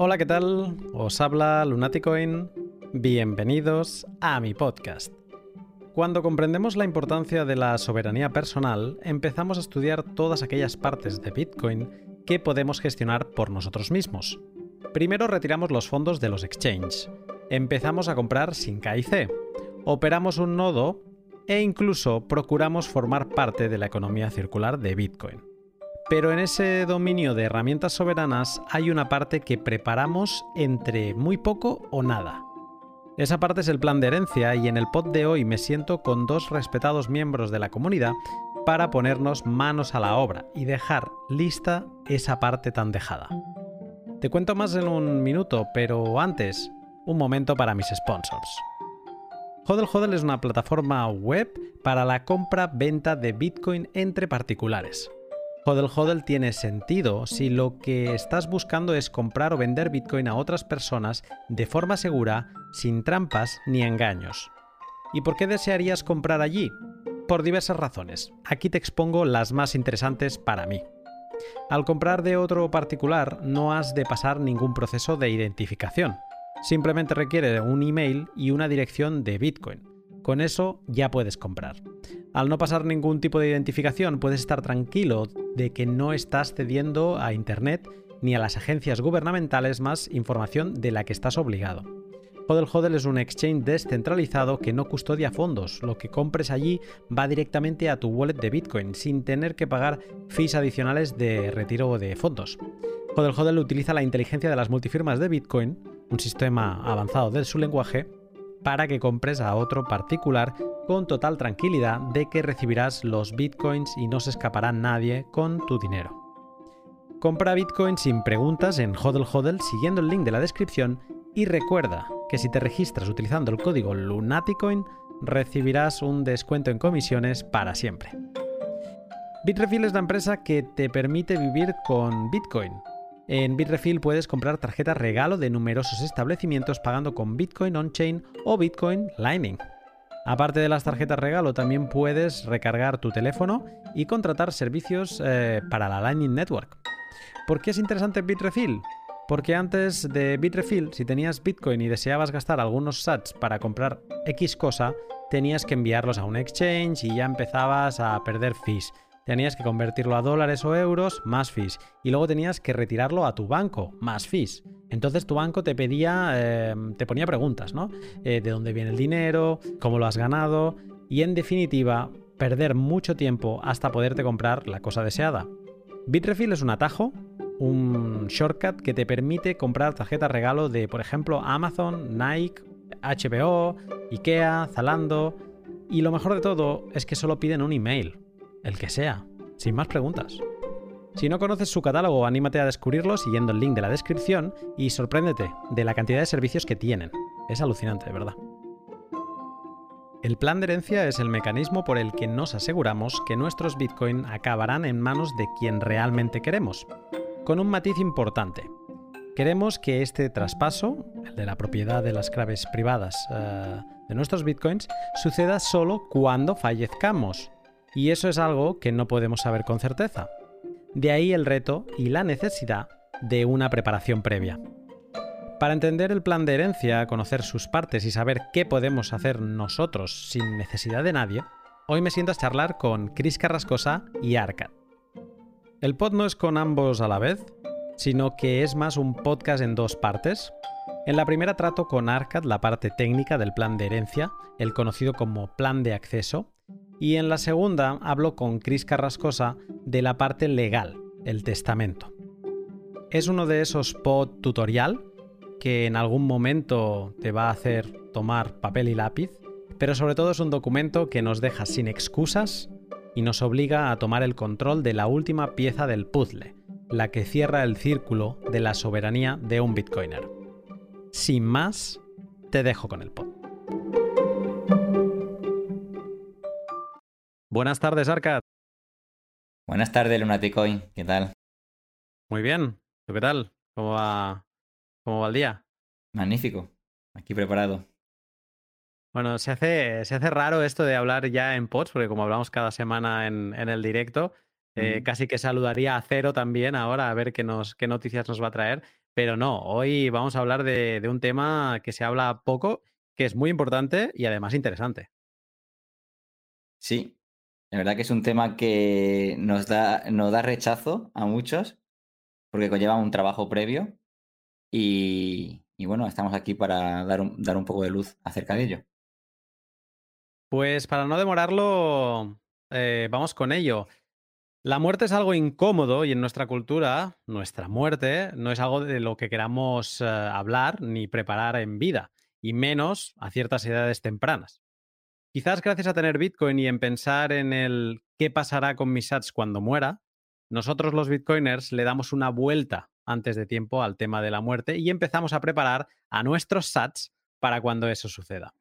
Hola, ¿qué tal? Os habla Lunaticoin. Bienvenidos a mi podcast. Cuando comprendemos la importancia de la soberanía personal, empezamos a estudiar todas aquellas partes de Bitcoin que podemos gestionar por nosotros mismos. Primero retiramos los fondos de los exchanges, empezamos a comprar sin KIC, operamos un nodo e incluso procuramos formar parte de la economía circular de Bitcoin. Pero en ese dominio de herramientas soberanas hay una parte que preparamos entre muy poco o nada. Esa parte es el plan de herencia y en el pod de hoy me siento con dos respetados miembros de la comunidad para ponernos manos a la obra y dejar lista esa parte tan dejada. Te cuento más en un minuto, pero antes, un momento para mis sponsors. Hodel Hodel es una plataforma web para la compra-venta de Bitcoin entre particulares. Hodel Hodel tiene sentido si lo que estás buscando es comprar o vender Bitcoin a otras personas de forma segura, sin trampas ni engaños. ¿Y por qué desearías comprar allí? Por diversas razones. Aquí te expongo las más interesantes para mí. Al comprar de otro particular no has de pasar ningún proceso de identificación. Simplemente requiere un email y una dirección de Bitcoin. Con eso ya puedes comprar. Al no pasar ningún tipo de identificación, puedes estar tranquilo de que no estás cediendo a Internet ni a las agencias gubernamentales más información de la que estás obligado. Hodel Hodel es un exchange descentralizado que no custodia fondos. Lo que compres allí va directamente a tu wallet de Bitcoin sin tener que pagar fees adicionales de retiro de fondos. Hodel Hodel utiliza la inteligencia de las multifirmas de Bitcoin, un sistema avanzado de su lenguaje, para que compres a otro particular con total tranquilidad de que recibirás los bitcoins y no se escapará nadie con tu dinero. Compra bitcoin sin preguntas en Hodel Hodel siguiendo el link de la descripción y recuerda que si te registras utilizando el código Lunaticoin recibirás un descuento en comisiones para siempre. Bitrefill es la empresa que te permite vivir con Bitcoin en Bitrefill puedes comprar tarjetas regalo de numerosos establecimientos pagando con Bitcoin on-chain o Bitcoin Lightning. Aparte de las tarjetas regalo, también puedes recargar tu teléfono y contratar servicios eh, para la Lightning Network. ¿Por qué es interesante Bitrefill? Porque antes de Bitrefill, si tenías Bitcoin y deseabas gastar algunos sats para comprar X cosa, tenías que enviarlos a un exchange y ya empezabas a perder fees tenías que convertirlo a dólares o euros, más fees. Y luego tenías que retirarlo a tu banco, más fees. Entonces tu banco te pedía, em, te ponía preguntas, ¿no? Eh, ¿De dónde viene el dinero? ¿Cómo lo has ganado? Y en definitiva, perder mucho tiempo hasta poderte comprar la cosa deseada. Bitrefill es un atajo, un shortcut que te permite comprar tarjetas regalo de, por ejemplo, Amazon, Nike, HBO, IKEA, Zalando. Y lo mejor de todo es que solo piden un email el que sea, sin más preguntas. Si no conoces su catálogo, anímate a descubrirlo siguiendo el link de la descripción y sorpréndete de la cantidad de servicios que tienen. Es alucinante, de verdad. El plan de herencia es el mecanismo por el que nos aseguramos que nuestros Bitcoin acabarán en manos de quien realmente queremos, con un matiz importante. Queremos que este traspaso, el de la propiedad de las claves privadas eh, de nuestros Bitcoins, suceda solo cuando fallezcamos, y eso es algo que no podemos saber con certeza. De ahí el reto y la necesidad de una preparación previa. Para entender el plan de herencia, conocer sus partes y saber qué podemos hacer nosotros sin necesidad de nadie, hoy me siento a charlar con Chris Carrascosa y Arcad. El pod no es con ambos a la vez, sino que es más un podcast en dos partes. En la primera trato con Arcad la parte técnica del plan de herencia, el conocido como plan de acceso, y en la segunda hablo con Cris Carrascosa de la parte legal, el testamento. Es uno de esos pod tutorial que en algún momento te va a hacer tomar papel y lápiz, pero sobre todo es un documento que nos deja sin excusas y nos obliga a tomar el control de la última pieza del puzzle, la que cierra el círculo de la soberanía de un bitcoiner. Sin más, te dejo con el pod. Buenas tardes, Arcad. Buenas tardes, Lunaticoin. ¿Qué tal? Muy bien. ¿Tú qué tal? ¿Cómo va, cómo va el día? Magnífico. Aquí preparado. Bueno, se hace, se hace raro esto de hablar ya en pods, porque como hablamos cada semana en, el directo, eh, casi que saludaría a Cero también ahora a ver qué, nos, qué noticias nos va a traer. Pero no, hoy vamos a hablar de, de un tema que se habla poco, que es muy importante y además interesante. Sí, la verdad que es un tema que nos da, nos da rechazo a muchos, porque conlleva un trabajo previo y, y bueno, estamos aquí para dar un, dar un poco de luz acerca de ello. Pues para no demorarlo, eh, vamos con ello. La muerte es algo incómodo y en nuestra cultura, nuestra muerte no es algo de lo que queramos eh, hablar ni preparar en vida, y menos a ciertas edades tempranas. Quizás gracias a tener Bitcoin y en pensar en el qué pasará con mis sats cuando muera, nosotros los Bitcoiners le damos una vuelta antes de tiempo al tema de la muerte y empezamos a preparar a nuestros sats para cuando eso suceda.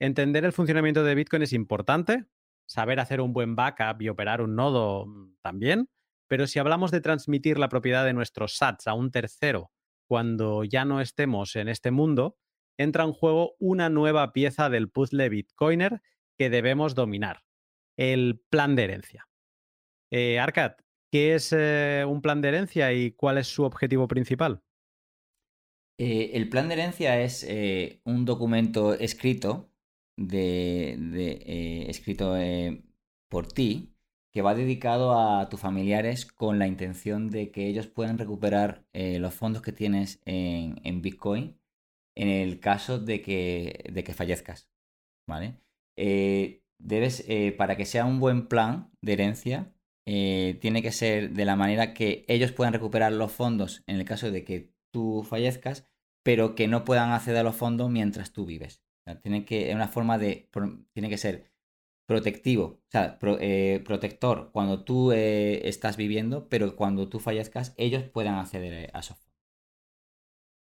Entender el funcionamiento de Bitcoin es importante, saber hacer un buen backup y operar un nodo mm, también, pero si hablamos de transmitir la propiedad de nuestros sats a un tercero cuando ya no estemos en este mundo, entra en juego una nueva pieza del puzzle Bitcoiner que debemos dominar, el plan de herencia. Eh, Arcad, ¿qué es eh, un plan de herencia y cuál es su objetivo principal? Eh, el plan de herencia es eh, un documento escrito, de, escrito por ti que va dedicado a tus familiares con la intención de que ellos puedan recuperar los fondos que tienes en, en Bitcoin en el caso de que, de que fallezcas. ¿Vale? Eh, debes, eh, para que sea un buen plan de herencia, eh, tiene que ser de la manera que ellos puedan recuperar los fondos en el caso de que tú fallezcas, pero que no puedan acceder a los fondos mientras tú vives. O tiene que, una forma de, tiene que ser protectivo, o sea, pro, protector cuando tú estás viviendo, pero cuando tú fallezcas, ellos puedan acceder a esos fondos.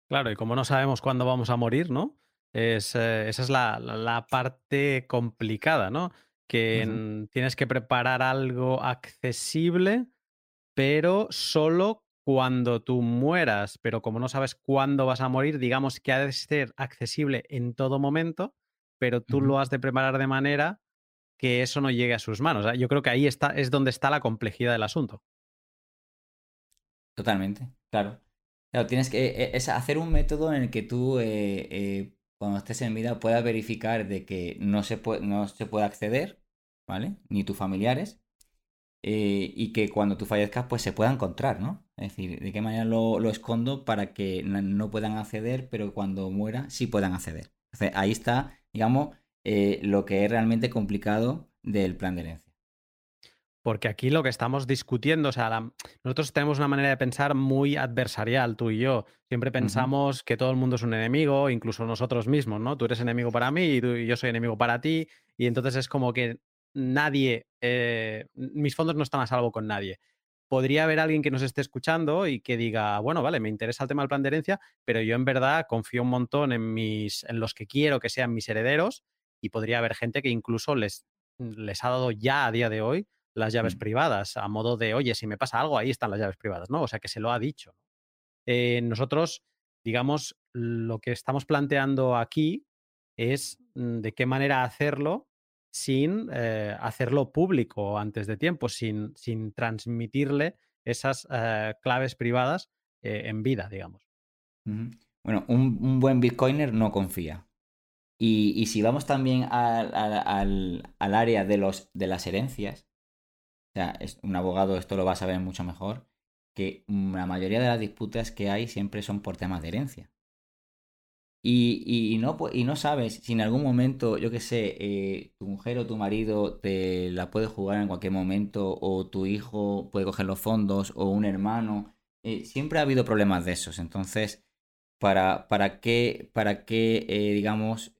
Claro, y como no sabemos cuándo vamos a morir, ¿no? Es, eh, esa es la, la, parte complicada, ¿no? Que uh -huh. tienes que preparar algo accesible, pero solo cuando tú mueras. Pero como no sabes cuándo vas a morir, digamos que ha de ser accesible en todo momento, pero tú uh -huh. lo has de preparar de manera que eso no llegue a sus manos. Yo creo que ahí está, es donde está la complejidad del asunto. Totalmente, claro. Claro, tienes que e, es hacer un método en el que tú, eh, eh, cuando estés en vida, puedas verificar de que no se, puede, no se puede acceder, ¿vale? Ni tus familiares. Eh, y que cuando tú fallezcas, pues se pueda encontrar, ¿no? Es decir, de qué manera lo, lo escondo para que no puedan acceder, pero cuando muera sí puedan acceder. Entonces, ahí está, digamos, lo que es realmente complicado del plan de herencia. Porque aquí lo que estamos discutiendo, o sea, la, nosotros tenemos una manera de pensar muy adversarial, tú y yo. Siempre pensamos uh -huh. que todo el mundo es un enemigo, incluso nosotros mismos, ¿no? Tú eres enemigo para mí y, tú, y yo soy enemigo para ti, y entonces es como que nadie, eh, mis fondos no están a salvo con nadie. Podría haber alguien que nos esté escuchando y que diga, bueno, vale, me interesa el tema del plan de herencia, pero yo en verdad confío un montón en, mis, en los que quiero que sean mis herederos y podría haber gente que incluso les, les ha dado ya a día de hoy las llaves privadas, a modo de, oye, si me pasa algo, ahí están las llaves privadas, ¿no? O sea, que se lo ha dicho. Eh, nosotros, digamos, lo que estamos planteando aquí es mm, de qué manera hacerlo sin eh, hacerlo público antes de tiempo, sin, sin transmitirle esas eh, claves privadas en vida, digamos. Bueno, un, un, buen bitcoiner no confía. Y, y si vamos también al, al, al, área de, los, de las herencias, o un abogado esto lo va a saber mucho mejor, que la mayoría de las disputas que hay siempre son por temas de herencia. Y, y, no, y no sabes si en algún momento, yo qué sé, eh, tu mujer o tu marido te la puede jugar en cualquier momento, o tu hijo puede coger los fondos, o un hermano. Eh, siempre ha habido problemas de esos. Entonces, ¿para, para qué, para qué eh, digamos,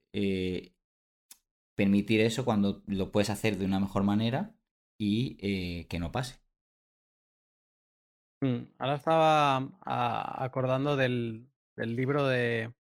permitir eso cuando lo puedes hacer de una mejor manera y eh, que no pase? Mm, ahora estaba a, acordando del, del libro de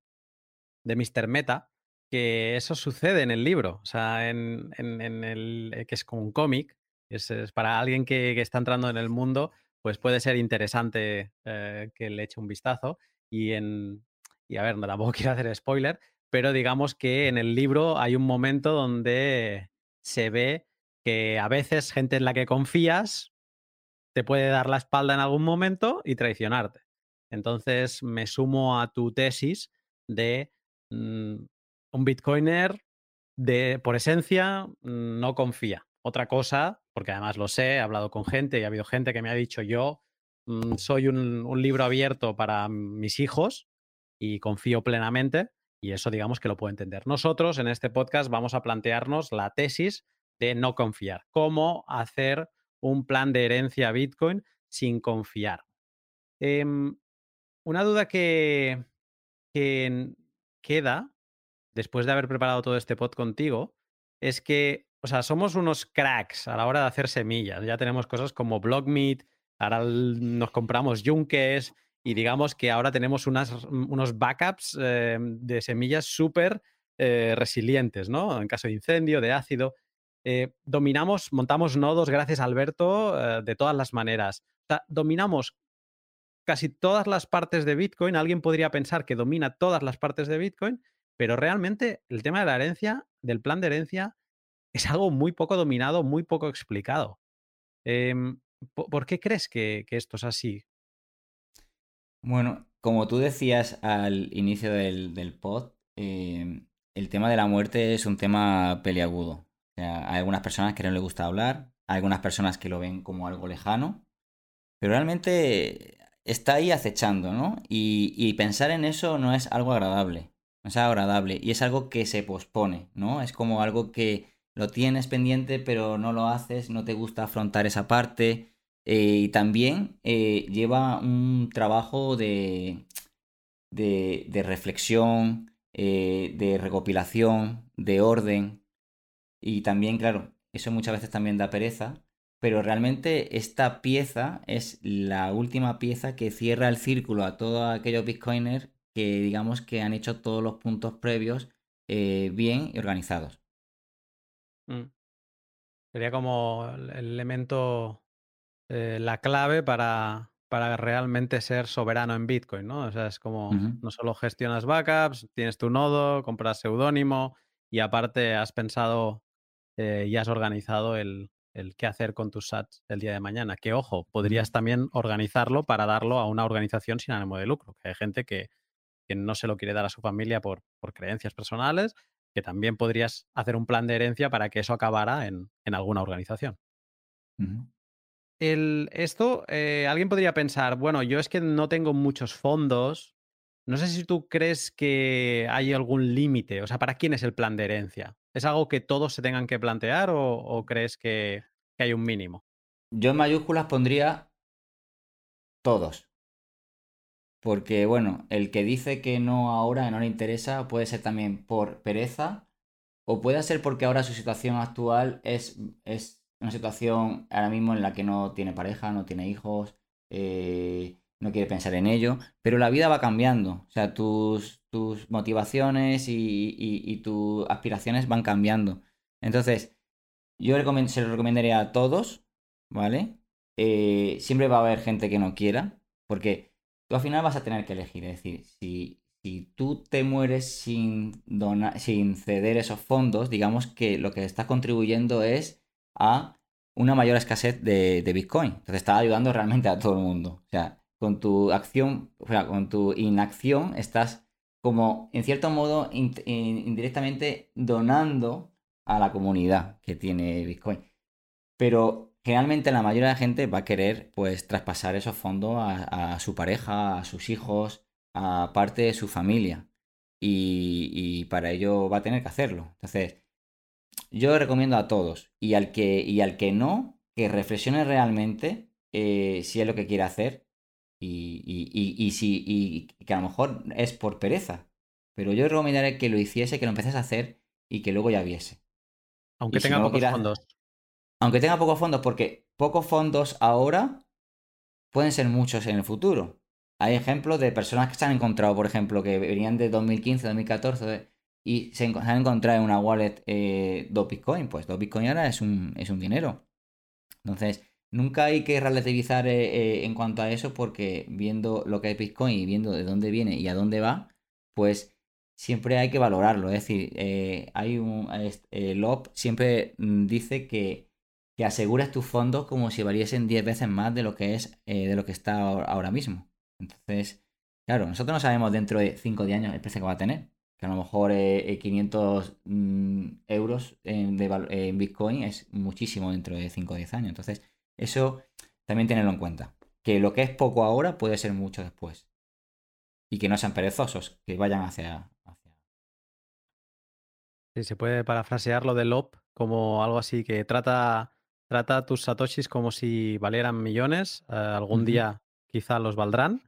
de Mr. Meta, que eso sucede en el libro, o sea, en, en, el, eh, que es como un cómic, es, para alguien que, que, está entrando en el mundo, pues puede ser interesante eh, que le eche un vistazo. Y, en, y a ver, no tampoco quiero hacer spoiler, pero digamos que en el libro hay un momento donde se ve que a veces gente en la que confías te puede dar la espalda en algún momento y traicionarte. Entonces me sumo a tu tesis de mm, un bitcoiner de, por esencia no confía. Otra cosa, porque además lo sé, he hablado con gente y ha habido gente que me ha dicho yo mm, soy un, libro abierto para mis hijos y confío plenamente y eso digamos que lo puedo entender. Nosotros en este podcast vamos a plantearnos la tesis de no confiar, cómo hacer un plan de herencia Bitcoin sin confiar. Em, una duda que, que queda después de haber preparado todo este pod contigo es que, o sea, somos unos cracks a la hora de hacer semillas. Ya tenemos cosas como Blockmeet, ahora nos compramos Junkes y digamos que ahora tenemos unos backups eh, de semillas súper eh, resilientes, ¿no? En caso de incendio, de ácido. Eh, dominamos, montamos nodos, gracias Alberto, de todas las maneras. Dominamos casi todas las partes de Bitcoin. Alguien podría pensar que domina todas las partes de Bitcoin, pero realmente el tema de la herencia, del plan de herencia, es algo muy poco dominado, muy poco explicado. Em, ¿Por qué crees que, esto es así? Bueno, como tú decías al inicio del, pod, em, el tema de la muerte es un tema peliagudo. Hay algunas personas que no les gusta hablar, hay algunas personas que lo ven como algo lejano, pero realmente está ahí acechando, ¿no? Y, pensar en eso no es algo agradable, no es agradable y es algo que se pospone, ¿no? Es como algo que lo tienes pendiente pero no lo haces, no te gusta afrontar esa parte eh, y también eh, lleva un trabajo de, de, reflexión, eh, de recopilación, de orden y también, claro, eso muchas veces también da pereza pero realmente esta pieza es la última pieza que cierra el círculo a todos aquellos bitcoiners que digamos que han hecho todos los puntos previos eh, bien y organizados. Mm. Sería como el elemento, eh, la clave para, para realmente ser soberano en Bitcoin, ¿no? O sea, es como no solo gestionas backups, tienes tu nodo, compras seudónimo y aparte has pensado eh, y has organizado el, el qué hacer con tus sats el día de mañana. Que ojo, podrías también organizarlo para darlo a una organización sin ánimo de lucro. Que hay gente que, no se lo quiere dar a su familia por, por, creencias personales, que también podrías hacer un plan de herencia para que eso acabara en, alguna organización. el, esto, eh, alguien podría pensar, bueno, yo es que no tengo muchos fondos. No sé si tú crees que hay algún límite. O sea, ¿para quién es el plan de herencia? ¿Es algo que todos se tengan que plantear o, crees que, hay un mínimo? Yo en mayúsculas pondría todos. Porque, bueno, el que dice que no ahora, no le interesa, puede ser también por pereza o puede ser porque ahora su situación actual es, es una situación ahora mismo en la que no tiene pareja, no tiene hijos, eh, no quiere pensar en ello, pero la vida va cambiando. O sea, tus, tus motivaciones y, tus aspiraciones van cambiando. Entonces, yo se lo recomendaría a todos, ¿vale? Eh, siempre va a haber gente que no quiera, porque tú al final vas a tener que elegir. Es decir, si, si tú te mueres sin, sin ceder esos fondos, digamos que lo que estás contribuyendo es a una mayor escasez de, de Bitcoin. Entonces, estás ayudando realmente a todo el mundo. O sea, con tu acción, o sea, con tu inacción, estás como, en cierto modo, indirectamente donando a la comunidad que tiene Bitcoin. Pero generalmente la mayoría de la gente va a querer, pues, traspasar esos fondos a, su pareja, a sus hijos, a parte de su familia. Y, para ello va a tener que hacerlo. Entonces, yo recomiendo a todos y al que, y al que no, que reflexione realmente eh, si es lo que quiere hacer y, y, y, si, y que a lo mejor es por pereza. Pero yo recomendaría que lo hiciese, que lo empezase a hacer y que luego ya viese. Aunque tenga pocos fondos. Aunque tenga pocos fondos, porque pocos fondos ahora pueden ser muchos en el futuro. Hay ejemplos de personas que se han encontrado, por ejemplo, que venían de 2015, 2014 y se han encontrado en una wallet eh, 2 Bitcoin. Pues 2 Bitcoin ahora es un, es un dinero. Entonces, Nunca hay que relativizar eh, eh, en cuanto a eso porque viendo lo que es Bitcoin y viendo de dónde viene y a dónde va, pues siempre hay que valorarlo. Es decir, eh, hay un LOP siempre mm, dice que, que asegures tus fondos como si valiesen 10 veces más de lo que es de lo que está ahora mismo. Entonces, claro, nosotros no sabemos dentro de 5 de años el precio que va a tener. Que a lo mejor 500 eh, mm, euros en, en, Bitcoin es muchísimo dentro de 5 o 10 años. Entonces, eso también tenerlo en cuenta. Que lo que es poco ahora puede ser mucho después. Y que no sean perezosos, que vayan hacia, Sí, se puede parafrasear lo del OP como algo así que trata, trata a tus satoshis como si valieran millones. Eh, algún día quizá los valdrán.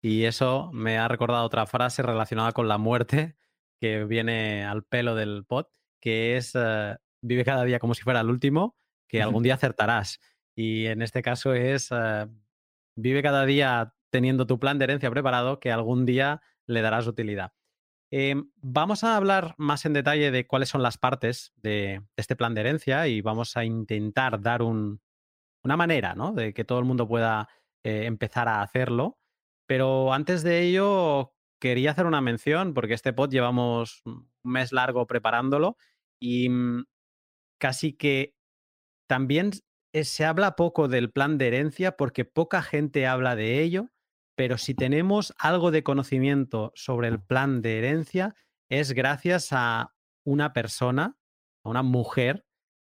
Y eso me ha recordado otra frase relacionada con la muerte que viene al pelo del pod, que es eh, vive cada día como si fuera el último, que algún día acertarás. Y en este caso es eh, vive cada día teniendo tu plan de herencia preparado, que algún día le darás utilidad. Em, vamos a hablar más en detalle de cuáles son las partes de, este plan de herencia y vamos a intentar dar una manera ¿no? de que todo el mundo pueda eh, empezar a hacerlo. Pero antes de ello, quería hacer una mención porque este pod llevamos un mes largo preparándolo y mm, casi que también se habla poco del plan de herencia porque poca gente habla de ello pero si tenemos algo de conocimiento sobre el plan de herencia, es gracias a una persona, a una mujer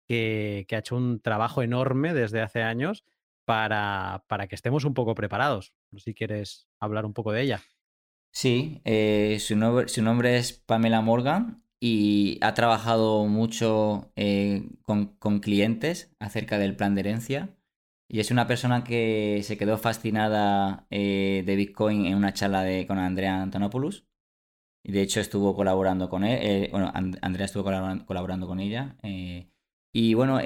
que, ha hecho un trabajo enorme desde hace años para, para, que estemos un poco preparados. No sé si quieres hablar un poco de ella. Sí, eh, su, nombre, es Pamela Morgan y ha trabajado mucho eh, con, con clientes acerca del plan de herencia. Y es una persona que se quedó fascinada eh, de Bitcoin en una charla de, con Andrea Antonopoulos. Y de hecho estuvo colaborando con él. Eh, bueno, Andrea estuvo colaborando, con ella. Eh, y bueno,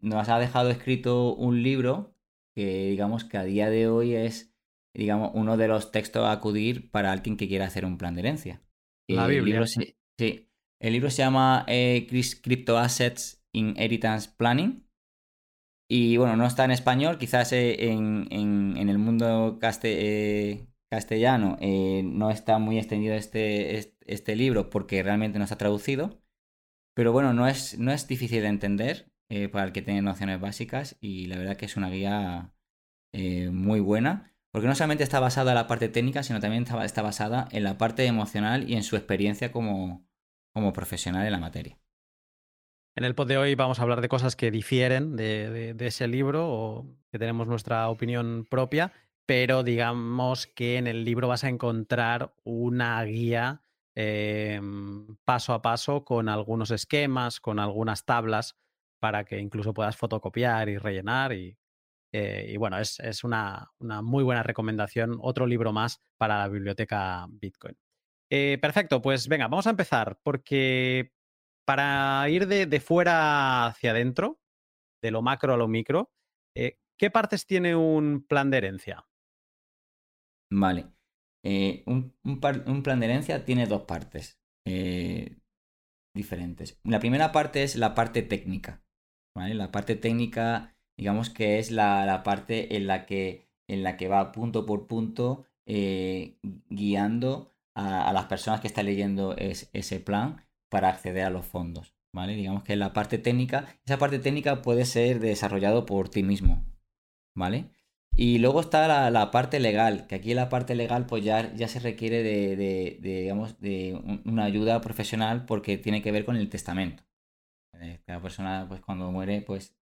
nos ha dejado escrito un libro que digamos que a día de hoy es digamos uno de los textos a acudir para alguien que quiera hacer un plan de herencia. La Biblia. El libro se, sí. El libro se llama Crypto Assets Inheritance Planning y bueno, no está en español, quizás eh, en, en, el mundo eh, castellano eh, no está muy extendido este, este, libro porque realmente no está traducido. Pero bueno, no es, no es difícil de entender para el que tiene nociones básicas y la verdad que es una guía muy buena. Porque no solamente está basada en la parte técnica, sino también está basada en la parte emocional y en su experiencia como, como profesional en la materia. En el pod de hoy vamos a hablar de cosas que difieren de, ese libro o que tenemos nuestra opinión propia, pero digamos que en el libro vas a encontrar una guía em, paso a paso con algunos esquemas, con algunas tablas para que incluso puedas fotocopiar y rellenar. Y, eh, bueno, es, una, muy buena recomendación, otro libro más para la biblioteca Bitcoin. Eh, perfecto, pues venga, vamos a empezar porque para ir de, fuera hacia adentro, de lo macro a lo micro, eh, ¿qué partes tiene un plan de herencia? Vale. Eh, un, plan de herencia tiene dos partes diferentes. La primera parte es la parte técnica. La parte técnica, digamos que es la, parte en la, que, en la que va punto por punto guiando a, las personas que están leyendo ese plan para acceder a los fondos. ¿Vale? Digamos que la parte técnica, esa parte técnica puede ser desarrollado por ti mismo. ¿Vale? Y luego está la, parte legal, que aquí la parte legal pues ya, ya se requiere de, digamos, de una ayuda profesional porque tiene que ver con el testamento. Eh, cada persona pues cuando muere pues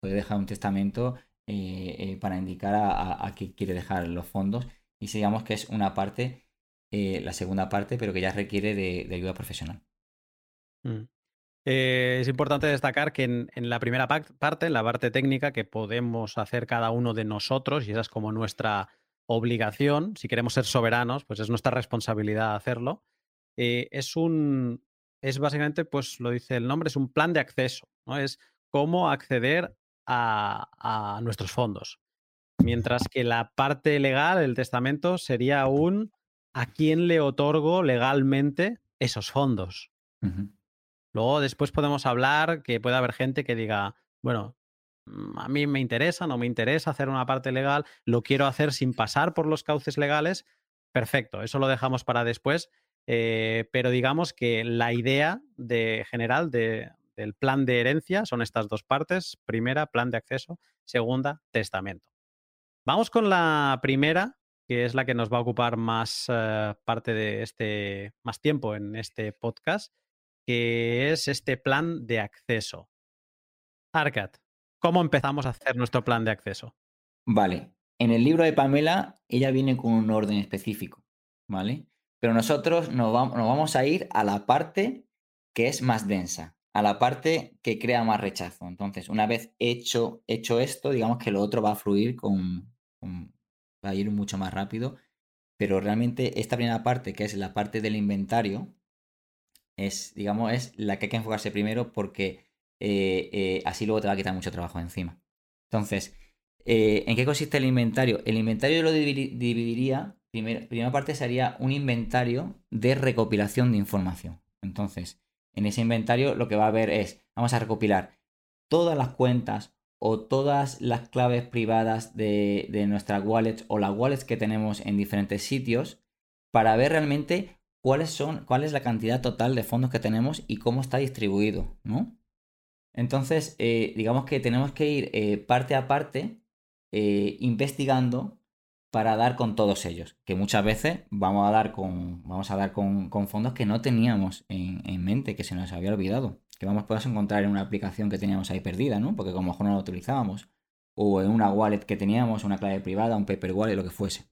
puede dejar un testamento eh, eh, para indicar a, a, qué quiere dejar los fondos y digamos que es una parte, la segunda parte, pero que ya requiere de ayuda profesional. Mm. Eh, es importante destacar que en, la primera parte, en la parte técnica que podemos hacer cada uno de nosotros, y esa es como nuestra obligación, si queremos ser soberanos, pues es nuestra responsabilidad hacerlo, eh, es un, es básicamente, pues lo dice el nombre, es un plan de acceso, ¿no? Es cómo acceder a, a nuestros fondos. Mientras que la parte legal, el testamento, sería un a quién le otorgo legalmente esos fondos. Luego después podemos hablar que puede haber gente que diga, bueno, mm, a mí me interesa, no me interesa hacer una parte legal, lo quiero hacer sin pasar por los cauces legales. Perfecto, eso lo dejamos para después. Eh, pero digamos que la idea de general del plan de herencia son estas dos partes. Primera, plan de acceso. Segunda, testamento. Vamos con la primera, que es la que nos va a ocupar más eh, parte de este, más tiempo en este podcast, que es este plan de acceso. Arcat, ¿cómo empezamos a hacer nuestro plan de acceso? Vale, en el libro de Pamela, ella viene con un orden específico, ¿vale? Pero nosotros nos vamos, nos vamos a ir a la parte que es más densa, a la parte que crea más rechazo. Entonces, una vez hecho, hecho esto, digamos que lo otro va a fluir con, va a ir mucho más rápido. Pero realmente esta primera parte, que es la parte del inventario, es, digamos, es la que hay que enfocarse primero porque eh, eh, así luego te va a quitar mucho trabajo encima. Entonces, eh, ¿en qué consiste el inventario? El inventario yo lo dividiría, primera parte sería un inventario de recopilación de información. Entonces, en ese inventario lo que va a haber es, vamos a recopilar todas las cuentas o todas las claves privadas de, de nuestras wallets o las wallets que tenemos en diferentes sitios para ver realmente cuáles son, cuál es la cantidad total de fondos que tenemos y cómo está distribuido, ¿no? Entonces, eh, digamos que tenemos que ir eh, parte a parte eh, investigando para dar con todos ellos, que muchas veces vamos a dar con, vamos a dar con, fondos que no teníamos en, mente, que se nos había olvidado, que vamos a encontrar en una aplicación que teníamos ahí perdida, ¿no? Porque como mejor no la utilizábamos, o en una wallet que teníamos, una clave privada, un paper wallet, lo que fuese.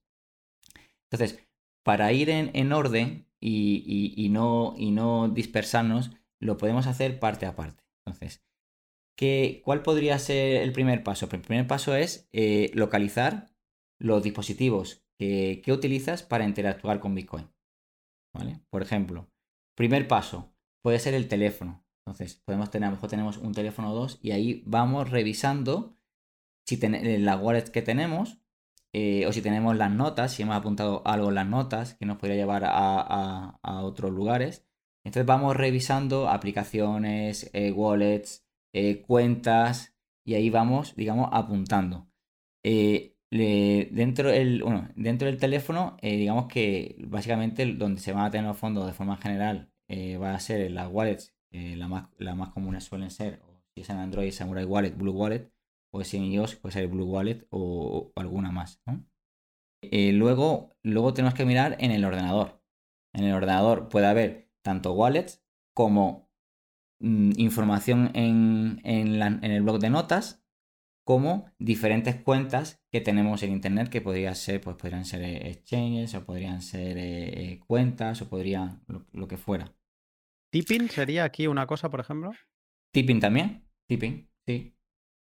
Entonces, para ir en, orden y, no, dispersarnos, lo podemos hacer parte a parte. Entonces, ¿qué, ¿cuál podría ser el primer paso? El primer paso es eh, localizar los dispositivos que, utilizas para interactuar con Bitcoin. ¿Vale? Por ejemplo, primer paso puede ser el teléfono. Entonces, podemos tener, a lo mejor tenemos un teléfono o dos y ahí vamos revisando si eh, la wallet que tenemos eh, o si tenemos las notas, si hemos apuntado algo en las notas que nos podría llevar a, otros lugares. Entonces vamos revisando aplicaciones, eh, wallets, cuentas y ahí vamos, digamos, apuntando dentro, el, dentro del teléfono, digamos que básicamente donde se van a tener los fondos de forma general va a ser las wallets, eh, las más, más comunes suelen ser, o si es en Android, Samurai Wallet, Blue Wallet, o si en iOS puede ser Blue Wallet o, alguna más. luego, luego tenemos que mirar en el ordenador. En el ordenador puede haber tanto wallets como mm, información en, en el blog de notas como diferentes cuentas que tenemos en internet que podría ser, pues podrían ser eh, exchanges o podrían ser eh, eh, cuentas o podrían lo, que fuera. ¿Tipping sería aquí una cosa, por ejemplo? Tipping también, tipping, sí,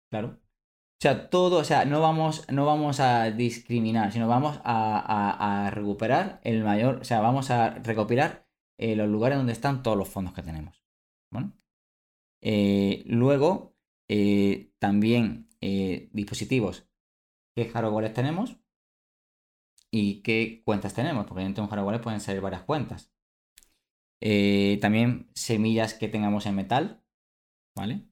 claro. O sea, todo, o sea, no vamos, no vamos a discriminar, sino vamos a, recuperar el mayor, o sea, vamos a recopilar los lugares donde están todos los fondos que tenemos. Bueno. luego, también eh, dispositivos, qué hardware tenemos y qué cuentas tenemos, porque dentro de un hardware pueden ser varias cuentas. Eh, también semillas que tengamos en metal, ¿vale?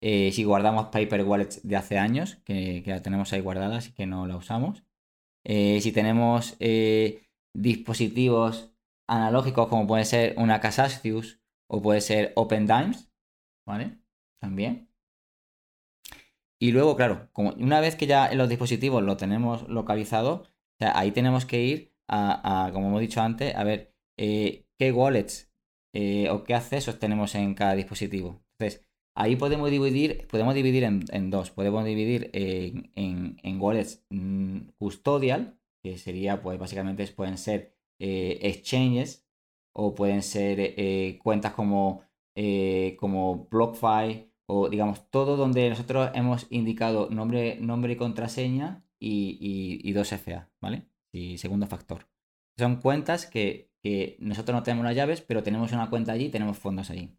Eh, si guardamos paper wallets de hace años, que, la tenemos ahí guardadas y que no la usamos. si tenemos dispositivos analógicos como puede ser una Casastius o puede ser OpenDimes, ¿vale? También. Y luego, claro, como una vez que ya los dispositivos lo tenemos localizado, ahí tenemos que ir a, como hemos dicho antes, a ver eh, qué wallets eh, o qué accesos tenemos en cada dispositivo. Entonces, ahí podemos dividir, podemos dividir en, dos. Podemos dividir en, wallets mm, custodial, que sería, pues básicamente pueden ser eh, exchanges o pueden ser cuentas como, como BlockFi o digamos todo donde nosotros hemos indicado nombre, nombre y contraseña y, 2FA, ¿vale? Y segundo factor. Son cuentas que, nosotros no tenemos las llaves, pero tenemos una cuenta allí y tenemos fondos allí.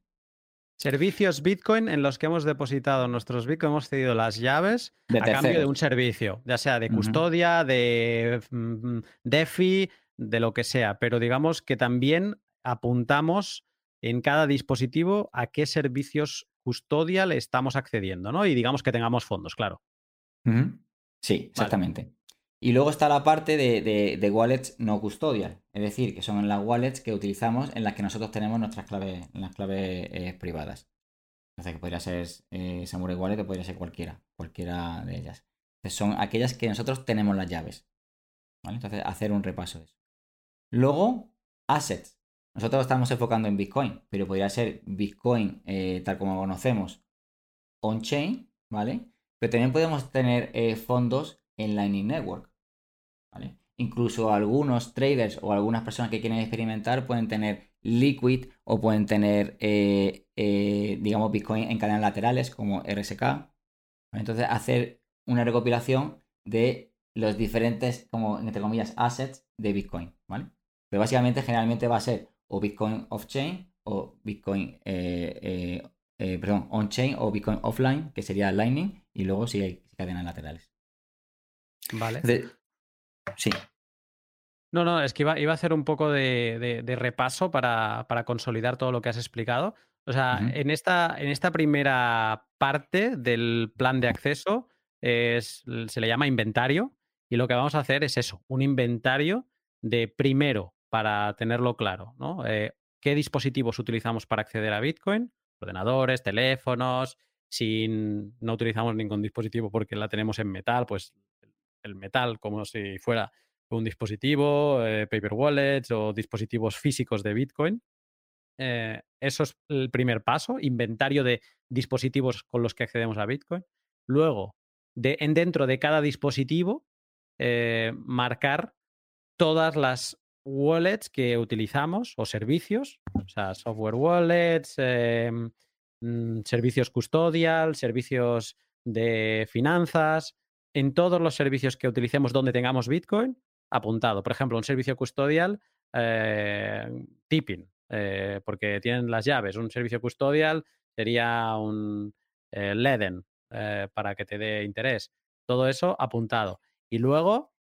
Servicios Bitcoin en los que hemos depositado nuestros Bitcoin, hemos cedido las llaves a cambio de un servicio, ya sea de custodia, de mm, DeFi, de lo que sea, pero digamos que también apuntamos en cada dispositivo a qué servicios custodia le estamos accediendo, ¿no? Y digamos que tengamos fondos, claro. Sí, exactamente. Y luego está la parte de, wallets no custodial, es decir, que son las wallets que utilizamos en las que nosotros tenemos nuestras claves, las claves eh, privadas. Entonces, que podría ser eh, Samurai Wallet o podría ser cualquiera, cualquiera de ellas. son aquellas que nosotros tenemos las llaves. Entonces, hacer un repaso de eso. Luego, assets. Nosotros estamos enfocando en Bitcoin, pero podría ser Bitcoin eh, tal como conocemos on-chain, ¿vale? Pero también podemos tener eh, fondos en Lightning Network, ¿vale? Incluso algunos traders o algunas personas que quieren experimentar pueden tener Liquid o pueden tener, eh, digamos, Bitcoin en cadenas laterales como RSK. Entonces, hacer una recopilación de los diferentes, como entre comillas, assets de Bitcoin, ¿vale? Pero básicamente, generalmente va a ser o Bitcoin off-chain o Bitcoin, eh, eh, eh, perdón, on-chain o Bitcoin offline, que sería Lightning, y luego sí hay cadenas laterales. Vale. sí. No, no, es que iba, iba a hacer un poco de, repaso para, consolidar todo lo que has explicado. O sea, en, esta, en esta primera parte del plan de acceso es, se le llama inventario y lo que vamos a hacer es eso, un inventario de primero para tenerlo claro, ¿no? Eh, ¿Qué dispositivos utilizamos para acceder a Bitcoin? Ordenadores, teléfonos, si no utilizamos ningún dispositivo porque la tenemos en metal, pues el metal como si fuera un dispositivo, eh, paper wallets o dispositivos físicos de Bitcoin. Eh, eso es el primer paso, inventario de dispositivos con los que accedemos a Bitcoin. Luego, de, en dentro de cada dispositivo, marcar todas las wallets que utilizamos o servicios, o sea, software wallets, mm, servicios custodial, servicios de finanzas, en todos los servicios que utilicemos donde tengamos Bitcoin, apuntado. Por ejemplo, un servicio custodial, eh, tipping, eh, porque tienen las llaves. Un servicio custodial sería un eh, Leden para que te dé interés. Todo eso apuntado. Y luego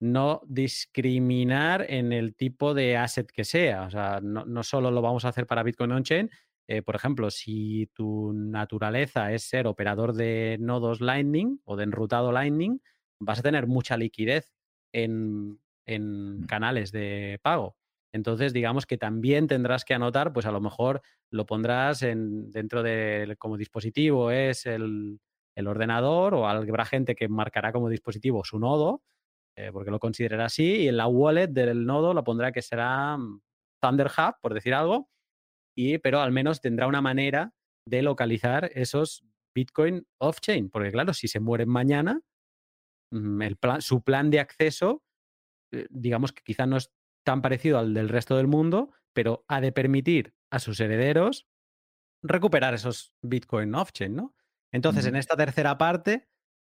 no discriminar en el tipo de asset que sea. O sea, no, solo lo vamos a hacer para Bitcoin on-chain. Eh, por ejemplo, si tu naturaleza es ser operador de nodos Lightning o de enrutado Lightning, vas a tener mucha liquidez en, en mm. canales de pago. Entonces, digamos que también tendrás que anotar, pues a lo mejor lo pondrás en, dentro de como dispositivo es el, el ordenador o habrá gente que marcará como dispositivo su nodo eh, porque lo considerará así, y en la wallet del nodo lo pondrá que será Thunder Hub, por decir algo, y, pero al menos tendrá una manera de localizar esos Bitcoin off-chain, porque claro, si se mueren mañana, mm, el su plan de acceso, eh, digamos que quizá no es tan parecido al del resto del mundo, pero ha de permitir a sus herederos recuperar esos Bitcoin off-chain, ¿no? Entonces, en esta tercera parte,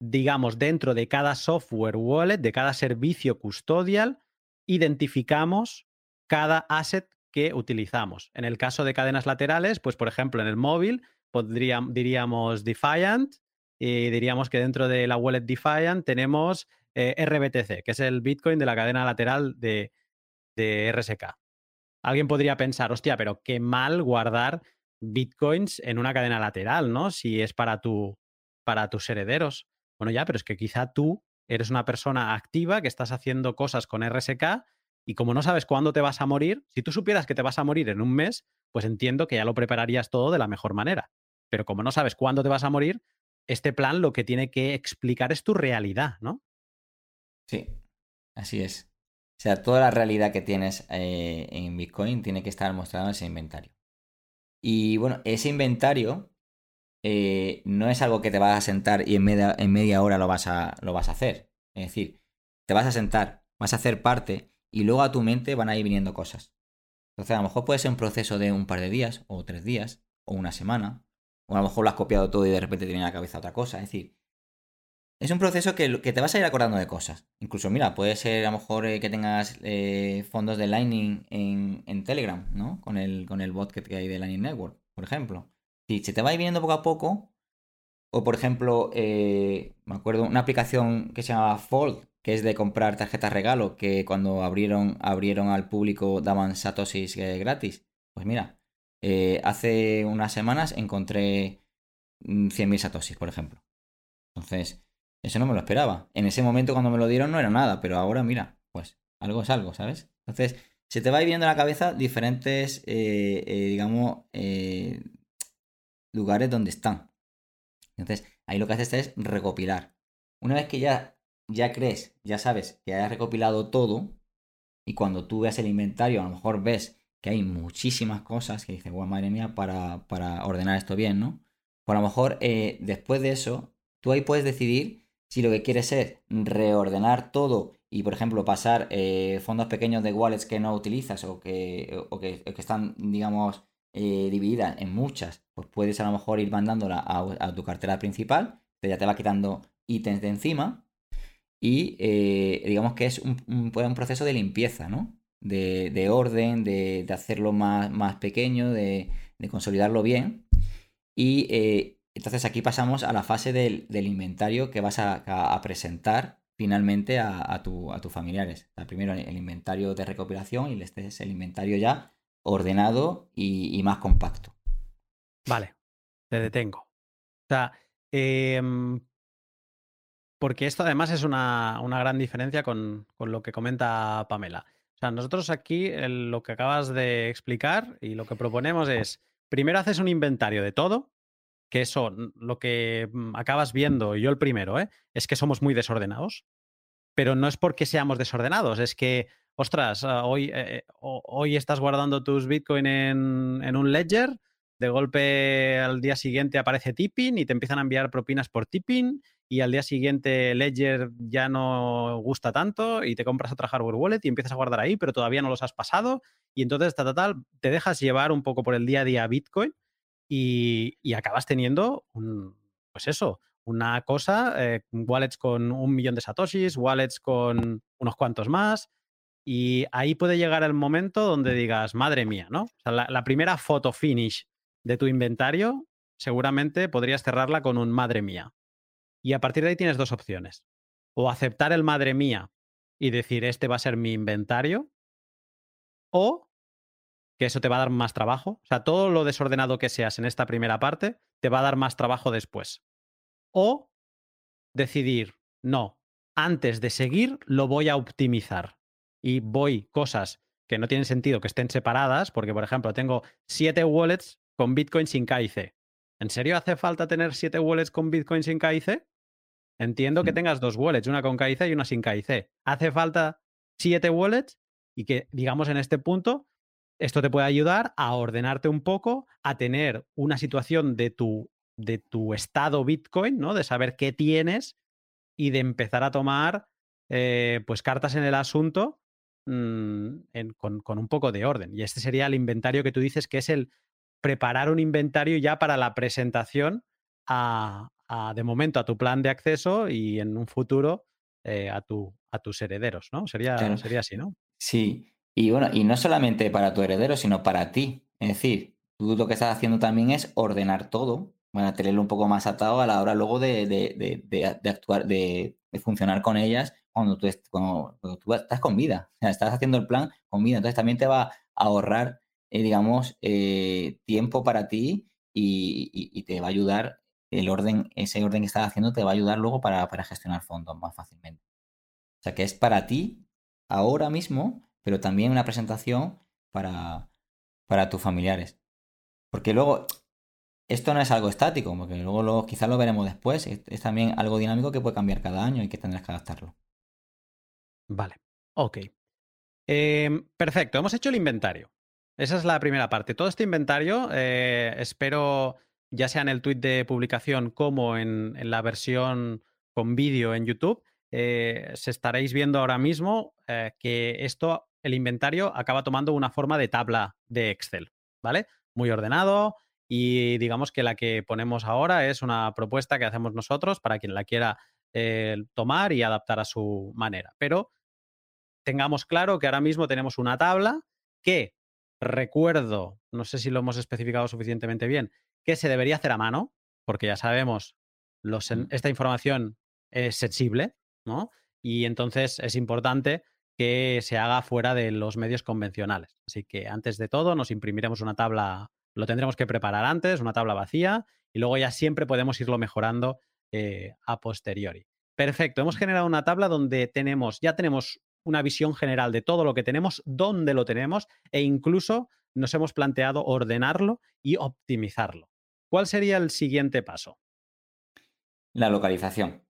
digamos, dentro de cada software wallet, de cada servicio custodial, identificamos cada asset que utilizamos. En el caso de cadenas laterales, pues por ejemplo en el móvil diríamos Defiant y diríamos que dentro de la wallet Defiant tenemos eh, RBTC, que es el Bitcoin de la cadena lateral de, de RSK. Alguien podría pensar, hostia, pero qué mal guardar bitcoins en una cadena lateral, ¿no? Si es para, tu, para tus herederos. Bueno, ya, pero es que quizá tú eres una persona activa que estás haciendo cosas con RSK y como no sabes cuándo te vas a morir, si tú supieras que te vas a morir en un mes, pues entiendo que ya lo prepararías todo de la mejor manera. Pero como no sabes cuándo te vas a morir, este plan lo que tiene que explicar es tu realidad, ¿no? Sí, así es. O sea, toda la realidad que tienes eh, en Bitcoin tiene que estar mostrada en ese inventario. Y bueno, ese inventario eh, no es algo que te vas a sentar y en media, en media hora lo vas, a, lo vas a hacer. Es decir, te vas a sentar, vas a hacer parte y luego a tu mente van a ir viniendo cosas. Entonces, a lo mejor puede ser un proceso de un par de días, o tres días, o una semana, o a lo mejor lo has copiado todo y de repente te viene a la cabeza otra cosa. Es decir, es un proceso que, te vas a ir acordando de cosas. Incluso, mira, puede ser a lo mejor eh, que tengas eh, fondos de Lightning en, en, Telegram, ¿no? Con el, con el bot que hay de Lightning Network, por ejemplo. Si se te va a ir viendo poco a poco, o por ejemplo, eh, me acuerdo una aplicación que se llama Fold, que es de comprar tarjetas regalo, que cuando abrieron, abrieron al público daban satoshis eh, gratis. Pues mira, eh, hace unas semanas encontré 100.000 mm, satoshis, por ejemplo. Entonces, eso no me lo esperaba. En ese momento cuando me lo dieron no era nada, pero ahora mira, pues algo es algo, ¿sabes? Entonces, se te va viendo en la cabeza diferentes, digamos, lugares donde están. Entonces, ahí lo que haces es recopilar. Una vez que ya ya crees, ya sabes que hayas recopilado todo y cuando tú veas el inventario a lo mejor ves que hay muchísimas cosas que dices, guau, madre mía, para, para, ordenar esto bien, ¿no? Por a lo mejor eh, después de eso, tú ahí puedes decidir si lo que quieres es reordenar todo y, por ejemplo, pasar eh, fondos pequeños de wallets que no utilizas o que, o que, están, digamos, eh, divididas en muchas, pues puedes a lo mejor ir mandándola a, tu cartera principal, que ya te va quitando ítems de encima y digamos que es un, un, proceso de limpieza, ¿no? de, orden, de, hacerlo más, más pequeño, de, consolidarlo bien. Y eh, entonces aquí pasamos a la fase del, inventario que vas a, presentar finalmente a, tus familiares. primero el inventario de recopilación y este es el inventario ya ordenado y, más compacto. Vale, te detengo. O sea, em, porque esto además es una, gran diferencia con, con, lo que comenta Pamela sea, nosotros aquí lo que acabas de explicar y lo que proponemos es, primero haces un inventario de todo, que eso, lo que mm, acabas viendo, yo el primero, ¿eh? es que somos muy desordenados, pero no es porque seamos desordenados, es que, ostras, ah, hoy, eh, eh, hoy estás guardando tus Bitcoin en, en un ledger, de golpe al día siguiente aparece tipping y te empiezan a enviar propinas por tipping y al día siguiente Ledger ya no gusta tanto y te compras otra hardware wallet y empiezas a guardar ahí, pero todavía no los has pasado y entonces tal, tal, te dejas llevar un poco por el día a día Bitcoin y, acabas teniendo un, pues eso, una cosa, eh, wallets con un millón de satoshis, wallets con unos cuantos más y ahí puede llegar el momento donde digas, madre mía, ¿no? O sea, la, la primera foto finish de tu inventario seguramente podrías cerrarla con un madre mía. Y a partir de ahí tienes dos opciones. O aceptar el madre mía y decir, este va a ser mi inventario, o que eso te va a dar más trabajo. O sea, todo lo desordenado que seas en esta primera parte te va a dar más trabajo después. O decidir, no, antes de seguir lo voy a optimizar y voy cosas que no tienen sentido que estén separadas, porque por ejemplo tengo siete wallets con Bitcoin sin KIC. ¿En serio hace falta tener siete wallets con Bitcoin sin KIC? Entiendo que tengas dos wallets, una con KIC y una sin KIC. Hace falta siete wallets y que, digamos, en este punto, esto te puede ayudar a ordenarte un poco, a tener una situación de tu, de tu estado Bitcoin, ¿no? De saber qué tienes y de empezar a tomar, eh, pues, cartas en el asunto mm, con, con un poco de orden. Y este sería el inventario que tú dices que es el preparar un inventario ya para la presentación a, de momento a tu plan de acceso y en un futuro eh, a, tu, a tus herederos, ¿no? Sería, sería así, ¿no? Sí, y bueno, y no solamente para tu heredero, sino para ti. Es decir, tú lo que estás haciendo también es ordenar todo, bueno, tenerlo un poco más atado a la hora luego de, de, actuar, de, funcionar con ellas cuando tú, cuando, tú, estás con vida. O sea, estás haciendo el plan con vida. Entonces también te va a ahorrar, eh, digamos, eh, tiempo para ti y, y, te va a ayudar el orden, ese orden que estás haciendo te va a ayudar luego para, gestionar fondos más fácilmente. O sea que es para ti ahora mismo, pero también una presentación para, para tus familiares. Porque luego, esto no es algo estático, porque luego lo, quizás lo veremos después, es, también algo dinámico que puede cambiar cada año y que tendrás que adaptarlo. Vale, ok. Em, perfecto, hemos hecho el inventario. Esa es la primera parte. Todo este inventario, eh, espero ya sea en el tweet de publicación como en, la versión con vídeo en YouTube, eh, se estaréis viendo ahora mismo eh, que esto, el inventario, acaba tomando una forma de tabla de Excel, ¿vale? Muy ordenado y digamos que la que ponemos ahora es una propuesta que hacemos nosotros para quien la quiera eh, tomar y adaptar a su manera. Pero tengamos claro que ahora mismo tenemos una tabla que recuerdo, no sé si lo hemos especificado suficientemente bien, que se debería hacer a mano, porque ya sabemos, los, esta información es sensible, ¿no? Y entonces es importante que se haga fuera de los medios convencionales. Así que antes de todo nos imprimiremos una tabla, lo tendremos que preparar antes, una tabla vacía, y luego ya siempre podemos irlo mejorando eh, a posteriori. Perfecto, hemos generado una tabla donde tenemos, ya tenemos una visión general de todo lo que tenemos, dónde lo tenemos e incluso nos hemos planteado ordenarlo y optimizarlo. ¿Cuál sería el siguiente paso? La localización.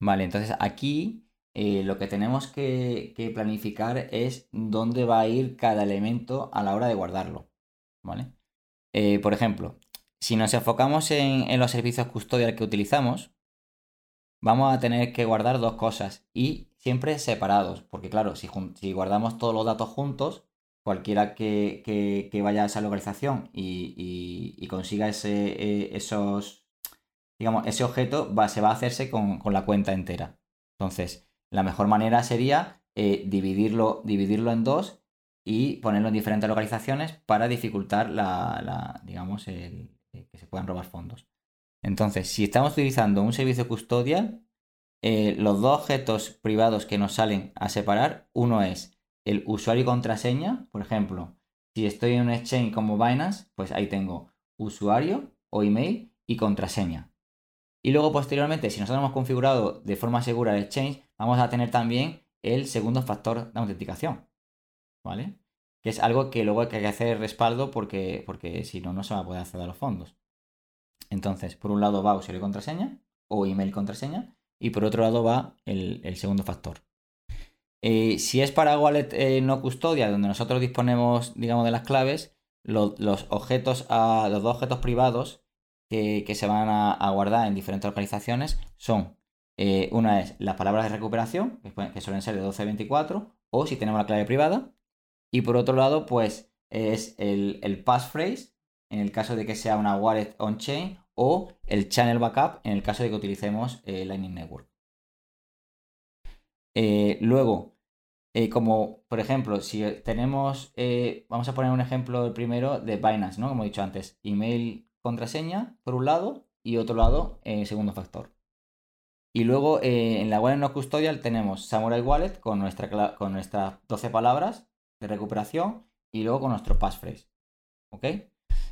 Vale, entonces aquí eh, lo que tenemos que, planificar es dónde va a ir cada elemento a la hora de guardarlo. ¿Vale? Eh, por ejemplo, si nos enfocamos en, los servicios custodial que utilizamos, vamos a tener que guardar dos cosas y siempre separados, porque claro, si, guardamos todos los datos juntos, cualquiera que, vaya a esa localización y, consiga ese, eh, esos, digamos, ese objeto va, se va a hacerse con, la cuenta entera. Entonces, la mejor manera sería eh, dividirlo, dividirlo en dos y ponerlo en diferentes localizaciones para dificultar la, digamos, el, que se puedan robar fondos. Entonces, si estamos utilizando un servicio custodial, eh, los dos objetos privados que nos salen a separar, uno es el usuario y contraseña, por ejemplo, si estoy en un exchange como Binance, pues ahí tengo usuario o email y contraseña. Y luego posteriormente, si nosotros hemos configurado de forma segura el exchange, vamos a tener también el segundo factor de autenticación. ¿Vale? que es algo que luego hay que hacer respaldo porque, porque si no, no se va a poder acceder a los fondos. Entonces, por un lado va usuario y contraseña o email y contraseña y por otro lado va el, segundo factor. Eh, si es para wallet eh, no custodia, donde nosotros disponemos, digamos, de las claves, los objetos, a, los dos objetos privados que, se van a, guardar en diferentes localizaciones son, eh, una es las palabras de recuperación, que, suelen ser de 12 a 24, o si tenemos la clave privada, y por otro lado, pues es el, passphrase en el caso de que sea una wallet on-chain o el channel backup en el caso de que utilicemos Lightning Network. Luego, eh, como por ejemplo, si tenemos, vamos a poner un ejemplo primero de Binance, ¿no? Como he dicho antes, email, contraseña por un lado y otro lado, segundo factor. Y luego en la wallet no custodial tenemos Samurai Wallet con, nuestra, con nuestras 12 palabras de recuperación y luego con nuestro passphrase. ¿Ok?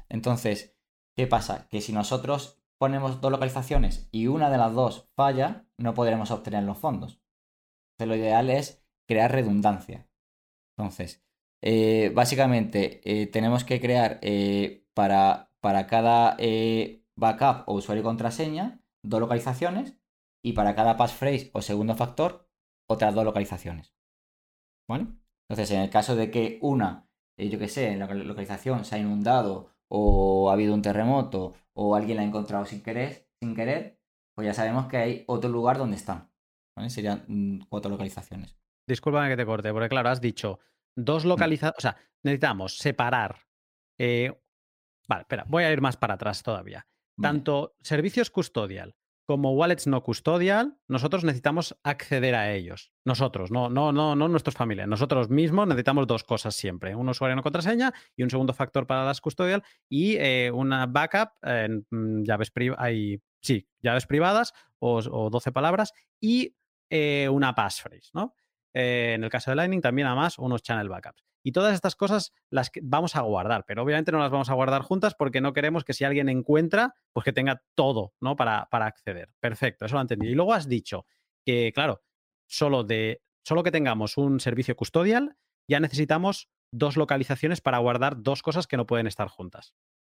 Entonces, ¿qué pasa? Que si nosotros ponemos dos localizaciones y una de las dos falla, no podremos obtener los fondos. Entonces, lo ideal es crear redundancia. Entonces, eh, básicamente eh, tenemos que crear eh, para, para, cada backup o usuario y contraseña dos localizaciones y para cada passphrase o segundo factor otras dos localizaciones. ¿Vale? Entonces, en el caso de que una, yo qué sé, la localización se ha inundado o ha habido un terremoto o alguien la ha encontrado sin querer, sin querer pues ya sabemos que hay otro lugar donde están. Serían mm, cuatro localizaciones. Discúlpame que te corte, porque claro, has dicho dos localizaciones, o sea, necesitamos separar. Eh, vale, espera, voy a ir más para atrás todavía. Tanto servicios custodial como wallets no custodial, nosotros necesitamos acceder a ellos. Nosotros, no, no, no, no nuestros familiares. Nosotros mismos necesitamos dos cosas siempre: un usuario no contraseña y un segundo factor para las custodial y eh, una backup en mm, llaves privadas. Sí, llaves privadas o, 12 palabras y eh, una passphrase, ¿no? Eh, en el caso de Lightning, también además unos channel backups. Y todas estas cosas las vamos a guardar, pero obviamente no las vamos a guardar juntas porque no queremos que si alguien encuentra, pues que tenga todo, ¿no? Para, para acceder. Perfecto, eso lo entendí. Y luego has dicho que, claro, solo, de, solo que tengamos un servicio custodial, ya necesitamos dos localizaciones para guardar dos cosas que no pueden estar juntas.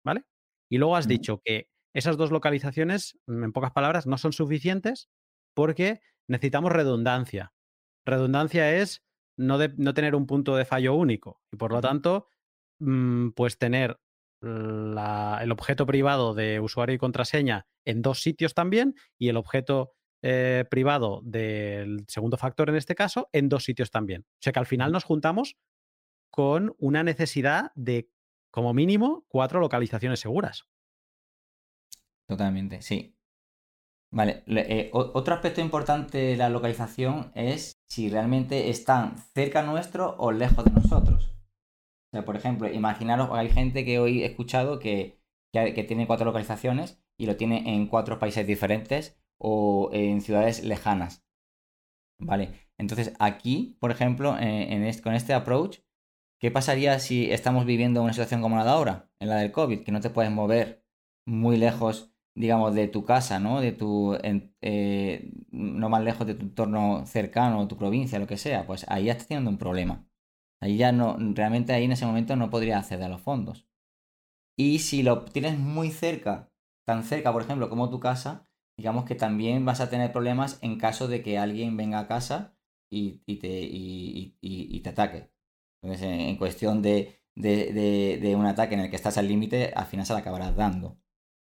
¿Vale? Y luego has dicho que esas dos localizaciones, en pocas palabras, no son suficientes porque necesitamos redundancia. Redundancia es no, tener un punto de fallo único y por lo tanto, mm, pues tener el objeto privado de usuario y contraseña en dos sitios también y el objeto eh, privado del segundo factor en este caso en dos sitios también. O sea que al final nos juntamos con una necesidad de como mínimo cuatro localizaciones seguras. Totalmente, sí. Vale, eh, otro aspecto importante de la localización es si realmente están cerca nuestro o lejos de nosotros. O sea, por ejemplo, imaginaros, hay gente que hoy he escuchado que, que, tiene cuatro localizaciones y lo tiene en cuatro países diferentes o en ciudades lejanas. Vale, entonces aquí, por ejemplo, en, con este approach, ¿qué pasaría si estamos viviendo una situación como la de ahora, en la del COVID, que no te puedes mover muy lejos digamos, de tu casa, ¿no? De tu, eh, no más lejos de tu entorno cercano, tu provincia, lo que sea, pues ahí ya estás teniendo un problema. Ahí ya no, realmente ahí en ese momento no podría acceder a los fondos. Y si lo tienes muy cerca, tan cerca, por ejemplo, como tu casa, digamos que también vas a tener problemas en caso de que alguien venga a casa y, te, y, te ataque. Entonces, en, cuestión de, de, un ataque en el que estás al límite, al final se la acabarás dando.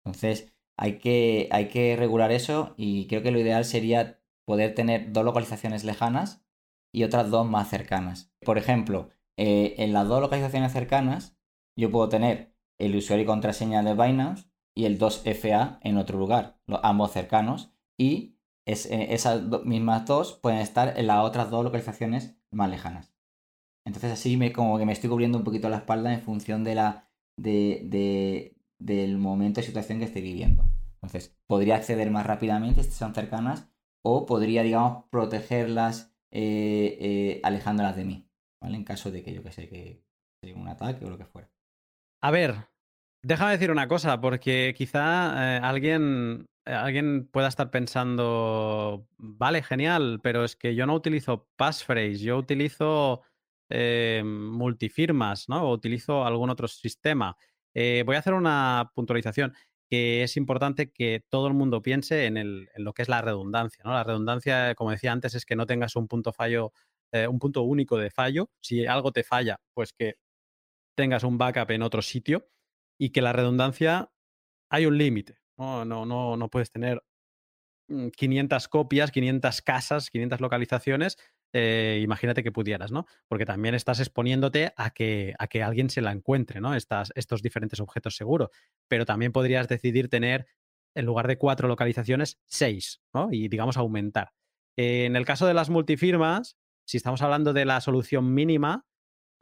Entonces, hay que, hay que regular eso y creo que lo ideal sería poder tener dos localizaciones lejanas y otras dos más cercanas. Por ejemplo, eh, en las dos localizaciones cercanas, yo puedo tener el usuario y contraseña de Binance y el 2FA en otro lugar, ambos cercanos, y eh, esas mismas dos pueden estar en las otras dos localizaciones más lejanas. Entonces así me, como que me estoy cubriendo un poquito la espalda en función de la, de, del momento y situación que esté viviendo. Entonces, podría acceder más rápidamente si son cercanas o podría, digamos, protegerlas eh, eh, alejándolas de mí, ¿vale? En caso de que yo que sé, que sea un ataque o lo que fuera. A ver, Déjame decir una cosa, porque quizá eh, alguien, alguien pueda estar pensando, vale, genial, pero es que yo no utilizo passphrase, yo utilizo multifirmas, ¿no? O utilizo algún otro sistema. Voy a hacer una puntualización que es importante que todo el mundo piense en, lo que es la redundancia, ¿no? La redundancia, como decía antes, es que no tengas un punto fallo, un punto único de fallo. Si algo te falla, pues que tengas un backup en otro sitio y que la redundancia hay un límite. No, no, no, no puedes tener 500 mm, copias, 500 casas, 500 localizaciones. Eh, imagínate que pudieras, ¿no? Porque también estás exponiéndote a que, a que alguien se la encuentre, ¿no? Estas, estos diferentes objetos seguros. Pero también podrías decidir tener, en lugar de cuatro localizaciones, seis, ¿no? Y digamos aumentar. en el caso de las multifirmas, si estamos hablando de la solución mínima,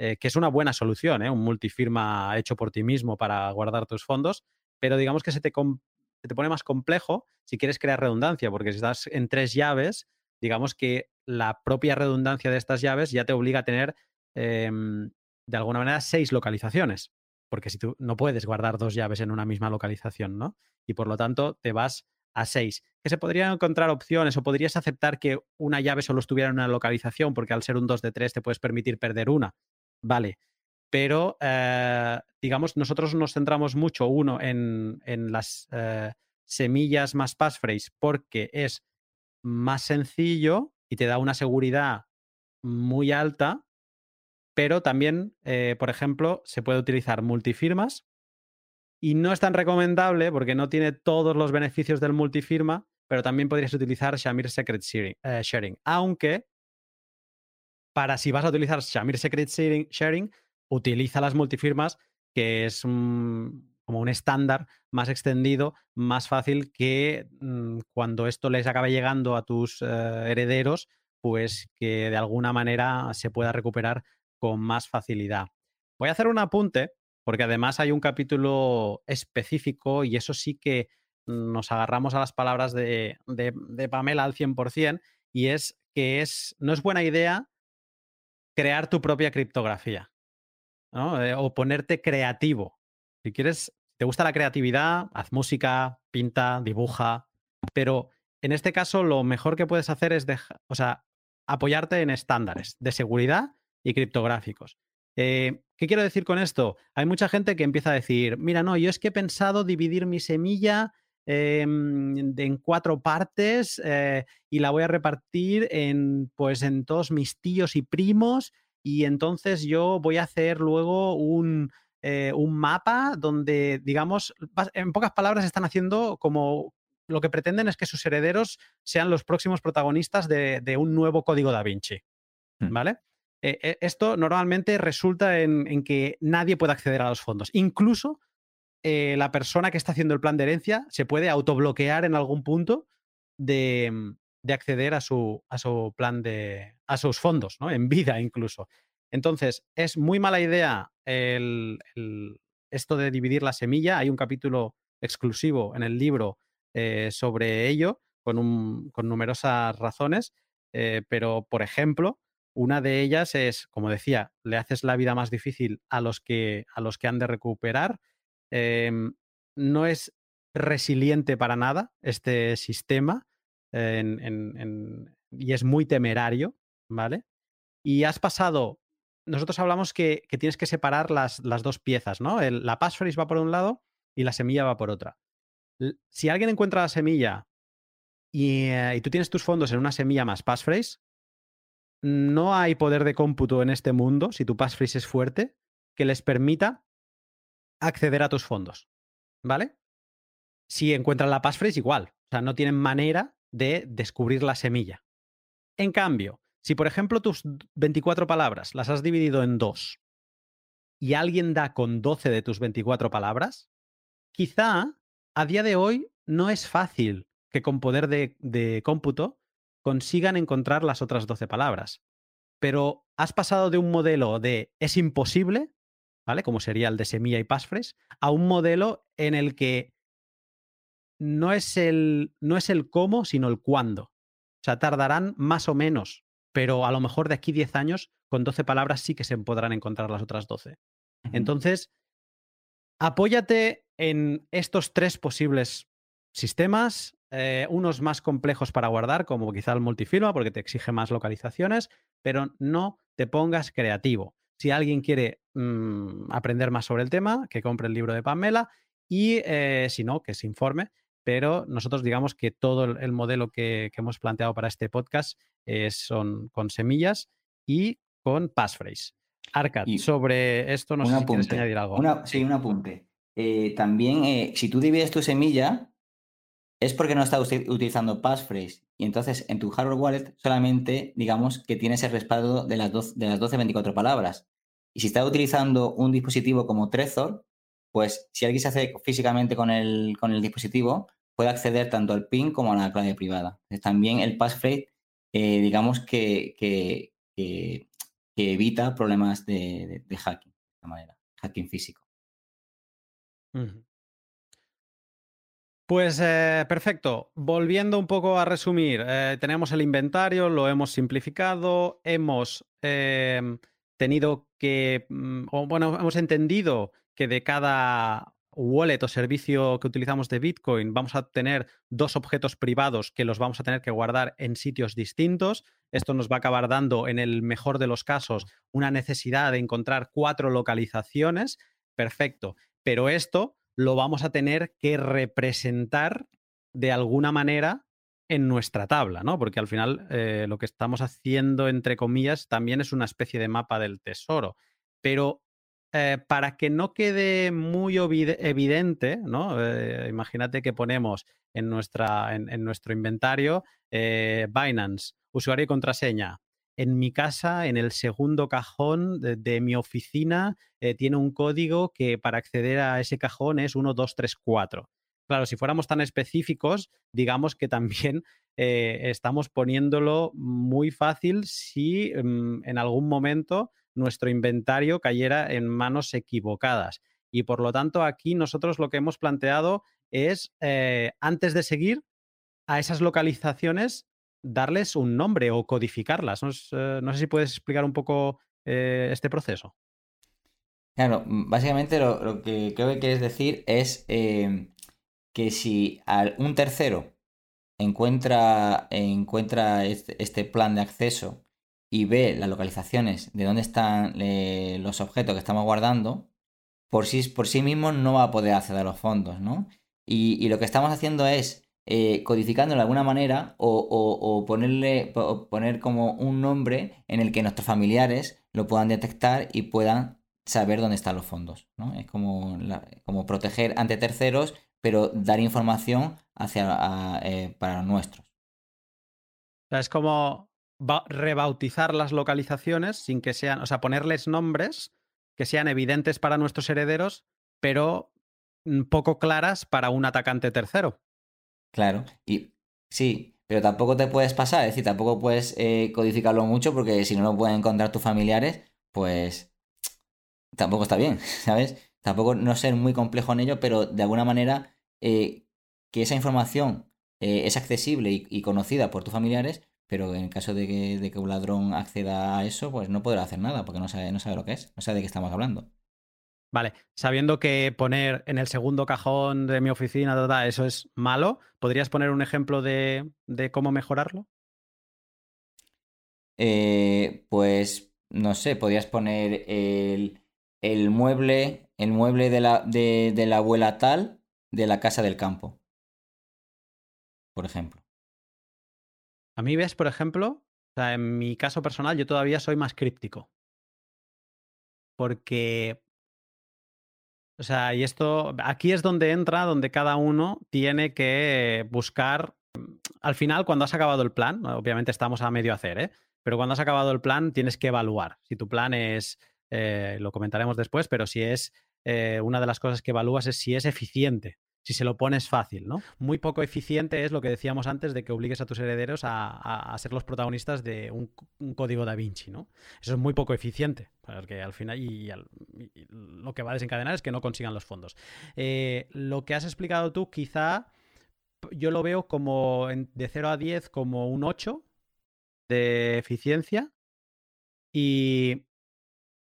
eh, que es una buena solución, ¿eh? un multifirma hecho por ti mismo para guardar tus fondos, pero digamos que se te, te pone más complejo si quieres crear redundancia, porque si estás en tres llaves, digamos que la propia redundancia de estas llaves ya te obliga a tener, em, de alguna manera, seis localizaciones, porque si tú no puedes guardar dos llaves en una misma localización, ¿no? Y por lo tanto te vas a seis. Que se podrían encontrar opciones o podrías aceptar que una llave solo estuviera en una localización, porque al ser un 2 de 3 te puedes permitir perder una vale. Pero, eh, digamos, nosotros nos centramos mucho, uno, en, las eh, semillas más passphrase porque es más sencillo y te da una seguridad muy alta, pero también, eh, por ejemplo, se puede utilizar multifirmas y no es tan recomendable porque no tiene todos los beneficios del multifirma, pero también podrías utilizar Shamir Secret Sharing aunque para si vas a utilizar Shamir Secret Sharing, utiliza las multifirmas, que es como un estándar más extendido, más fácil que mm, cuando esto les acabe llegando a tus eh, herederos, pues que de alguna manera se pueda recuperar con más facilidad. Voy a hacer un apunte, porque además hay un capítulo específico y eso sí que nos agarramos a las palabras de, Pamela al 100%, y es que es, no es buena idea crear tu propia criptografía. Eh, o ponerte creativo. Si quieres, te gusta la creatividad, haz música, pinta, dibuja. Pero en este caso, lo mejor que puedes hacer es o sea, apoyarte en estándares de seguridad y criptográficos. Eh, ¿Qué quiero decir con esto? Hay mucha gente que empieza a decir, mira, no, yo es que he pensado dividir mi semilla em, en cuatro partes eh, y la voy a repartir en, pues, en todos mis tíos y primos y entonces yo voy a hacer luego un, eh, un mapa donde, digamos, en pocas palabras están haciendo como lo que pretenden es que sus herederos sean los próximos protagonistas de, un nuevo código da Vinci. Hmm. ¿Vale? Eh, esto normalmente resulta en, que nadie puede acceder a los fondos. Incluso la persona que está haciendo el plan de herencia se puede autobloquear en algún punto de, de acceder a su, a su plan de, a sus fondos, ¿no? En vida incluso. Entonces, es muy mala idea esto de dividir la semilla. Hay un capítulo exclusivo en el libro eh, sobre ello, con, numerosas razones, eh, pero, por ejemplo, una de ellas es, como decía, le haces la vida más difícil a los que, a los que han de recuperar. Em, no es resiliente para nada este sistema y es muy temerario, ¿vale? Y has pasado, nosotros hablamos que, tienes que separar las, dos piezas, ¿no? la passphrase va por un lado y la semilla va por otra. Si alguien encuentra la semilla eh, y, tú tienes tus fondos en una semilla más passphrase, no hay poder de cómputo en este mundo, si tu passphrase es fuerte, que les permita acceder a tus fondos. ¿Vale? Si encuentran la passphrase, igual. O sea, no tienen manera de descubrir la semilla. En cambio, si por ejemplo tus 24 palabras las has dividido en dos y alguien da con 12 de tus 24 palabras, quizá a día de hoy no es fácil que con poder de, cómputo consigan encontrar las otras 12 palabras. Pero has pasado de un modelo de es imposible, ¿vale? Como sería el de semilla y passphrase, a un modelo en el que no es el, no es el cómo, sino el cuándo. O sea, tardarán más o menos, pero a lo mejor de aquí 10 años, con 12 palabras sí que se podrán encontrar las otras 12. Entonces, apóyate en estos tres posibles sistemas, eh, unos más complejos para guardar, como quizá el multifirma, porque te exige más localizaciones, pero no te pongas creativo. Si alguien quiere mm, aprender más sobre el tema, que compre el libro de Pamela y eh, si no, que se informe. Pero nosotros digamos que todo el, modelo que, hemos planteado para este podcast son con semillas y con passphrase. Arcad, sobre esto no sé si quieres añadir algo. sí, un apunte. Eh, también, si tú divides tu semilla, es porque no estás utilizando passphrase. Y entonces en tu hardware wallet solamente, digamos, que tienes el respaldo de las, 12, de las 12, 24 palabras. Y si estás utilizando un dispositivo como Trezor, pues si alguien se hace físicamente con el, con el dispositivo, puede acceder tanto al PIN como a la clave privada. también el passphrase, eh, digamos que, evita problemas de, hacking, de esta manera, hacking físico. Pues eh, perfecto. Volviendo un poco a resumir, eh, tenemos el inventario, lo hemos simplificado, hemos em, tenido que, mm, o, bueno, hemos entendido que de cada wallet o servicio que utilizamos de Bitcoin vamos a tener dos objetos privados que los vamos a tener que guardar en sitios distintos. Esto nos va a acabar dando, en el mejor de los casos, una necesidad de encontrar cuatro localizaciones. Perfecto. Pero esto lo vamos a tener que representar de alguna manera en nuestra tabla, ¿no? Porque al final eh, lo que estamos haciendo, entre comillas, también es una especie de mapa del tesoro. Pero eh, para que no quede muy evidente, ¿no? Eh, imagínate que ponemos en, nuestra, en nuestro inventario Binance, usuario y contraseña, en mi casa, en el segundo cajón de, mi oficina, eh, tiene un código que para acceder a ese cajón es 1, 2, 3, 4. Claro, si fuéramos tan específicos, digamos que también eh, estamos poniéndolo muy fácil si mm, en algún momento nuestro inventario cayera en manos equivocadas. Y por lo tanto, aquí nosotros lo que hemos planteado es, eh, antes de seguir a esas localizaciones, darles un nombre o codificarlas. No, eh, sé si puedes explicar un poco eh, este proceso. Claro, mm, básicamente lo, que creo que quieres decir es que si un tercero encuentra, encuentra este, este, plan de acceso y ve las localizaciones de dónde están eh, los objetos que estamos guardando, por sí, por sí mismo no va a poder acceder a los fondos, ¿no? y lo que estamos haciendo es eh, codificando de alguna manera o, ponerle, poner como un nombre en el que nuestros familiares lo puedan detectar y puedan saber dónde están los fondos. ¿no? Es como, como proteger ante terceros, pero dar información hacia, eh, para nuestros. es como rebautizar las localizaciones sin que sean, o sea, ponerles nombres que sean evidentes para nuestros herederos, pero mm, poco claras para un atacante tercero. Claro, y sí, pero tampoco te puedes pasar, es decir, tampoco puedes eh, codificarlo mucho porque si no lo pueden encontrar tus familiares, pues tampoco está bien, ¿sabes? Tampoco no ser muy complejo en ello, pero de alguna manera eh, que esa información eh, es accesible y, conocida por tus familiares, pero en el caso de que, de que, un ladrón acceda a eso, pues no podrá hacer nada porque no sabe, no sabe lo que es, no sabe de qué estamos hablando. Vale, sabiendo que poner en el segundo cajón de mi oficina, eso es malo, ¿podrías poner un ejemplo de, cómo mejorarlo? Eh, pues no sé, podrías poner el, mueble, el mueble de la, de, de la abuela tal de la casa del campo. Por ejemplo. A mí ves, por ejemplo, o sea, en mi caso personal, yo todavía soy más críptico. Porque. O sea, y esto. Aquí es donde entra, donde cada uno tiene que buscar. Al final, cuando has acabado el plan, obviamente estamos a medio hacer, ¿eh? Pero cuando has acabado el plan, tienes que evaluar. Si tu plan es. Eh, lo comentaremos después, pero si es. Eh, una de las cosas que evalúas es si es eficiente si se lo pones fácil, ¿no? Muy poco eficiente es lo que decíamos antes de que obligues a tus herederos a, ser los protagonistas de un, código da Vinci, ¿no? Eso es muy poco eficiente, porque al final y, lo que va a desencadenar es que no consigan los fondos. Eh, lo que has explicado tú, quizá yo lo veo como de 0 a 10 como un 8 de eficiencia y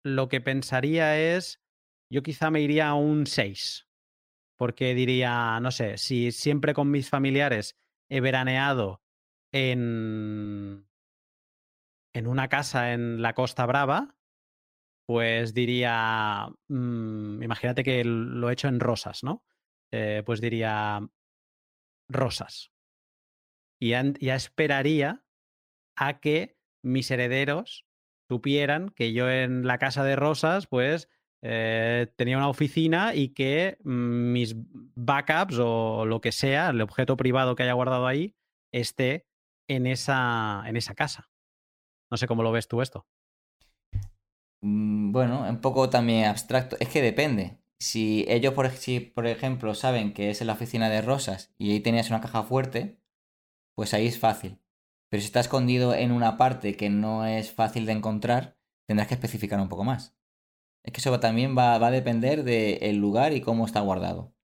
lo que pensaría es, yo quizá me iría a un 6 porque diría, no sé, si siempre con mis familiares he veraneado en, en una casa en la Costa Brava, pues diría, mm, imagínate que lo he hecho en rosas, ¿no? Eh, pues diría rosas. Y ya esperaría a que mis herederos supieran que yo en la casa de rosas, pues eh, tenía una oficina y que mm, mis backups o lo que sea, el objeto privado que haya guardado ahí, esté en esa, en esa casa. No sé cómo lo ves tú esto. Mm, bueno, un poco también abstracto. Es que depende. Si ellos, por, si, por ejemplo, saben que es en la oficina de Rosas y ahí tenías una caja fuerte, pues ahí es fácil. Pero si está escondido en una parte que no es fácil de encontrar, tendrás que especificar un poco más. Es que eso también va, a depender del lugar y cómo está guardado. O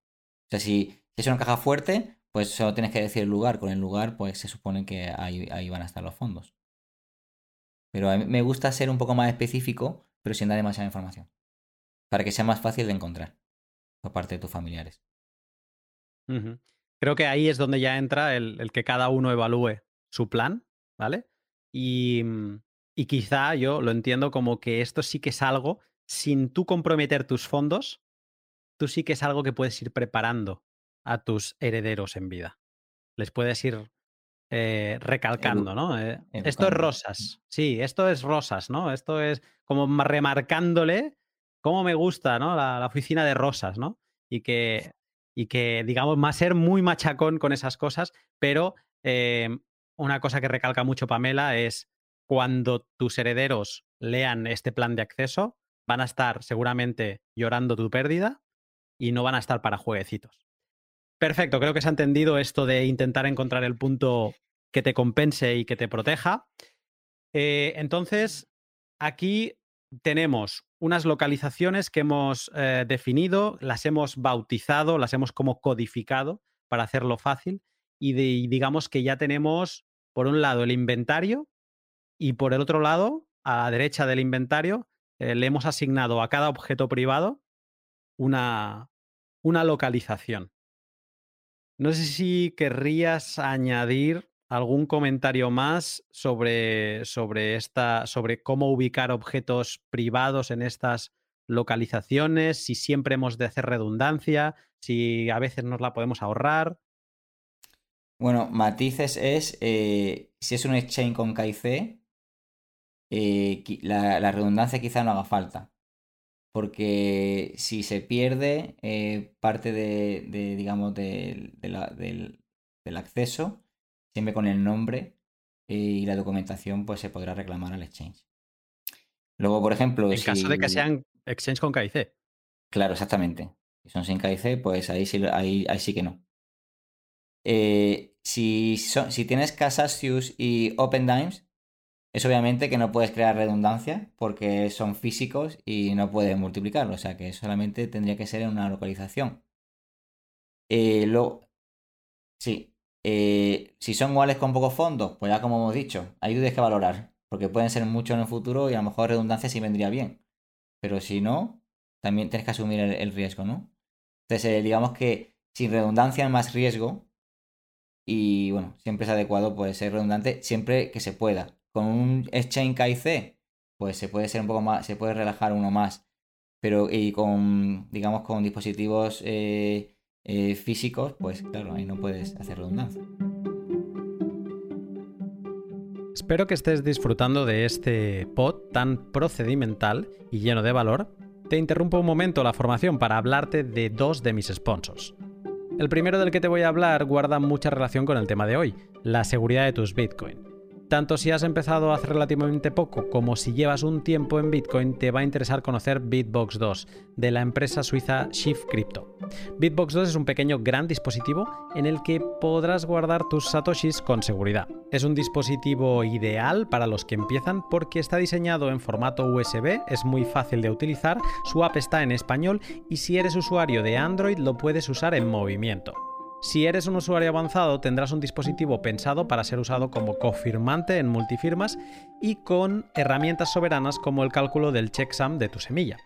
sea, si, es una caja fuerte, pues solo tienes que decir el lugar. Con el lugar, pues se supone que ahí, ahí van a estar los fondos. Pero a mí me gusta ser un poco más específico, pero sin dar demasiada información. Para que sea más fácil de encontrar por parte de tus familiares. Creo que ahí es donde ya entra el, el, que cada uno evalúe su plan, ¿vale? Y, y quizá yo lo entiendo como que esto sí que es algo sin tú comprometer tus fondos, tú sí que es algo que puedes ir preparando a tus herederos en vida. Les puedes ir eh, recalcando, ¿no? Eh, esto es rosas, sí, esto es rosas, ¿no? Esto es como remarcándole cómo me gusta, ¿no? La, oficina de rosas, ¿no? Y que, y que, digamos, va a ser muy machacón con esas cosas, pero eh, una cosa que recalca mucho Pamela es cuando tus herederos lean este plan de acceso, van a estar seguramente llorando tu pérdida y no van a estar para jueguecitos. Perfecto, creo que se ha entendido esto de intentar encontrar el punto que te compense y que te proteja. Eh, entonces, aquí tenemos unas localizaciones que hemos eh, definido, las hemos bautizado, las hemos como codificado para hacerlo fácil y digamos que ya tenemos, por un lado, el inventario y por el otro lado, a la derecha del inventario, eh, le hemos asignado a cada objeto privado una, una localización. No sé si querrías añadir algún comentario más sobre, sobre, esta, sobre cómo ubicar objetos privados en estas localizaciones, si siempre hemos de hacer redundancia, si a veces nos la podemos ahorrar. Bueno, matices es eh, si es un exchange con KIC, eh, la, redundancia quizá no haga falta. Porque si se pierde eh, parte de, digamos, del, acceso, siempre con el nombre eh, y la documentación, pues se podrá reclamar al exchange. Luego, por ejemplo. En caso de que sean exchange con KIC. Claro, exactamente. Si son sin KIC, pues ahí sí, ahí, ahí sí que no. si, si tienes Casasius y OpenDimes, es obviamente que no puedes crear redundancia porque son físicos y no puedes multiplicarlo, o sea que solamente tendría que ser en una localización. Eh, sí, eh, si son iguales con pocos fondos, pues ya como hemos dicho, hay dudas que valorar, porque pueden ser muchos en el futuro y a lo mejor redundancia sí vendría bien. Pero si no, también tienes que asumir el, riesgo, ¿no? Entonces, eh, digamos que sin redundancia más riesgo, y bueno, siempre es adecuado pues ser redundante siempre que se pueda con un exchange KIC, pues se puede ser un poco más, se puede relajar uno más. Pero y con, digamos, con dispositivos eh, eh, físicos, pues claro, ahí no puedes hacer redundancia. Espero que estés disfrutando de este pod tan procedimental y lleno de valor. Te interrumpo un momento la formación para hablarte de dos de mis sponsors. El primero del que te voy a hablar guarda mucha relación con el tema de hoy, la seguridad de tus Bitcoin. Tanto si has empezado hace relativamente poco como si llevas un tiempo en Bitcoin, te va a interesar conocer Bitbox 2, de la empresa suiza Shift Crypto. Bitbox 2 es un pequeño gran dispositivo en el que podrás guardar tus satoshis con seguridad. Es un dispositivo ideal para los que empiezan porque está diseñado en formato USB, es muy fácil de utilizar, su app está en español y si eres usuario de Android lo puedes usar en movimiento. Si eres un usuario avanzado, tendrás un dispositivo pensado para ser usado como cofirmante en multifirmas y con herramientas soberanas como el cálculo del checksum de tu semilla.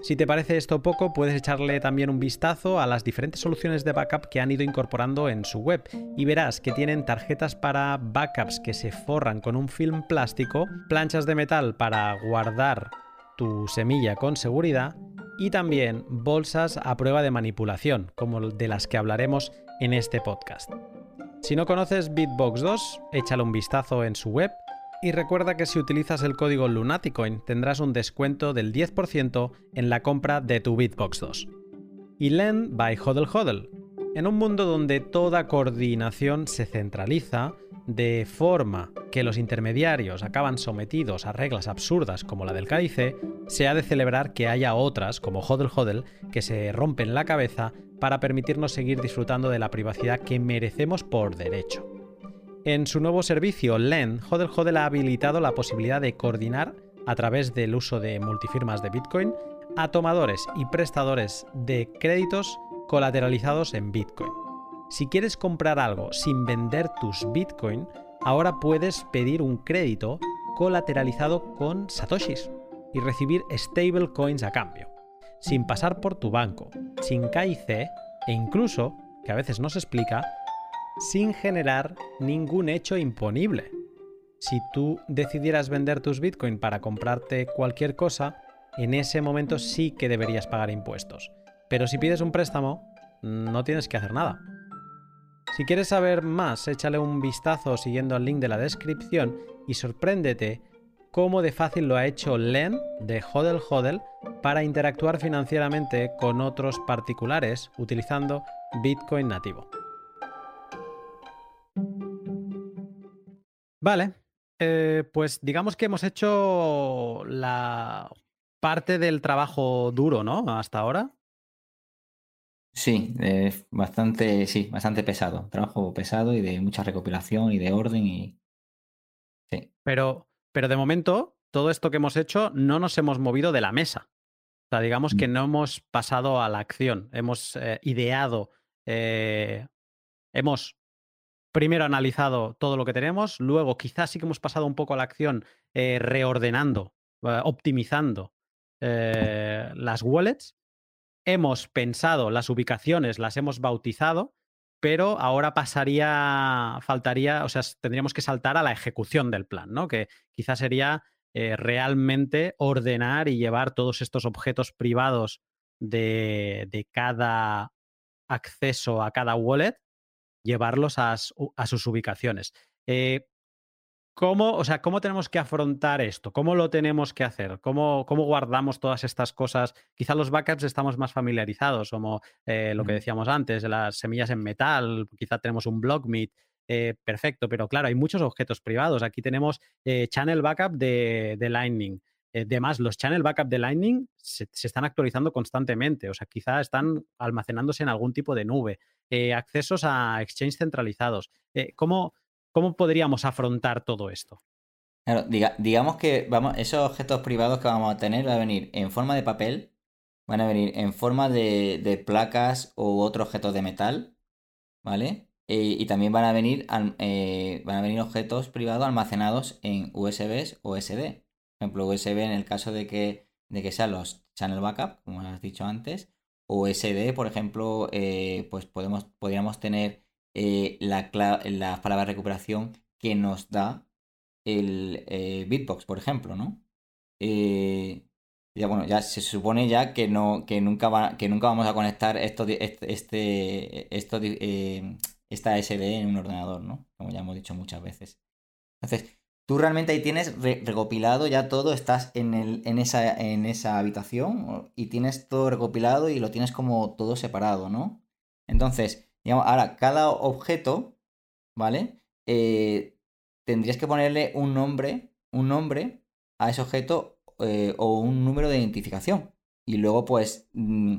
Si te parece esto poco, puedes echarle también un vistazo a las diferentes soluciones de backup que han ido incorporando en su web y verás que tienen tarjetas para backups que se forran con un film plástico, planchas de metal para guardar tu semilla con seguridad y también bolsas a prueba de manipulación, como de las que hablaremos en este podcast. Si no conoces Bitbox 2, échale un vistazo en su web y recuerda que si utilizas el código Lunaticoin tendrás un descuento del 10% en la compra de tu Bitbox 2. Y Lend by Hodel Hodel. En un mundo donde toda coordinación se centraliza, de forma que los intermediarios acaban sometidos a reglas absurdas como la del cádice, se ha de celebrar que haya otras, como Hodel Hodel, que se rompen la cabeza para permitirnos seguir disfrutando de la privacidad que merecemos por derecho. En su nuevo servicio, LEND, Hodel Hodel ha habilitado la posibilidad de coordinar, a través del uso de multifirmas de Bitcoin, a tomadores y prestadores de créditos colateralizados en Bitcoin. Si quieres comprar algo sin vender tus Bitcoin, ahora puedes pedir un crédito colateralizado con Satoshis y recibir stablecoins a cambio, sin pasar por tu banco, sin KIC e incluso, que a veces no se explica, sin generar ningún hecho imponible. Si tú decidieras vender tus Bitcoin para comprarte cualquier cosa, en ese momento sí que deberías pagar impuestos. Pero si pides un préstamo, no tienes que hacer nada. Si quieres saber más, échale un vistazo siguiendo el link de la descripción y sorpréndete cómo de fácil lo ha hecho Len de Hodel Hodel para interactuar financieramente con otros particulares utilizando Bitcoin nativo. Vale, eh, pues digamos que hemos hecho la parte del trabajo duro, ¿no? Hasta ahora. Sí, es bastante, sí, bastante pesado. Trabajo pesado y de mucha recopilación y de orden y. Sí. Pero, pero de momento, todo esto que hemos hecho no nos hemos movido de la mesa. O sea, digamos que mm. no hemos pasado a la acción. Hemos eh, ideado, eh, hemos primero analizado todo lo que tenemos, luego quizás sí que hemos pasado un poco a la acción eh, reordenando, optimizando las wallets hemos pensado las ubicaciones, las hemos bautizado, pero ahora pasaría, faltaría, o sea, tendríamos que saltar a la ejecución del plan, ¿no? Que quizás sería eh, realmente ordenar y llevar todos estos objetos privados de, de cada acceso a cada wallet, llevarlos a, sus ubicaciones. Eh, ¿Cómo, o sea, ¿Cómo tenemos que afrontar esto? ¿Cómo lo tenemos que hacer? ¿Cómo, cómo guardamos todas estas cosas? Quizá los backups estamos más familiarizados, como eh, lo que decíamos antes, las semillas en metal, quizá tenemos un BlockMeet, eh, perfecto, pero claro, hay muchos objetos privados. Aquí tenemos eh, Channel Backup de, Lightning. Además, los Channel Backup de Lightning se, están actualizando constantemente, o sea, quizá están almacenándose en algún tipo de nube. accesos a exchange centralizados. ¿cómo, ¿Cómo podríamos afrontar todo esto? Claro, digamos que esos objetos privados que vamos a tener van a venir en forma de papel, van a venir en forma de, placas u otros objetos de metal, ¿vale? Eh, y también van a venir eh, van a venir objetos privados almacenados en USBs o SD. Por ejemplo, USB en el caso de que, de que sean los channel backup, como has dicho antes, o SD, por ejemplo, eh, pues podemos, podríamos tener eh, la, la, palabra recuperación que nos da el eh, Bitbox, por ejemplo, ¿no? Eh, ya bueno, ya se supone ya que no, que nunca que nunca vamos a conectar esto, este, esto, esta SD en un ordenador, ¿no? Como ya hemos dicho muchas veces. Entonces, tú realmente ahí tienes recopilado ya todo, estás en, el, en, esa, en esa habitación y tienes todo recopilado y lo tienes como todo separado, ¿no? Entonces, digamos, ahora cada objeto, ¿vale? Eh, tendrías que ponerle un nombre, un nombre a ese objeto eh, o un número de identificación. Y luego, pues, mm,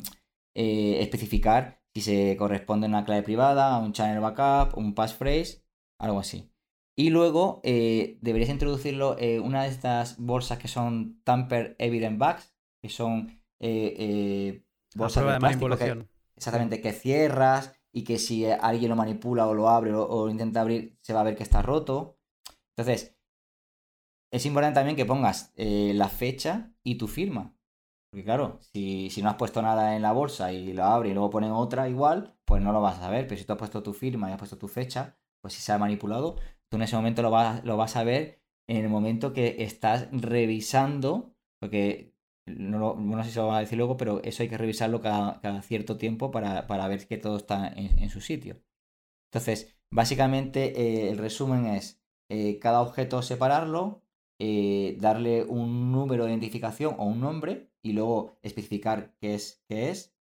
eh, especificar si se corresponde a una clave privada, a un channel backup, un passphrase, algo así. Y luego deberías introducirlo en una de estas bolsas que son tamper evident bags, que son bolsas de, manipulación. exactamente, que cierras y que si alguien lo manipula o lo abre o, lo intenta abrir, se va a ver que está roto. Entonces, es importante también que pongas eh, la fecha y tu firma. Porque claro, si, no has puesto nada en la bolsa y lo abre y luego ponen otra igual, pues no lo vas a ver. Pero si tú has puesto tu firma y has puesto tu fecha, pues si se ha manipulado, tú en ese momento lo vas, lo vas a ver en el momento que estás revisando, porque no, sé si lo van a decir luego, pero eso hay que revisarlo cada, cierto tiempo para, ver que todo está en, su sitio. Entonces, básicamente eh, el resumen es eh, cada objeto separarlo, eh, darle un número de identificación o un nombre y luego especificar qué es, qué es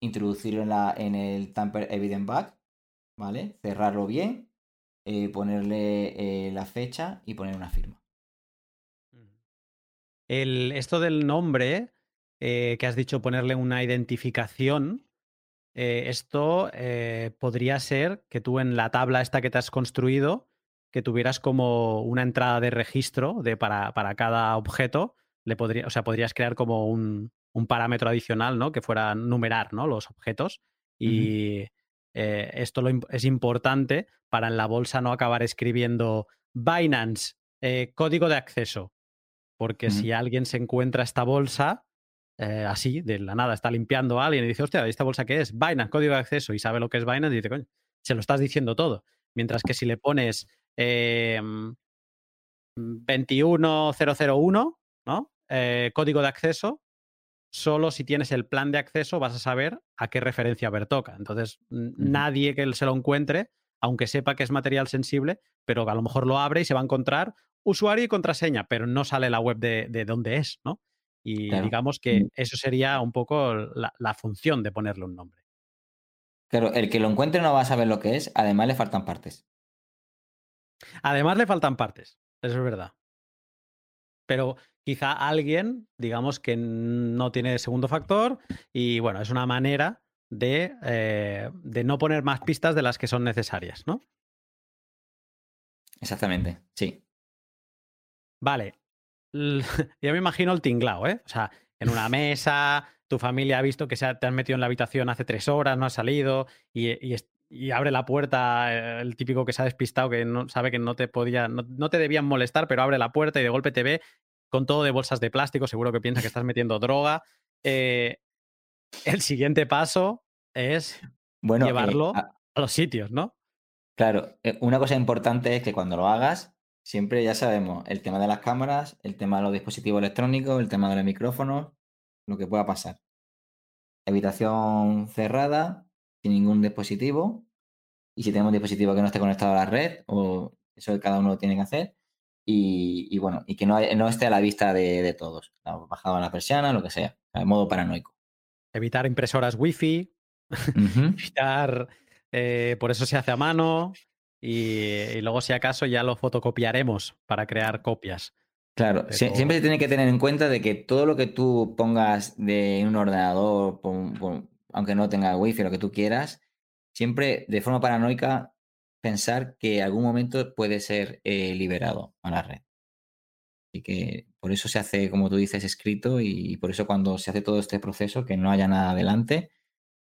introducirlo en, la, en el tamper evident bag, ¿vale? Cerrarlo bien, ponerle la fecha y poner una firma esto del nombre, eh, que has dicho ponerle una identificación, eh, esto eh, podría ser que tú en la tabla esta que te has construido, que tuvieras como una entrada de registro de para, para cada objeto, le podría, o sea, podrías crear como un, parámetro adicional, ¿no? Que fuera numerar, ¿no? Los objetos. Y esto es importante para en la bolsa no acabar escribiendo Binance, código de acceso, porque si alguien se encuentra esta bolsa, eh, así, de la nada, está limpiando a alguien y dice, hostia, ¿esta bolsa qué es? Binance, código de acceso, y sabe lo que es Binance, y dice, coño, se lo estás diciendo todo. Mientras que si le pones 21001, em, ¿no? Eh, código de acceso, solo si tienes el plan de acceso vas a saber a qué referencia ver toca. Entonces, nadie que se lo encuentre, aunque sepa que es material sensible, pero a lo mejor lo abre y se va a encontrar usuario y contraseña, pero no sale la web de, dónde es, ¿no? Y digamos que mm. eso sería un poco la, función de ponerle un nombre. Claro, el que lo encuentre no va a saber lo que es, además le faltan partes. Además le faltan partes, eso es verdad. Pero quizá alguien, digamos que no tiene segundo factor y bueno, es una manera de, eh, de no poner más pistas de las que son necesarias, ¿no? Exactamente, sí. Vale. Ya me imagino el tinglao, ¿eh? O sea, en una mesa, tu familia ha visto que se te han metido en la habitación hace tres horas, no has salido, y, abre la puerta, eh, el típico que se ha despistado, que no sabe que no te podía, no, te debían molestar, pero abre la puerta y de golpe te ve con todo de bolsas de plástico, seguro que piensa que estás metiendo droga. Eh, el siguiente paso es bueno, llevarlo a los sitios, ¿no? Claro, una cosa importante es que cuando lo hagas, Siempre ya sabemos el tema de las cámaras, el tema de los dispositivos electrónicos, el tema de los micrófonos, lo que pueda pasar. Habitación cerrada, sin ningún dispositivo. Y si tenemos un dispositivo que no esté conectado a la red, o eso cada uno lo tiene que hacer. Y, bueno, y que no, no, esté a la vista de, todos. Bajado a la persiana, lo que sea, de modo paranoico. Evitar impresoras wifi, evitar, eh, por eso se hace a mano, y, luego si acaso ya lo fotocopiaremos para crear copias. Claro, siempre se tiene que tener en cuenta de que todo lo que tú pongas de un ordenador, aunque no tenga wifi, lo que tú quieras, siempre de forma paranoica pensar que algún momento puede ser eh, liberado a la red. Así que por eso se hace, como tú dices, escrito y por eso cuando se hace todo este proceso, que no haya nada adelante,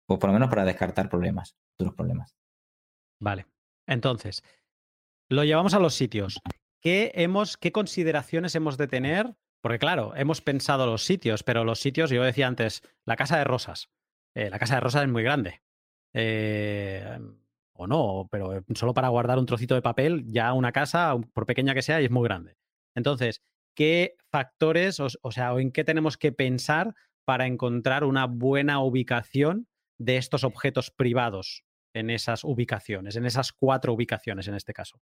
pues por lo menos para descartar problemas, futuros problemas. Vale. Entonces, lo llevamos a los sitios. ¿Qué, hemos, ¿Qué consideraciones hemos de tener? Porque claro, hemos pensado los sitios, pero los sitios, yo decía antes, la casa de rosas. Eh, la casa de rosas es muy grande. Eh, o no, pero solo para guardar un trocito de papel, ya una casa, por pequeña que sea, es muy grande. Entonces, ¿qué factores, o sea, o en qué tenemos que pensar para encontrar una buena ubicación de estos objetos privados? En esas ubicaciones, en esas cuatro ubicaciones en este caso?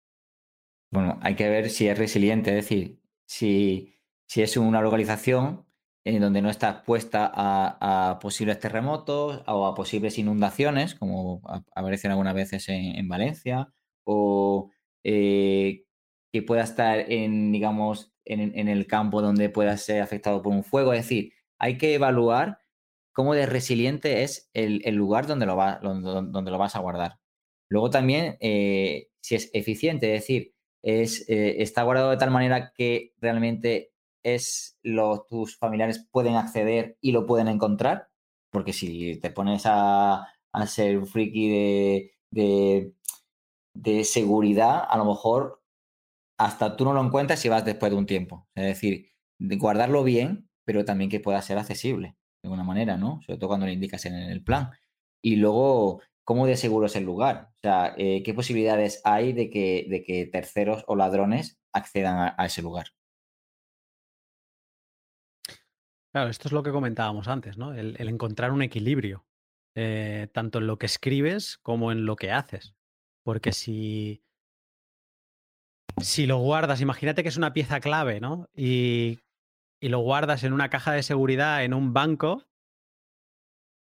Bueno, hay que ver si es resiliente, es decir, si, si es una localización en donde no está expuesta a, posibles terremotos o a posibles inundaciones, como aparecen algunas veces en, Valencia, o eh, que pueda estar en, digamos, en, el campo donde pueda ser afectado por un fuego. Es decir, hay que evaluar cómo de resiliente es el, lugar donde lo, va, donde, lo vas a guardar. Luego también, eh, si es eficiente, es decir, es, eh, está guardado de tal manera que realmente es lo, tus familiares pueden acceder y lo pueden encontrar, porque si te pones a, ser un friki de, de, seguridad, a lo mejor hasta tú no lo encuentras si vas después de un tiempo. Es decir, guardarlo bien, pero también que pueda ser accesible de alguna manera, ¿no? Sobre todo cuando le indicas en el plan. Y luego, ¿cómo de seguro es el lugar? O sea, eh, ¿qué posibilidades hay de que, de que terceros o ladrones accedan a ese lugar? Claro, esto es lo que comentábamos antes, ¿no? El, encontrar un equilibrio, eh, tanto en lo que escribes como en lo que haces. Porque si, si lo guardas, imagínate que es una pieza clave, ¿no? Y, y lo guardas en una caja de seguridad en un banco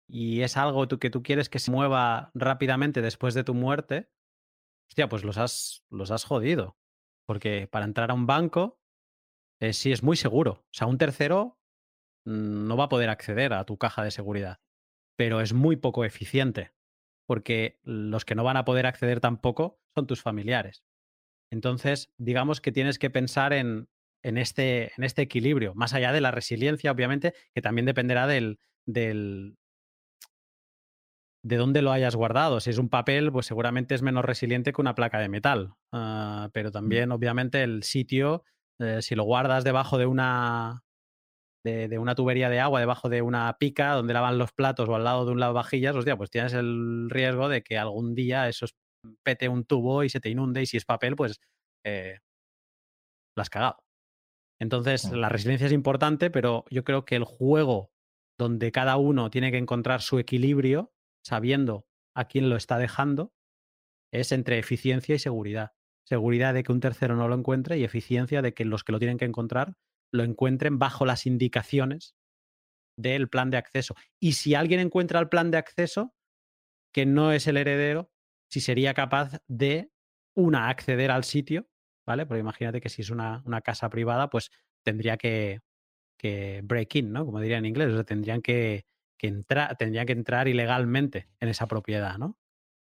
y es algo que tú quieres que se mueva rápidamente después de tu muerte, hostia, pues los has, los has jodido. Porque para entrar a un banco eh, sí es muy seguro. O sea, un tercero no va a poder acceder a tu caja de seguridad. Pero es muy poco eficiente, porque los que no van a poder acceder tampoco son tus familiares. Entonces, digamos que tienes que pensar en, en, este, en este equilibrio, más allá de la resiliencia, obviamente, que también dependerá del, del, de dónde lo hayas guardado. Si es un papel, pues seguramente es menos resiliente que una placa de metal. Ah, pero mm. también, obviamente, el sitio, eh, si lo guardas debajo de una, de, una tubería de agua debajo de una pica donde lavan los platos o al lado de un lavavajillas, hostia, pues tienes el riesgo de que algún día eso pete un tubo y se te inunde y si es papel, pues eh, lo has cagado. Entonces, la resiliencia es importante, pero yo creo que el juego donde cada uno tiene que encontrar su equilibrio, sabiendo a quién lo está dejando, es entre eficiencia y seguridad. Seguridad de que un tercero no lo encuentre y eficiencia de que los que lo tienen que encontrar lo encuentren bajo las indicaciones del plan de acceso. Y si alguien encuentra el plan de acceso, que no es el heredero, si sería capaz de, una, acceder al sitio, ¿vale? Porque imagínate que si es una, una casa privada, pues tendría que, que, break in, ¿no? Como diría en inglés, o sea, tendrían que, que entrar, tendrían que entrar ilegalmente en esa propiedad, ¿no?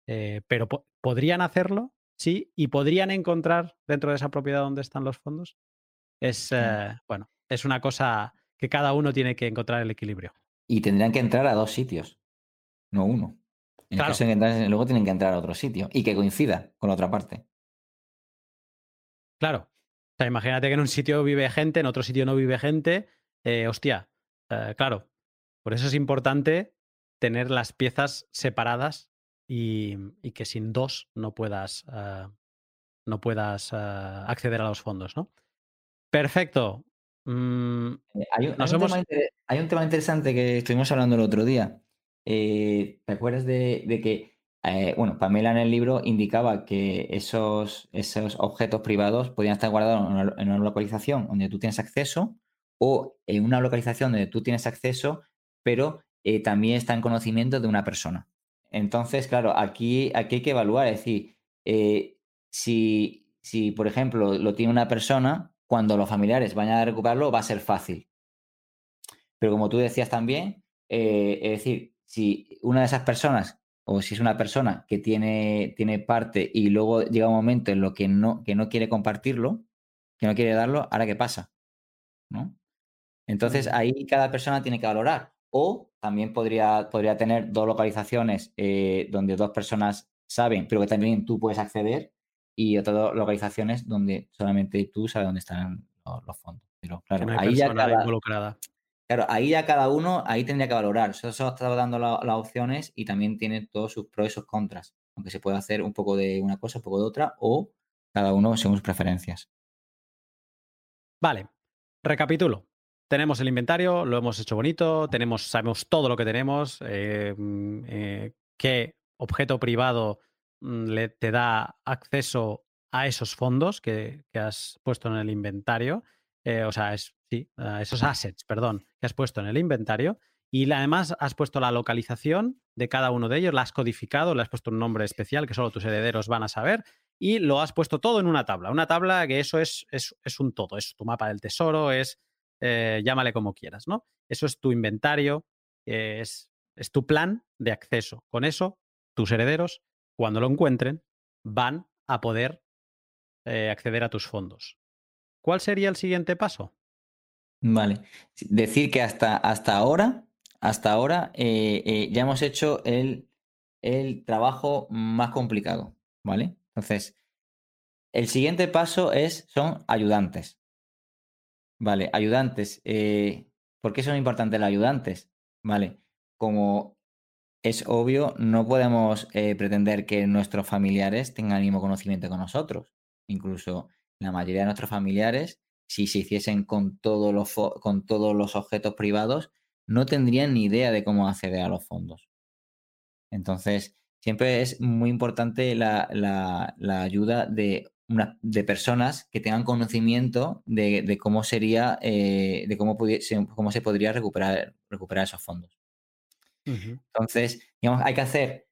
Eh, pero podrían hacerlo, sí, y podrían encontrar dentro de esa propiedad donde están los fondos. Es, eh, bueno, es una cosa que cada uno tiene que encontrar el equilibrio. Y tendrían que entrar a dos sitios, no uno. En claro. caso de que luego tienen que entrar a otro sitio y que coincida con la otra parte. Claro. O sea, imagínate que en un sitio vive gente, en otro sitio no vive gente. Eh, hostia, eh, claro. Por eso es importante tener las piezas separadas y, que sin dos no puedas, no puedas acceder a los fondos, ¿no? Perfecto. Mm, eh, hay, un, tema, interesante que estuvimos hablando el otro día. Eh, ¿Te acuerdas de, que, eh, bueno, Pamela en el libro indicaba que esos, esos objetos privados podían estar guardados en una, localización donde tú tienes acceso o en una localización donde tú tienes acceso, pero también está en conocimiento de una persona. Entonces, claro, aquí, aquí hay que evaluar, es decir, si, si, por ejemplo, lo tiene una persona, cuando los familiares vayan a recuperarlo va a ser fácil. Pero como tú decías también, eh, es decir, si una de esas personas o si es una persona que tiene, tiene parte y luego llega un momento en lo que no, que no quiere compartirlo, que no quiere darlo, ¿ahora qué pasa? ¿No? Entonces ahí cada persona tiene que valorar. O también podría, podría tener dos localizaciones eh, donde dos personas saben, pero que también tú puedes acceder y otras localizaciones donde solamente tú sabes dónde están los, fondos. Pero claro, ahí ya cada, Claro, ahí ya cada uno, ahí tendría que valorar. Eso, eso está dando las opciones y también tiene todos sus pros y sus contras. Aunque se puede hacer un poco de una cosa, un poco de otra, o cada uno según sus preferencias. Vale, recapitulo. Tenemos el inventario, lo hemos hecho bonito, tenemos, sabemos todo lo que tenemos, eh, mm, eh, qué objeto privado Mm, le, te da acceso a esos fondos que, has puesto en el inventario, eh, o sea, es, sí, a esos assets, perdón, que has puesto en el inventario. Y además has puesto la localización de cada uno de ellos, la has codificado, le has puesto un nombre especial que solo tus herederos van a saber y lo has puesto todo en una tabla. Una tabla que eso es, es, un todo, es tu mapa del tesoro, es, eh, llámale como quieras, ¿no? Eso es tu inventario, es, es tu plan de acceso. Con eso, tus herederos, cuando lo encuentren, van a poder eh, acceder a tus fondos. ¿Cuál sería el siguiente paso? Vale. Decir que hasta, hasta ahora, hasta ahora eh, eh, ya hemos hecho el, el, trabajo más complicado, ¿vale? Entonces, el siguiente paso es, son ayudantes. Vale, ayudantes. ¿Por qué son importantes los ayudantes? Vale, como es obvio, no podemos pretender que nuestros familiares tengan el mismo conocimiento que nosotros incluso la mayoría de nuestros familiares, si se hiciesen con, todos los con todos los objetos privados, no tendrían ni idea de cómo acceder a los fondos. Entonces, siempre es muy importante la, ayuda de, una, de, personas que tengan conocimiento de, cómo sería, eh, de cómo, cómo, se podría recuperar, recuperar esos fondos. Entonces, digamos, hay que hacer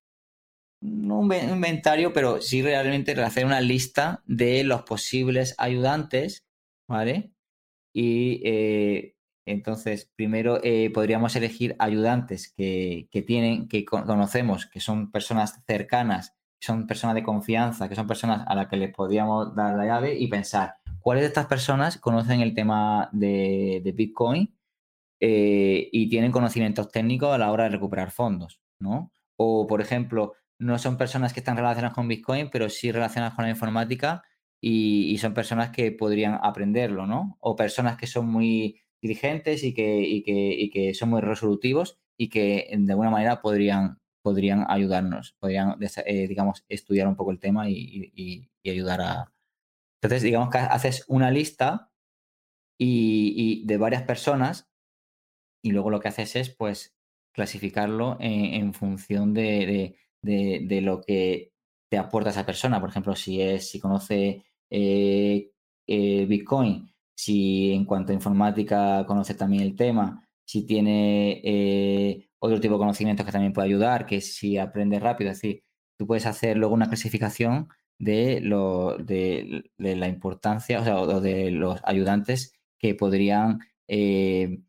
no un inventario, pero sí realmente hacer una lista de los posibles ayudantes, ¿vale? Y eh, entonces, primero eh, podríamos elegir ayudantes que, tienen, que conocemos, que son personas cercanas, que son personas de confianza, que son personas a las que les podríamos dar la llave y pensar, ¿cuáles de estas personas conocen el tema de, Bitcoin eh, y tienen conocimientos técnicos a la hora de recuperar fondos, ¿no? O, por ejemplo, no son personas que están relacionadas con Bitcoin, pero sí relacionadas con la informática y, son personas que podrían aprenderlo, ¿no? O personas que son muy dirigentes y que, que, son muy resolutivos y que de alguna manera podrían, podrían ayudarnos, podrían, eh, digamos, estudiar un poco el tema y, ayudar a... Entonces, digamos que haces una lista y, de varias personas y luego lo que haces es, pues, clasificarlo en, función de de, lo que te aporta esa persona. Por ejemplo, si es, si conoce eh, eh, Bitcoin, si en cuanto a informática conoce también el tema, si tiene eh, otro tipo de conocimientos que también puede ayudar, que si aprende rápido, es decir, tú puedes hacer luego una clasificación de, lo, de, la importancia, o sea, de los ayudantes que podrían ayudar.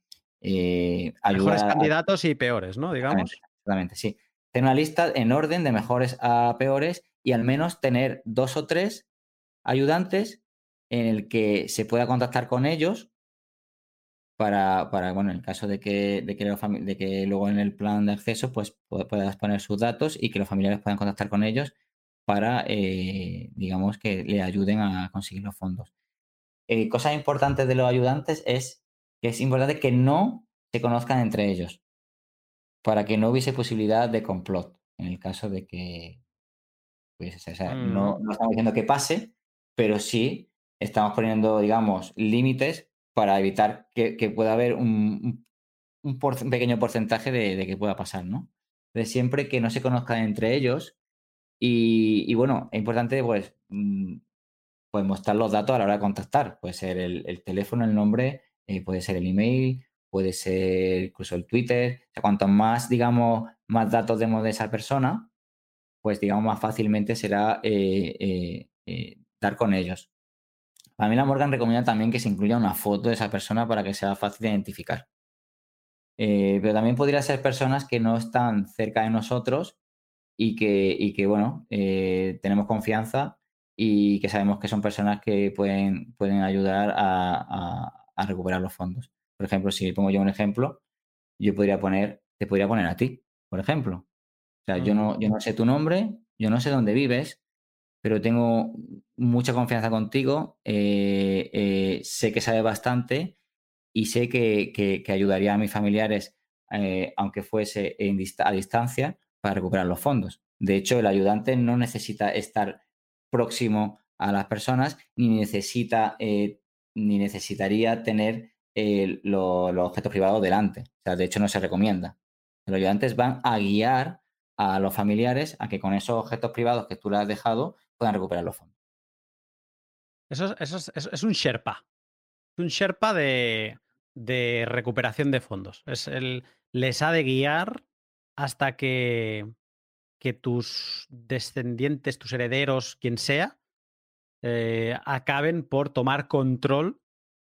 Mejores candidatos y peores, ¿no? Digamos. Exactamente, sí tener una lista en orden de mejores a peores y al menos tener dos o tres ayudantes en el que se pueda contactar con ellos para, para bueno, en el caso de que, de que, de que luego en el plan de acceso pues puedas poner sus datos y que los familiares puedan contactar con ellos para, eh, digamos, que le ayuden a conseguir los fondos. Eh, cosas importantes de los ayudantes es que es importante que no se conozcan entre ellos para que no hubiese posibilidad de complot en el caso de que, pues, mm. no, estamos diciendo que pase, pero sí estamos poniendo, digamos, límites para evitar que, pueda haber un, pequeño porcentaje de, que pueda pasar, ¿no? De siempre que no se conozcan entre ellos y, bueno, es importante, pues, mm, pues, mostrar los datos a la hora de contactar. Puede ser el, teléfono, el nombre, eh, puede ser el email, puede ser incluso el Twitter. O sea, cuanto más, digamos, más datos demos de esa persona, pues, digamos, más fácilmente será eh, eh, dar con ellos. A mí la Morgan recomienda también que se incluya una foto de esa persona para que sea fácil de identificar. pero también podría ser personas que no están cerca de nosotros y que, que bueno, tenemos confianza y que sabemos que son personas que pueden, pueden ayudar a recuperar los fondos. Por ejemplo, si pongo yo un ejemplo, yo podría poner, te podría poner a ti, por ejemplo. O sea, yo, no, yo no sé tu nombre, yo no sé dónde vives, pero tengo mucha confianza contigo, eh, eh, sé que sabes bastante y sé que, ayudaría a mis familiares, eh, aunque fuese a distancia, para recuperar los fondos. De hecho, el ayudante no necesita estar próximo a las personas, ni necesita, ni necesitaría tener los objetos privados delante. De hecho, no se recomienda. Los ayudantes van a guiar a los familiares a que con esos objetos privados que tú les has dejado puedan recuperar los fondos. Eso, es, es, un Sherpa. Es un Sherpa de, de recuperación de fondos. Es el, les ha de guiar hasta que, que tus descendientes, tus herederos, quien sea, eh, acaben por tomar control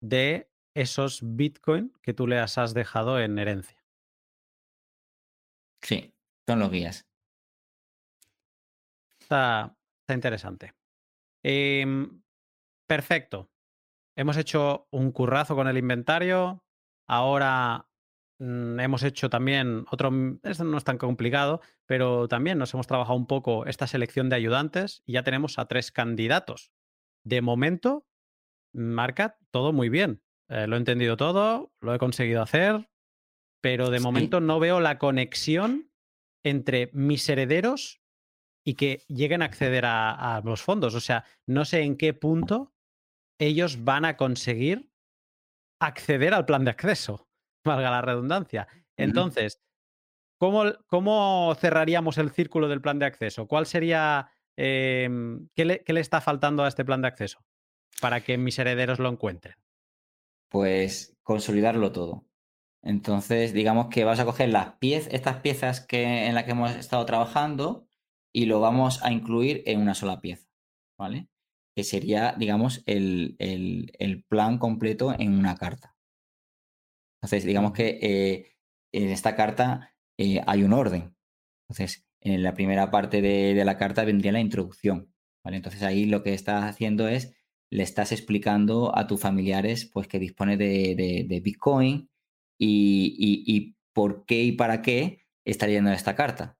de esos Bitcoin que tú les has dejado en herencia. Sí, son los guías. Está, interesante. Em, perfecto. Hemos hecho un currazo con el inventario. Ahora mm, hemos hecho también otro. Esto no es tan complicado, pero también nos hemos trabajado un poco esta selección de ayudantes y ya tenemos a tres candidatos. De momento, marca todo muy bien. Eh, lo he entendido todo, lo he conseguido hacer, pero de momento no veo la conexión entre mis herederos y que lleguen a acceder a, los fondos. O sea, no sé en qué punto ellos van a conseguir acceder al plan de acceso, valga la redundancia. Entonces, ¿cómo, ¿cómo, cerraríamos el círculo del plan de acceso? ¿Cuál sería, em, ¿qué, le, ¿qué, le, está faltando a este plan de acceso para que mis herederos lo encuentren? Pues consolidarlo todo. Entonces, digamos que vas a coger las piezas, estas piezas que, en las que hemos estado trabajando y lo vamos a incluir en una sola pieza, ¿vale? Que sería, digamos, el, plan completo en una carta. Entonces, digamos que eh, en esta carta eh, hay un orden. Entonces, en la primera parte de, la carta vendría la introducción, ¿vale? Entonces ahí lo que estás haciendo es, le estás explicando a tus familiares pues que dispone de Bitcoin, y, por qué y para qué está leyendo esta carta.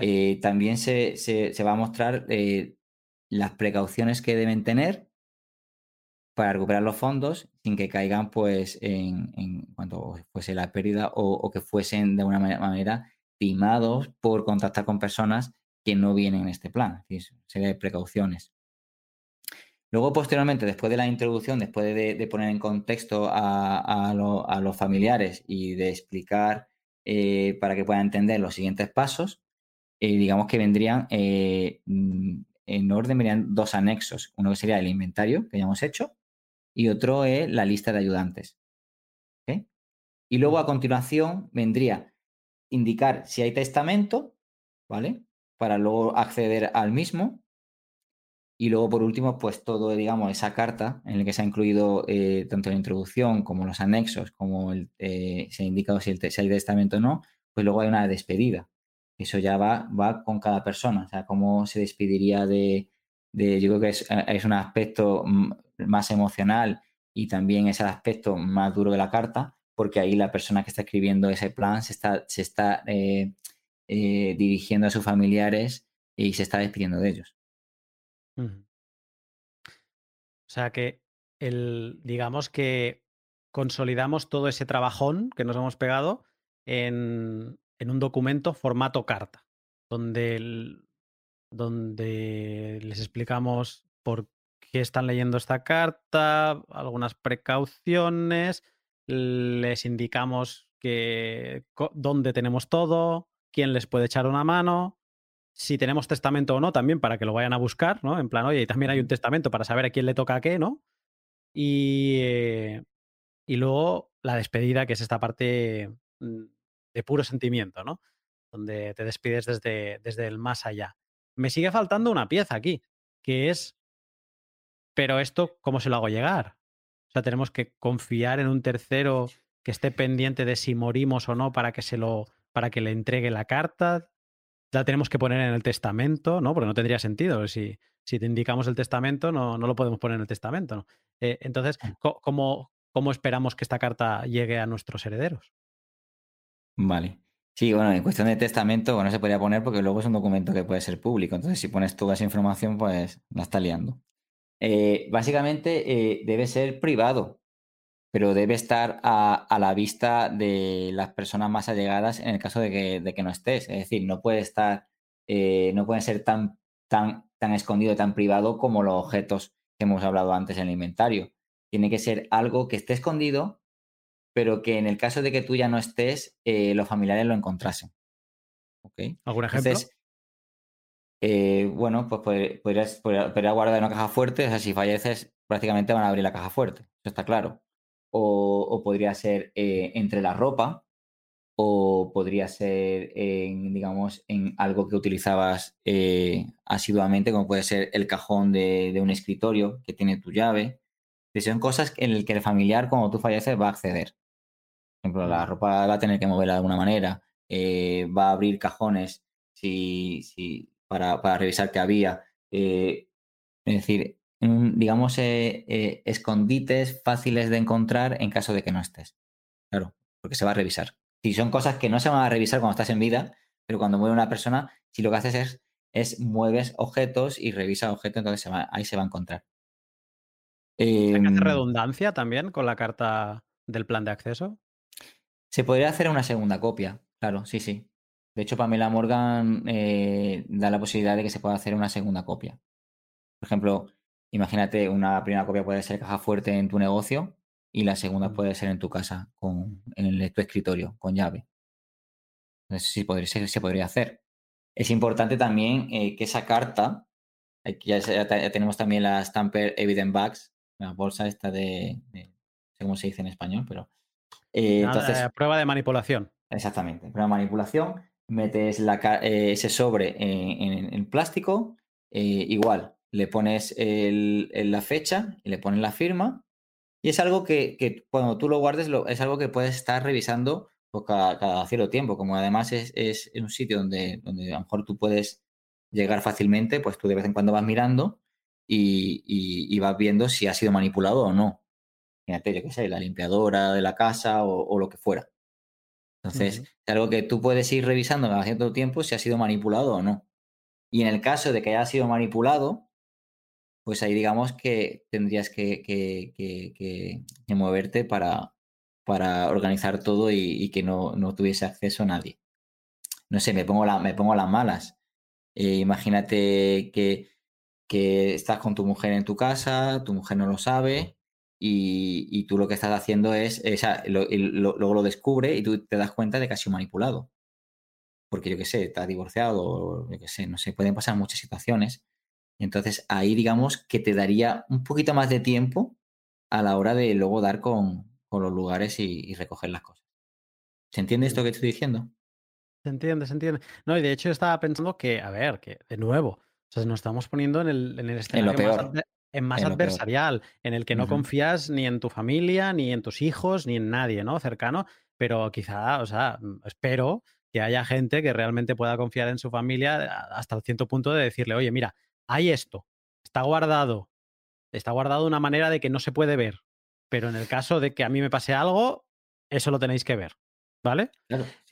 Eh, también se, va a mostrar eh, las precauciones que deben tener para recuperar los fondos sin que caigan pues en, cuanto fuese la pérdida o, que fuesen de una manera timados por contactar con personas que no vienen en este plan. Es decir, serie de precauciones. Luego, posteriormente, después de la introducción, después de, poner en contexto a, los familiares y de explicar eh, para que puedan entender los siguientes pasos, eh, digamos que vendrían eh, mm, en orden, vendrían dos anexos. Uno que sería el inventario que ya hemos hecho y otro es la lista de ayudantes. Y luego a continuación vendría indicar si hay testamento, ¿vale? Para luego acceder al mismo y luego, por último, pues todo, digamos, esa carta en la que se ha incluido eh, tanto la introducción como los anexos, como el, eh, se ha indicado si, el, hay testamento o no, pues luego hay una despedida. Eso ya va, va con cada persona, o sea, cómo se despediría de, de yo creo que es, es, un aspecto más emocional y también es el aspecto más duro de la carta, porque ahí la persona que está escribiendo ese plan se está, se está eh, dirigiendo a sus familiares y se está despidiendo de ellos. O sea que el, digamos que consolidamos todo ese trabajón que nos hemos pegado en, un documento formato carta, donde, donde les explicamos por qué están leyendo esta carta, algunas precauciones, les indicamos que dónde tenemos todo, quién les puede echar una mano, si tenemos testamento o no, también para que lo vayan a buscar, ¿no? En plan, oye, y también hay un testamento para saber a quién le toca a qué, ¿no? Y, eh, y luego la despedida, que es esta parte mm, de puro sentimiento, ¿no? Donde te despides desde, desde el más allá. Me sigue faltando una pieza aquí, que es, pero esto, ¿cómo se lo hago llegar? O sea, tenemos que confiar en un tercero que esté pendiente de si morimos o no para que se lo, para que le entregue la carta la tenemos que poner en el testamento, ¿no? Porque no tendría sentido. Si, si te indicamos el testamento, no, no lo podemos poner en el testamento. ¿no? Eh, entonces, ¿cómo, ¿cómo esperamos que esta carta llegue a nuestros herederos? Vale. Sí, bueno, en cuestión de testamento, bueno, se podría poner porque luego es un documento que puede ser público. Entonces, si pones toda esa información, pues la está liando. Eh, básicamente eh, debe ser privado pero debe estar a, la vista de las personas más allegadas en el caso de que, no estés. Es decir, no puede estar, eh, no puede ser tan, tan, tan escondido, tan privado como los objetos que hemos hablado antes en el inventario. Tiene que ser algo que esté escondido, pero que en el caso de que tú ya no estés, eh, los familiares lo encontrasen. ¿Algún ejemplo? eh, bueno, pues podrías, podrías, guardar en una caja fuerte, o sea, si falleces, prácticamente van a abrir la caja fuerte, eso está claro. O, podría ser eh, entre la ropa, o podría ser, en, digamos, en algo que utilizabas asiduamente, como puede ser el cajón de, un escritorio que tiene tu llave. Que son cosas en las que el familiar, cuando tú falleces, va a acceder. Por ejemplo, la ropa va a tener que moverla de alguna manera, va a abrir cajones si, si, para, para revisar qué había. Eh, es decir, digamos, eh, eh, escondites fáciles de encontrar en caso de que no estés. Claro, porque se va a revisar. Si son cosas que no se van a revisar cuando estás en vida, pero cuando muere una persona, si lo que haces es, es mueves objetos y revisas objetos, entonces ahí se va a encontrar. ¿Hay que hacer em, redundancia también con la carta del plan de acceso? Se podría hacer una segunda copia, claro, sí, sí. De hecho, Pamela Morgan eh, da la posibilidad de que se pueda hacer una segunda copia. Por ejemplo, imagínate, una primera copia puede ser caja fuerte en tu negocio y la segunda puede ser en tu casa, con, en tu escritorio, con llave. Entonces, sí, podría, se, podría hacer. Es importante también eh, que esa carta, ya, ya, tenemos también la Stamper Evident Bags, la bolsa esta de, no sé cómo se dice en español, pero... Eh, entonces, prueba de manipulación. Exactamente, prueba de manipulación metes eh, ese sobre en, plástico, eh, igual, le pones la fecha y le pones la firma. Y es algo que, cuando tú lo guardes, es algo que puedes estar revisando pues, cada, cierto tiempo. Como además es, un sitio donde, donde a lo mejor tú puedes llegar fácilmente, pues tú de vez en cuando vas mirando y, vas viendo si ha sido manipulado o no. Fíjate, yo qué sé, la limpiadora de la casa o lo que fuera. Entonces, es algo que tú puedes ir revisando cada cierto tiempo si ha sido manipulado o no. Y en el caso de que haya sido manipulado, pues ahí digamos que tendrías que, que, moverte para, para organizar todo y, que no, no, tuviese acceso a nadie. No sé, me pongo, la, me pongo las malas. Eh, imagínate que, que estás con tu mujer en tu casa, tu mujer no lo sabe, y, tú lo que estás haciendo es, luego lo descubre y tú te das cuenta de que ha sido manipulado. Porque yo qué sé, está divorciado, yo qué sé, no sé, pueden pasar muchas situaciones. Entonces ahí digamos que te daría un poquito más de tiempo a la hora de luego dar con, los lugares y, recoger las cosas. ¿Se entiende esto que estoy diciendo? Se entiende, se entiende. No, y de hecho estaba pensando que, a ver, que de nuevo, o sea, nos estamos poniendo en el, en el escenario más, en más adversarial, en el que no confías ni en tu familia, ni en tus hijos, ni en nadie, ¿no? Cercano, pero quizá, o sea, mm, espero que haya gente que realmente pueda confiar en su familia hasta cierto punto de decirle, oye, mira, hay esto, está guardado, está guardado de una manera de que no se puede ver, pero en el caso de que a mí me pase algo, eso lo tenéis que ver. ¿Vale?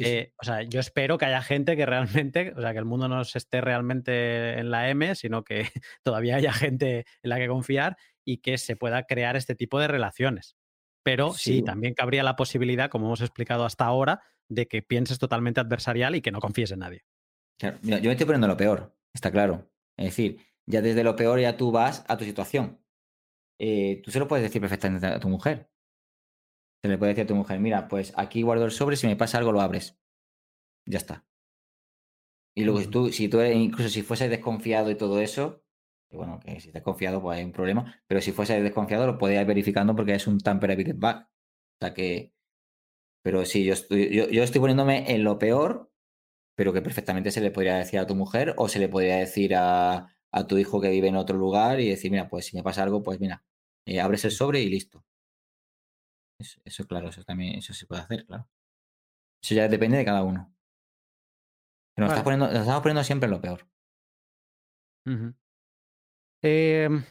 Eh, o sea, yo espero que haya gente que realmente, o sea, que el mundo no se esté realmente en la M, sino que todavía haya gente en la que confiar y que se pueda crear este tipo de relaciones. Pero sí, también cabría la posibilidad, como hemos explicado hasta ahora, de que pienses totalmente adversarial y que no confíes en nadie. yo me estoy poniendo lo peor, está claro. Es decir, ya desde lo peor ya tú vas a tu situación. Eh, tú se lo puedes decir perfectamente a tu mujer. Se le puede decir a tu mujer, mira, pues aquí guardo el sobre, si me pasa algo lo abres. Ya está. Y luego, si tú, si tú incluso si fuese desconfiado y todo eso, bueno, que si estás confiado, pues hay un problema, pero si fuese desconfiado, lo podías ir verificando porque es un tamper evident bug. O sea que. Pero sí, yo estoy, yo, estoy poniéndome en lo peor, pero que perfectamente se le podría decir a tu mujer o se le podría decir a, tu hijo que vive en otro lugar y decir, mira, pues si me pasa algo, pues mira, eh, abres el sobre y listo. Eso, claro, eso también eso se puede hacer, claro. Eso ya depende de cada uno. Pero nos, poniendo, estamos poniendo siempre lo peor. Em,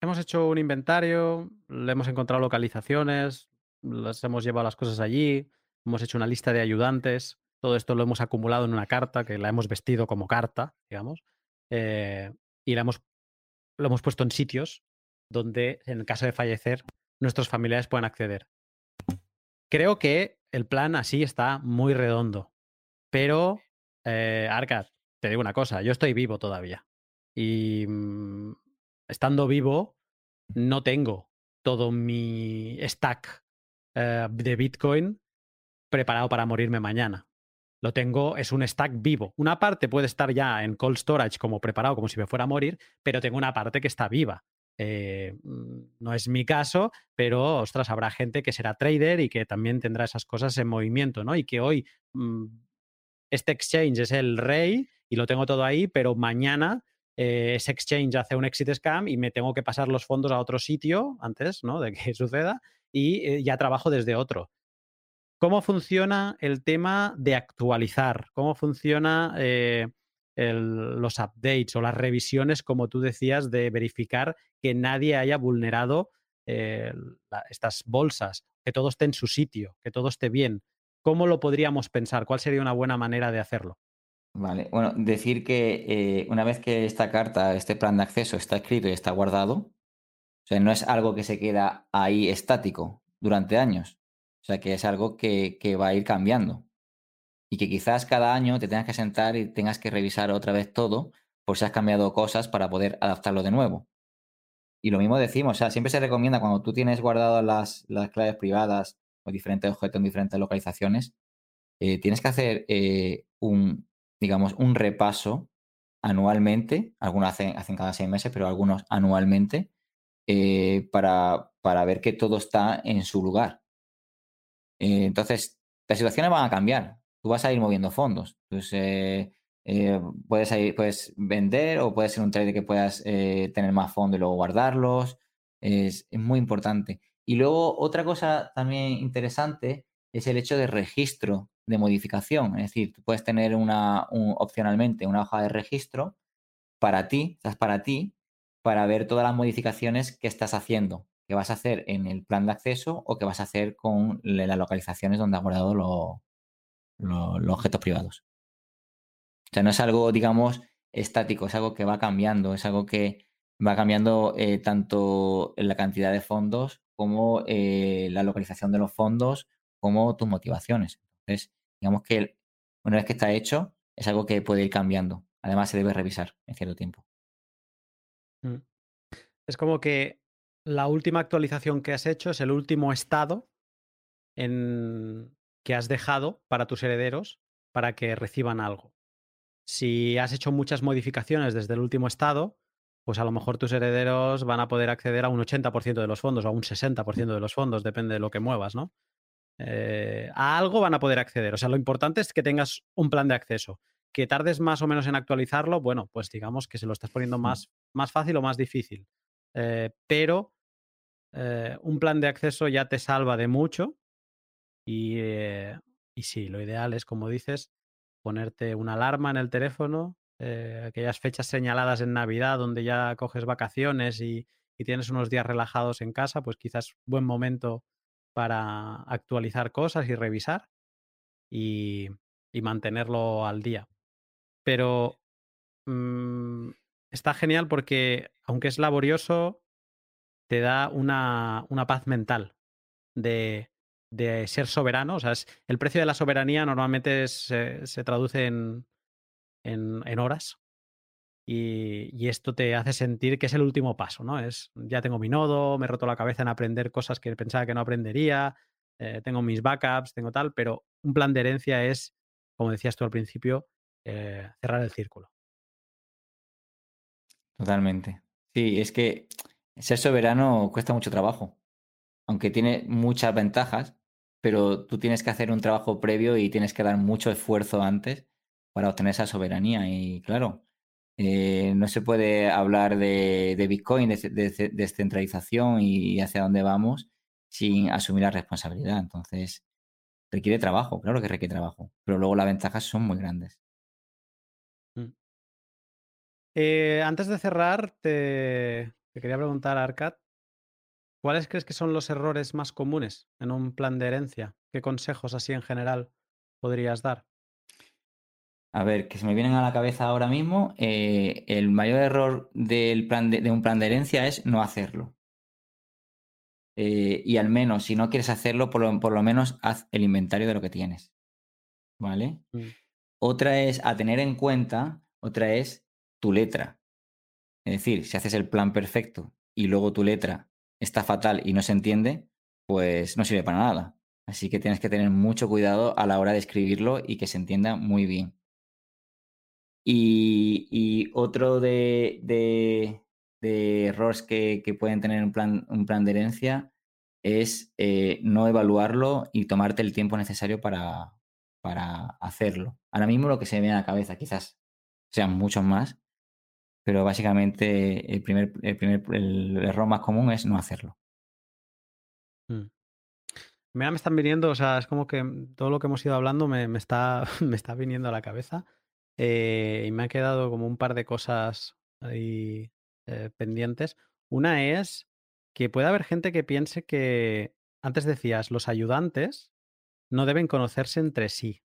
hemos hecho un inventario, le hemos encontrado localizaciones, las hemos llevado las cosas allí, hemos hecho una lista de ayudantes, todo esto lo hemos acumulado en una carta que la hemos vestido como carta, digamos, eh, y la hemos, lo hemos puesto en sitios donde, en el caso de fallecer, nuestros familiares puedan acceder. Creo que el plan así está muy redondo. Pero, eh, Arcad, te digo una cosa, yo estoy vivo todavía. Y mm, estando vivo, no tengo todo mi stack eh, de Bitcoin preparado para morirme mañana. lo tengo, es un stack vivo. Una parte puede estar ya en cold storage como preparado, como si me fuera a morir, pero tengo una parte que está viva. Eh, mm, no es mi caso, pero ostras, habrá gente que será trader y que también tendrá esas cosas en movimiento, ¿no? Y que hoy mm, este exchange es el rey y lo tengo todo ahí, pero mañana eh, ese exchange hace un exit scam y me tengo que pasar los fondos a otro sitio antes, ¿no? De que suceda y eh, ya trabajo desde otro. ¿Cómo funciona el tema de actualizar? ¿Cómo funciona los updates o las revisiones, como tú decías, de verificar que nadie haya vulnerado eh, estas bolsas, que todo esté en su sitio, que todo esté bien. ¿Cómo lo podríamos pensar? ¿Cuál sería una buena manera de hacerlo? Vale, bueno, decir que eh, una vez que esta carta, este plan de acceso está escrito y está guardado, o sea, no es algo que se queda ahí estático durante años, o sea, que es algo que va a ir cambiando y que quizás cada año te tengas que sentar y tengas que revisar otra vez todo por si has cambiado cosas para poder adaptarlo de nuevo. Y lo mismo decimos, o sea, siempre se recomienda cuando tú tienes guardadas las, las claves privadas o diferentes objetos en diferentes localizaciones, eh, tienes que hacer eh, un, digamos, un repaso anualmente, algunos hacen, hacen cada seis meses, pero algunos anualmente, eh, para, para, ver que todo está en su lugar. entonces, las situaciones van a cambiar tú vas a ir moviendo fondos. Entonces, eh, eh, puedes, puedes vender o puede ser un trade que puedas eh, tener más fondos y luego guardarlos. Es, muy importante. Y luego otra cosa también interesante es el hecho de registro de modificación. Es decir, tú puedes tener una, opcionalmente una hoja de registro para ti, estás para ti, para ver todas las modificaciones que estás haciendo, que vas a hacer en el plan de acceso o que vas a hacer con las localizaciones donde has guardado lo, los, objetos privados. O sea, no es algo, digamos, estático, es algo que va cambiando, es algo que va cambiando eh, tanto la cantidad de fondos como eh, la localización de los fondos, como tus motivaciones. Entonces, digamos que una vez que está hecho, es algo que puede ir cambiando. Además, se debe revisar en cierto tiempo. Mm. Es como que la última actualización que has hecho es el último estado en, que has dejado para tus herederos para que reciban algo. Si has hecho muchas modificaciones desde el último estado, pues a lo mejor tus herederos van a poder acceder a un 80% de los fondos o a un 60% de los fondos, depende de lo que muevas, ¿no? Eh, a algo van a poder acceder. O sea, lo importante es que tengas un plan de acceso. Que tardes más o menos en actualizarlo, bueno, pues digamos que se lo estás poniendo más, más fácil o más difícil. Eh, pero eh, un plan de acceso ya te salva de mucho eh, y, sí, lo ideal es, como dices, ponerte una alarma en el teléfono, eh, aquellas fechas señaladas en Navidad donde ya coges vacaciones y, tienes unos días relajados en casa, pues quizás buen momento para actualizar cosas y revisar y, mantenerlo al día. Pero mm, está genial porque, aunque es laborioso, te da una, una paz mental de de ser soberano. O sea, es, el precio de la soberanía normalmente se traduce en, en, horas. Y, esto te hace sentir que es el último paso, ¿no? Es, ya tengo mi nodo, me he roto la cabeza en aprender cosas que pensaba que no aprendería, eh, tengo mis backups, tengo tal, pero un plan de herencia es, como decías tú al principio, eh, cerrar el círculo. Totalmente. Sí, es que ser soberano cuesta mucho trabajo, aunque tiene muchas ventajas, pero tú tienes que hacer un trabajo previo y tienes que dar mucho esfuerzo antes para obtener esa soberanía. Y claro, eh, no se puede hablar de, Bitcoin, de, descentralización y hacia dónde vamos sin asumir la responsabilidad. Entonces, requiere trabajo, claro que requiere trabajo, pero luego las ventajas son muy grandes. Mm. Eh, antes de cerrar, te, te quería preguntar, Arcad, ¿Cuáles crees que son los errores más comunes en un plan de herencia? ¿Qué consejos así en general podrías dar? A ver, que se me vienen a la cabeza ahora mismo, eh, el mayor error del plan de, un plan de herencia es no hacerlo. Eh, y al menos, si no quieres hacerlo, por lo, menos haz el inventario de lo que tienes. ¿Vale? Mm. Otra es a tener en cuenta, otra es tu letra. Es decir, si haces el plan perfecto y luego tu letra está fatal y no se entiende, pues no sirve para nada. Así que tienes que tener mucho cuidado a la hora de escribirlo y que se entienda muy bien. Y, otro de, errores que, pueden tener un plan, un plan de herencia es eh, no evaluarlo y tomarte el tiempo necesario para, para hacerlo. Ahora mismo lo que se me viene a la cabeza quizás sean muchos más, pero básicamente el primer, el primer el error más común es no hacerlo. Mm. Me están viniendo, o sea, es como que todo lo que hemos ido hablando me, está, me está viniendo a la cabeza. Eh, y me han quedado como un par de cosas ahí eh, pendientes. Una es que puede haber gente que piense que, antes decías, los ayudantes no deben conocerse entre sí.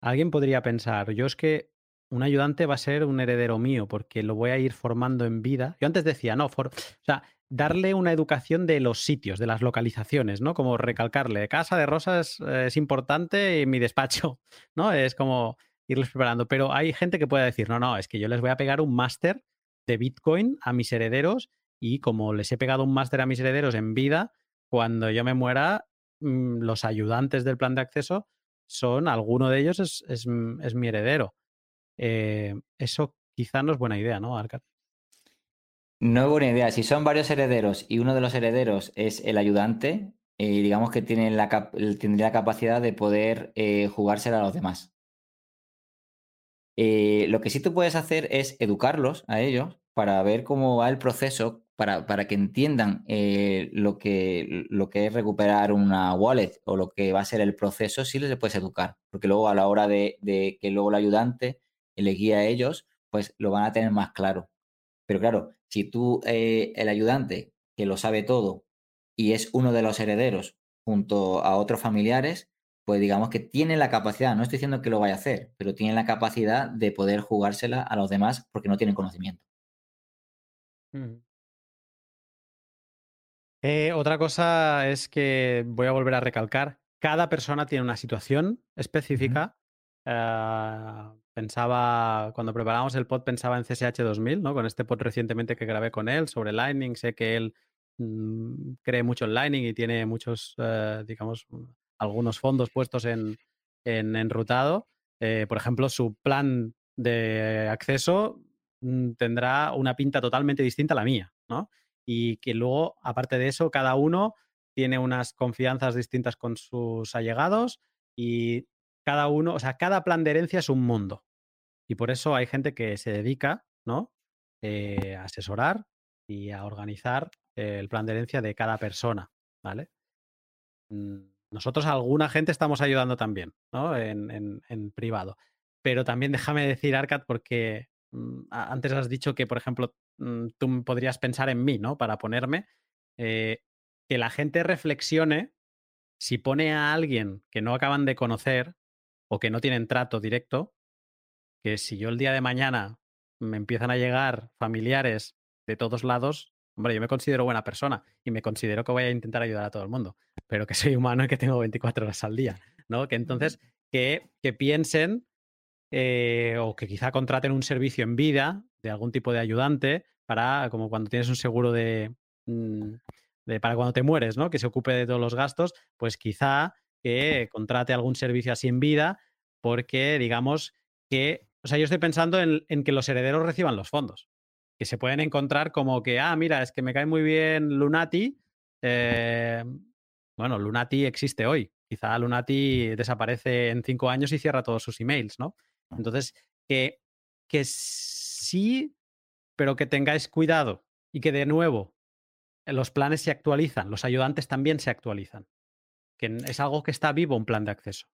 Alguien podría pensar, yo es que un ayudante va a ser un heredero mío porque lo voy a ir formando en vida. Yo antes decía, no, o sea, darle una educación de los sitios, de las localizaciones, ¿no? Como recalcarle, casa de rosas es importante y mi despacho, ¿no? Es como irles preparando. Pero hay gente que puede decir, no, no, es que yo les voy a pegar un máster de Bitcoin a mis herederos y como les he pegado un máster a mis herederos en vida, cuando yo me muera, mm, los ayudantes del plan de acceso son, alguno de ellos es, es, mi heredero. Eh, eso quizá no es buena idea, ¿no, Arcad? No es buena idea. Si son varios herederos y uno de los herederos es el ayudante, eh, digamos que tiene la tendría la capacidad de poder eh, jugársela a los demás. Lo que sí tú puedes hacer es educarlos a ellos para ver cómo va el proceso, para, para que entiendan lo, que, lo que es recuperar una wallet o lo que va a ser el proceso, sí les puedes educar, porque luego a la hora de, que luego el ayudante le guíe a ellos, pues lo van a tener más claro. Pero claro, si tú, eh, el ayudante, que lo sabe todo y es uno de los herederos junto a otros familiares, pues digamos que tiene la capacidad, no estoy diciendo que lo vaya a hacer, pero tiene la capacidad de poder jugársela a los demás porque no tienen conocimiento. Eh, otra cosa es que voy a volver a recalcar, cada persona tiene una situación específica. Ah, pensaba, cuando preparábamos el pod, pensaba en CSH 2000, ¿no? Con este pod recientemente que grabé con él sobre Lightning. Sé que él mm, cree mucho en Lightning y tiene muchos, eh, digamos, algunos fondos puestos en, enrutado. Eh, por ejemplo, su plan de acceso mm, tendrá una pinta totalmente distinta a la mía, ¿no? Y que luego, aparte de eso, cada uno tiene unas confianzas distintas con sus allegados y cada uno, o sea, cada plan de herencia es un mundo. Y por eso hay gente que se dedica, ¿no? Eh, a asesorar y a organizar el plan de herencia de cada persona, ¿vale? Mm, nosotros alguna gente estamos ayudando también, ¿no? En, privado. Pero también déjame decir, Arcad, porque mm, antes has dicho que, por ejemplo, mm, tú podrías pensar en mí, ¿no? Para ponerme, eh, que la gente reflexione si pone a alguien que no acaban de conocer o que no tienen trato directo, que si yo el día de mañana me empiezan a llegar familiares de todos lados, Hombre, yo me considero buena persona y me considero que voy a intentar ayudar a todo el mundo, pero que soy humano y que tengo 24 horas al día, ¿no? Que entonces, que, que piensen eh, o que quizá contraten un servicio en vida de algún tipo de ayudante para, como cuando tienes un seguro de, mm, de, para cuando te mueres, ¿no? Que se ocupe de todos los gastos, pues quizá que contrate algún servicio así en vida porque, digamos, que, o sea, yo estoy pensando en que los herederos reciban los fondos que se pueden encontrar como que, ah, mira, es que me cae muy bien Lunati. Eh, bueno, Lunati existe hoy. Quizá Lunati desaparece en cinco años y cierra todos sus emails, ¿no? Ah. Entonces, que, que sí, pero que tengáis cuidado y que de nuevo los planes se actualizan, los ayudantes también se actualizan. Que es algo que está vivo un plan de acceso.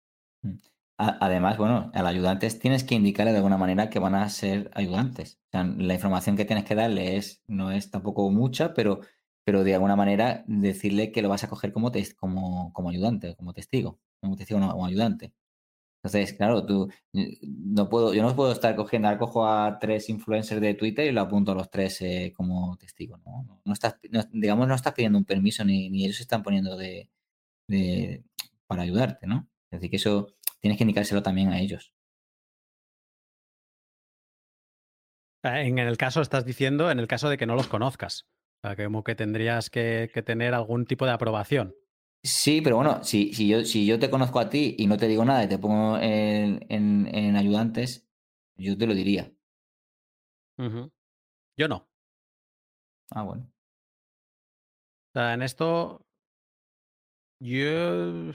Además, bueno, al ayudante tienes que indicarle de alguna manera que van a ser ayudantes. La información que tienes que darle es, no es tampoco mucha, pero, pero de alguna manera decirle que lo vas a coger como, como, como ayudante, como testigo, como testigo no, ayudante. Entonces, claro, tú no puedo, yo no puedo estar cogiendo, ahora cojo a tres influencers de Twitter y lo apunto a los tres eh, como testigo, ¿no? no estás, digamos, no estás pidiendo un permiso ni, ni ellos se están poniendo de, de, para ayudarte, ¿no? Es decir, que eso tienes que indicárselo también a ellos. Ah, en el caso, estás diciendo, en el caso de que no los conozcas. O sea, como que tendrías que, tener algún tipo de aprobación. Sí, pero bueno, si, si, yo, si yo te conozco a ti y no te digo nada y te pongo en, en- en ayudantes, yo te lo diría. Yo no. Ah, bueno. O sea, en esto yo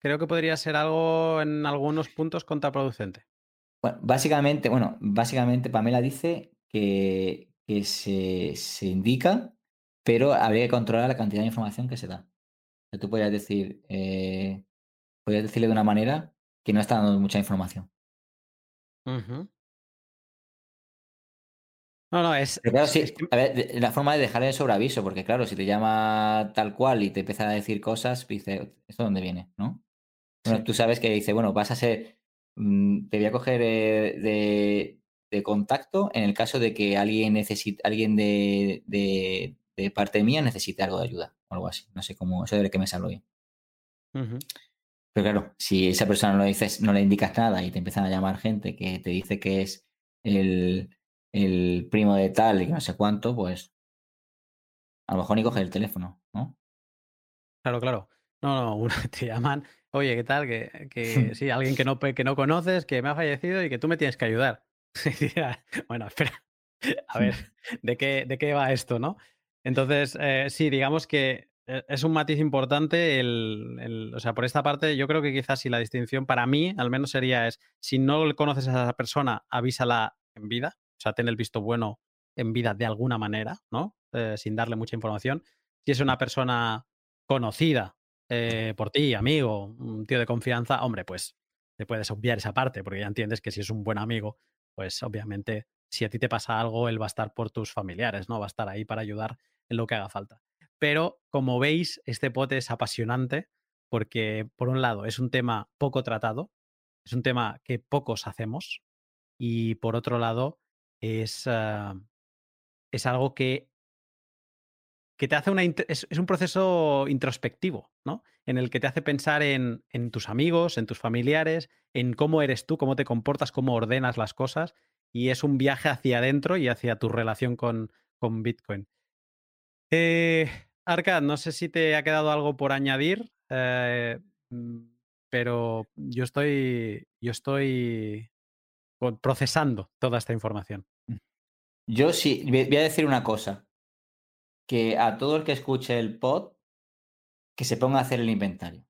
creo que podría ser algo en algunos puntos contraproducente. Bueno, básicamente, bueno, básicamente Pamela dice que, que se, se indica, pero habría que controlar la cantidad de información que se da. O sea, tú podrías decir, eh, podrías decirle de una manera que no está dando mucha información. No, no, es, Pero claro, sí, a ver, la forma de dejar el sobreaviso, porque claro, si te llama tal cual y te empieza a decir cosas, dice, ¿esto dónde viene? ¿No? Bueno, tú sabes que dice, bueno, vas a ser, mm, te voy a coger eh, de, de contacto en el caso de que alguien necesite, alguien de, de, de parte mía necesite algo de ayuda o algo así. No sé cómo, eso de que me salgo bien. Pero claro, si esa persona no le dices, no le indicas nada y te empiezan a llamar gente que te dice que es el, el primo de tal y que no sé cuánto, pues a lo mejor ni coge el teléfono, ¿no? Claro, claro. No, no, te llaman, oye, ¿qué tal? Que, que sí, alguien que no, que no conoces, que me ha fallecido y que tú me tienes que ayudar. Bueno, espera, a ver, ¿de qué, de qué va esto, no? Entonces, eh, sí, digamos que eh, es un matiz importante el, el- o sea, por esta parte yo creo que quizás si la distinción para mí al menos sería es, si no conoces a esa persona, avísala en vida, o sea, ten el visto bueno en vida de alguna manera, ¿no? Eh, sin darle mucha información. Si es una persona conocida eh, por ti, amigo, un tío de confianza, hombre, pues te puedes obviar esa parte, porque ya entiendes que si es un buen amigo, pues obviamente si a ti te pasa algo, él va a estar por tus familiares, ¿no? Va a estar ahí para ayudar en lo que haga falta. Pero como veis, este pote es apasionante porque, por un lado, es un tema poco tratado, es un tema que pocos hacemos y, por otro lado, es, ah, es algo que que te hace una. Es, un proceso introspectivo, ¿no? En el que te hace pensar en, en tus amigos, en tus familiares, en cómo eres tú, cómo te comportas, cómo ordenas las cosas. Y es un viaje hacia adentro y hacia tu relación con, con Bitcoin. Eh, Arcad, no sé si te ha quedado algo por añadir, eh, mm, pero yo estoy. Yo estoy procesando toda esta información. Yo sí, voy a decir una cosa, que a todo el que escuche el pod, que se ponga a hacer el inventario.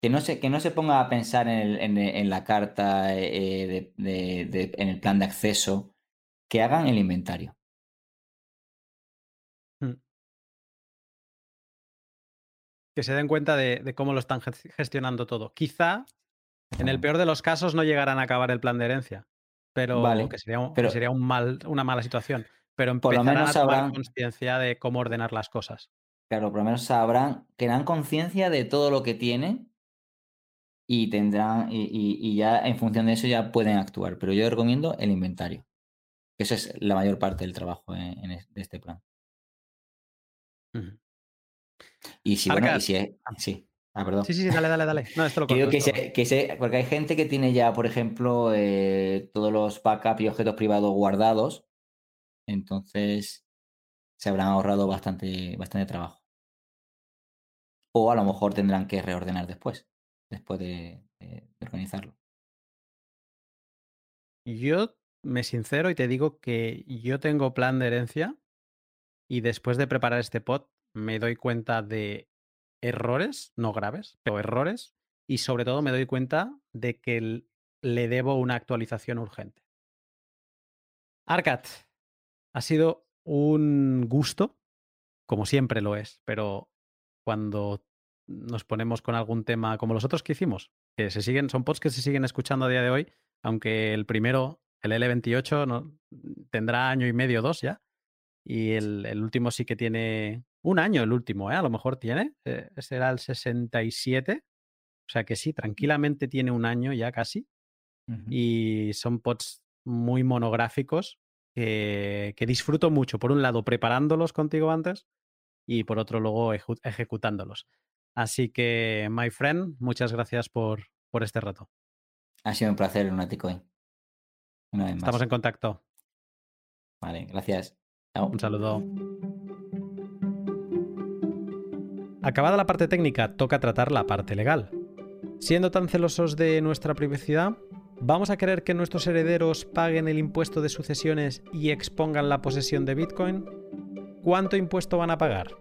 Que no se, que no se ponga a pensar en, el- en- en la carta, eh, de- de- de- en el plan de acceso, que hagan el inventario. Mm. Que se den cuenta de, de cómo lo están ges- gestionando todo. Quizá En el peor de los casos no llegarán a acabar el plan de herencia, pero Vale, que sería, un- que pero- sería un mal, una mala situación. Pero Por lo menos a tomar conciencia de cómo ordenar las cosas. Claro, por lo menos sabrán, tendrán conciencia de todo lo que tienen y tendrán, y, y- y ya en función de eso ya pueden actuar. Pero yo recomiendo el inventario. Que eso es la mayor parte del trabajo en, en es- de este plan. Y si, bueno, Arcad. y si es- sí. Ah, perdón. Sí, sí, sí, dale, dale, dale. No, esto lo corto, que se, que se- porque hay gente que tiene ya, por ejemplo, eh, todos los backups y objetos privados guardados. Entonces se habrán ahorrado bastante, bastante trabajo. O a lo mejor tendrán que reordenar después, después de, de- organizarlo. Yo me sincero y te digo que yo tengo plan de herencia y después de preparar este pod me doy cuenta de errores, no graves, pero errores, y sobre todo me doy cuenta de que le debo una actualización urgente. Arcat, ha sido un gusto, como siempre lo es, pero cuando nos ponemos con algún tema como los otros que hicimos, que se siguen, son pods que se siguen escuchando a día de hoy, aunque el primero, el L28, no, tendrá año y medio, dos ya, y el, el último sí que tiene un año, el último, ¿eh? a lo mejor tiene, eh, será el 67, o sea que sí, tranquilamente tiene un año ya casi, y son pods muy monográficos que, que disfruto mucho. Por un lado, preparándolos contigo antes y por otro, luego ejecutándolos. Así que, my friend, muchas gracias por, por este rato. Ha sido un placer, Lunaticoin. Una vez más. Estamos en contacto. Vale, gracias. Chao. Un saludo. Acabada la parte técnica, toca tratar la parte legal. Siendo tan celosos de nuestra privacidad, ¿vamos a querer que nuestros herederos paguen el impuesto de sucesiones y expongan la posesión de Bitcoin? ¿Cuánto impuesto van a pagar?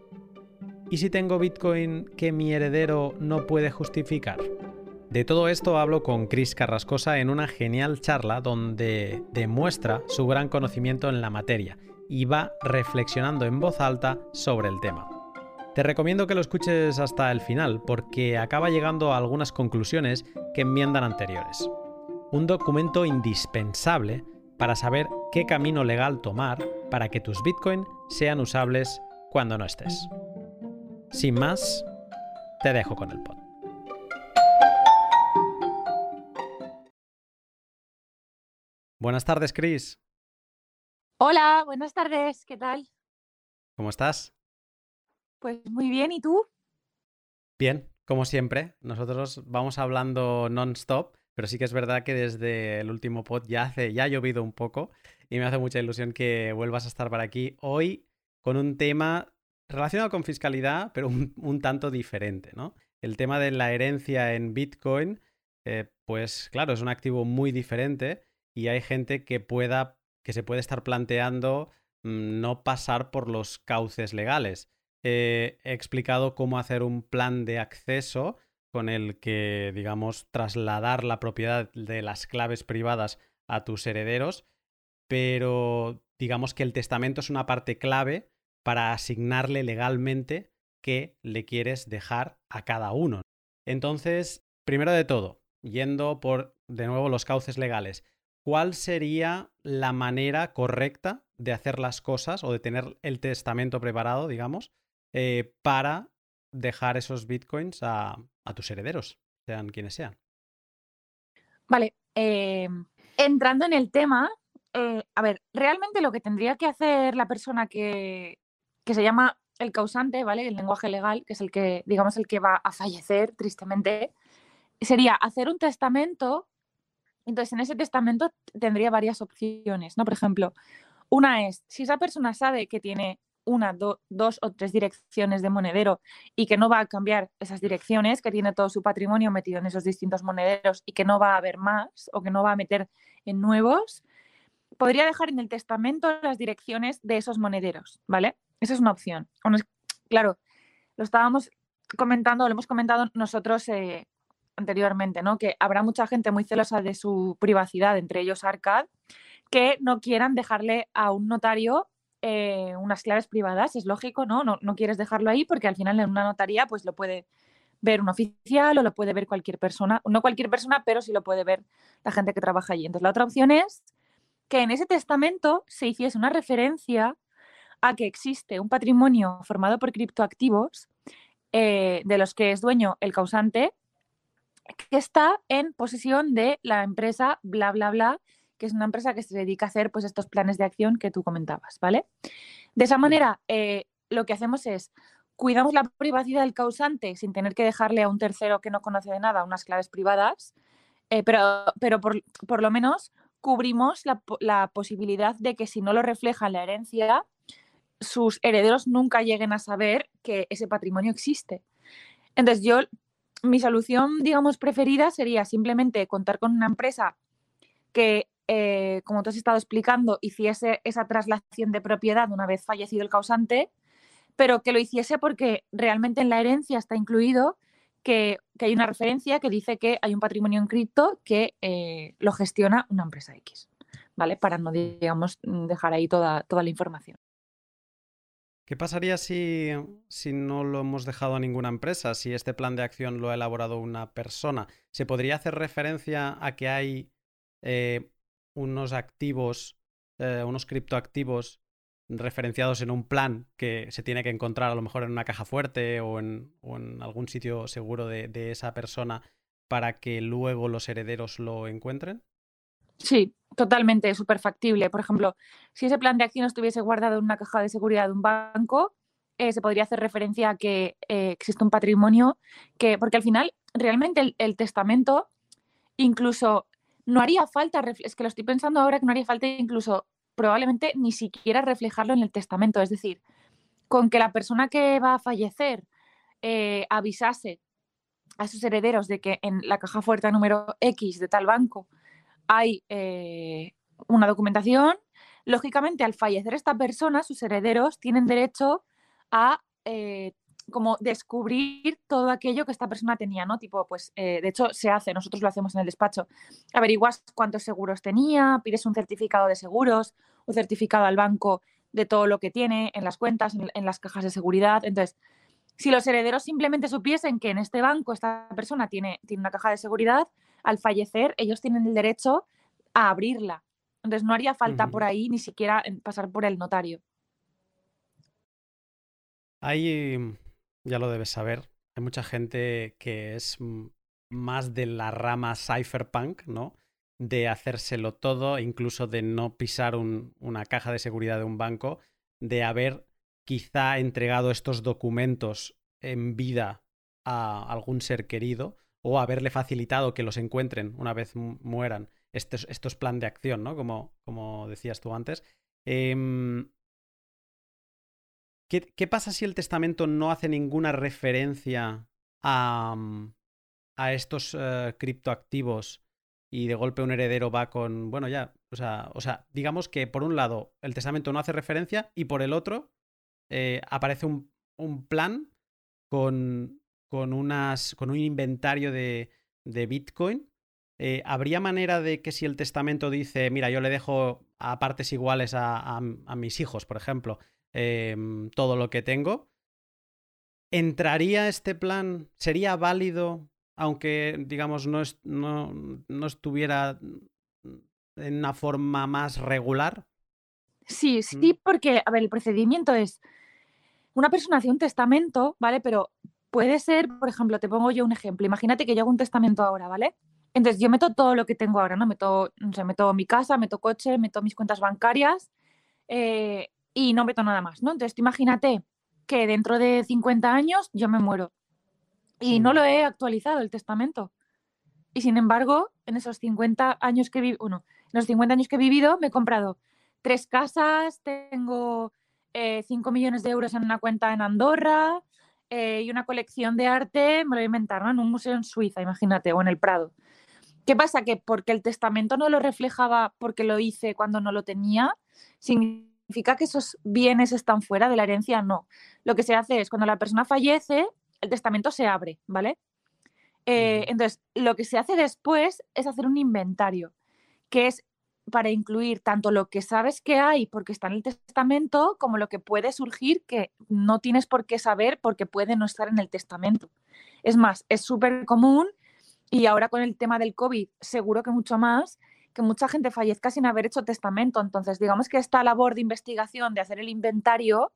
¿Y si tengo Bitcoin que mi heredero no puede justificar? De todo esto hablo con Chris Carrascosa en una genial charla donde demuestra su gran conocimiento en la materia y va reflexionando en voz alta sobre el tema. Te recomiendo que lo escuches hasta el final porque acaba llegando a algunas conclusiones que enmiendan anteriores. Un documento indispensable para saber qué camino legal tomar para que tus Bitcoin sean usables cuando no estés. Sin más, te dejo con el pod. Buenas tardes, Chris. Hola, buenas tardes, ¿qué tal? ¿Cómo estás? Pues muy bien, ¿y tú? Bien, como siempre. Nosotros vamos hablando non-stop, pero sí que es verdad que desde el último pod ya, hace, ya ha llovido un poco y me hace mucha ilusión que vuelvas a estar por aquí hoy con un tema relacionado con fiscalidad, pero un, tanto diferente, ¿no? El tema de la herencia en Bitcoin, eh, pues claro, es un activo muy diferente y hay gente que pueda, que se puede estar planteando mm, no pasar por los cauces legales. Eh, he explicado cómo hacer un plan de acceso con el que, digamos, trasladar la propiedad de las claves privadas a tus herederos, pero digamos que el testamento es una parte clave para asignarle legalmente qué le quieres dejar a cada uno. Entonces, primero de todo, yendo por, de nuevo, los cauces legales, ¿cuál sería la manera correcta de hacer las cosas o de tener el testamento preparado, digamos, eh, para dejar esos bitcoins a, tus herederos, sean quienes sean. Vale, eh, entrando en el tema, eh, a ver, realmente lo que tendría que hacer la persona que, que se llama el causante, ¿vale? El lenguaje legal, que es el que, digamos, el que va a fallecer, tristemente, sería hacer un testamento. Entonces, en ese testamento tendría varias opciones, ¿no? Por ejemplo, una es, si esa persona sabe que tiene una, dos o tres direcciones de monedero y que no va a cambiar esas direcciones, que tiene todo su patrimonio metido en esos distintos monederos y que no va a haber más o que no va a meter en nuevos, podría dejar en el testamento las direcciones de esos monederos, ¿vale? Esa es una opción. Claro, lo estábamos comentando, lo hemos comentado nosotros eh, anteriormente, ¿no? Que habrá mucha gente muy celosa de su privacidad, entre ellos Arcad, que no quieran dejarle a un notario eh, unas claves privadas, es lógico, ¿no? ¿no? ¿no? quieres dejarlo ahí porque al final en una notaría pues lo puede ver un oficial o lo puede ver cualquier persona, no cualquier persona, pero sí lo puede ver la gente que trabaja allí. Entonces la otra opción es que en ese testamento se hiciese una referencia a que existe un patrimonio formado por criptoactivos eh, de los que es dueño el causante que está en posesión de la empresa bla bla bla que es una empresa que se dedica a hacer pues, estos planes de acción que tú comentabas, ¿vale? De esa manera, eh, lo que hacemos es cuidamos la privacidad del causante sin tener que dejarle a un tercero que no conoce de nada unas claves privadas, eh, pero, pero por, lo menos cubrimos la, la, posibilidad de que si no lo refleja la herencia, sus herederos nunca lleguen a saber que ese patrimonio existe. Entonces yo, mi solución, digamos, preferida sería simplemente contar con una empresa que eh, como tú has estado explicando, hiciese esa traslación de propiedad una vez fallecido el causante, pero que lo hiciese porque realmente en la herencia está incluido que, hay una referencia que dice que hay un patrimonio en cripto que eh, lo gestiona una empresa X, ¿vale? Para no, digamos, dejar ahí toda, toda la información. ¿Qué pasaría si, si, no lo hemos dejado a ninguna empresa? Si este plan de acción lo ha elaborado una persona. ¿Se podría hacer referencia a que hay eh, unos activos, eh, unos criptoactivos referenciados en un plan que se tiene que encontrar a lo mejor en una caja fuerte o en, algún sitio seguro de, esa persona para que luego los herederos lo encuentren? Sí, totalmente, súper factible. Por ejemplo, si ese plan de acción estuviese guardado en una caja de seguridad de un banco, eh, se podría hacer referencia a que eh, existe un patrimonio que, porque al final, realmente el testamento, incluso no haría falta, es que lo estoy pensando ahora que no haría falta incluso probablemente ni siquiera reflejarlo en el testamento. Es decir, con que la persona que va a fallecer eh, avisase a sus herederos de que en la caja fuerte número X de tal banco hay eh, una documentación, lógicamente al fallecer esta persona, sus herederos tienen derecho a eh, como descubrir todo aquello que esta persona tenía, ¿no? Tipo, pues, de hecho se hace, nosotros lo hacemos en el despacho, averiguas cuántos seguros tenía, pides un certificado de seguros, un certificado al banco de todo lo que tiene en las cuentas, en las cajas de seguridad, entonces si los herederos simplemente supiesen que en este banco esta persona tiene, tiene una caja de seguridad, al fallecer ellos tienen el derecho a abrirla. Entonces no haría falta por ahí ni siquiera pasar por el notario. Ahí, ya lo debes saber, hay mucha gente que es más de la rama cypherpunk, ¿no? De hacérselo todo, incluso de no pisar una caja de seguridad de un banco, de haber quizá entregado estos documentos en vida a algún ser querido o haberle facilitado que los encuentren una vez mueran. Estos, estos plan de acción, ¿no? Como, como decías tú antes. Em, ¿qué, pasa si el testamento no hace ninguna referencia a, mm, a estos eh, criptoactivos y de golpe un heredero va con, bueno, ya, o sea, o sea, digamos que por un lado el testamento no hace referencia y por el otro eh, aparece un, plan con, con, unas, con un inventario de, de Bitcoin. Eh, ¿Habría manera de que si el testamento dice, mira, yo le dejo a partes iguales a, mis hijos, por ejemplo, em, todo lo que tengo, ¿entraría este plan? ¿Sería válido aunque, digamos, no, no, no estuviera en una forma más regular? Sí, sí, ¿Mm? porque, a ver, el procedimiento es, una persona hace un testamento, ¿vale? Pero puede ser, por ejemplo, te pongo yo un ejemplo. Imagínate que yo hago un testamento ahora, ¿vale? Entonces yo meto todo lo que tengo ahora, ¿no? Meto, no sé, meto mi casa, meto coche, meto mis cuentas bancarias eh, y no meto nada más, ¿no? Entonces imagínate que dentro de 50 años yo me muero y no lo he actualizado el testamento. Y sin embargo, en esos 50 años que vivo, bueno, en los 50 años que he vivido, me he comprado tres casas, tengo 5 eh, millones de euros en una cuenta en Andorra eh, y una colección de arte, me lo voy a inventar, En un museo en Suiza, imagínate, o en el Prado. ¿Qué pasa? Que porque el testamento no lo reflejaba porque lo hice cuando no lo tenía, significa que esos bienes están fuera de la herencia, no. Lo que se hace es cuando la persona fallece, el testamento se abre, ¿vale? Eh, entonces, lo que se hace después es hacer un inventario, que es para incluir tanto lo que sabes que hay porque está en el testamento como lo que puede surgir que no tienes por qué saber porque puede no estar en el testamento. Es más, es súper común y ahora con el tema del COVID seguro que mucho más que mucha gente fallezca sin haber hecho testamento. Entonces, digamos que esta labor de investigación, de hacer el inventario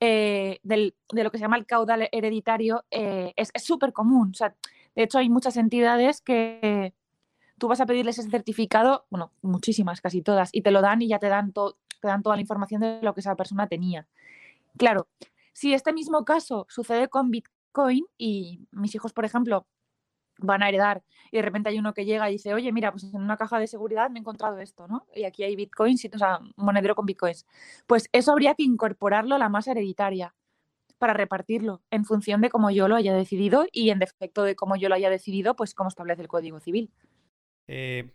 eh, de lo que se llama el caudal hereditario, eh, es súper común. O sea, de hecho, hay muchas entidades que, tú vas a pedirles ese certificado, bueno, muchísimas, casi todas, y te lo dan y ya te dan, te dan toda la información de lo que esa persona tenía. Claro, si este mismo caso sucede con Bitcoin y mis hijos, por ejemplo, van a heredar y de repente hay uno que llega y dice, oye, mira, pues en una caja de seguridad me he encontrado esto, ¿no? Y aquí hay bitcoins, o sea, monedero con bitcoins. Pues eso habría que incorporarlo a la masa hereditaria para repartirlo en función de cómo yo lo haya decidido y en defecto de cómo yo lo haya decidido, pues cómo establece el Código Civil. Eh,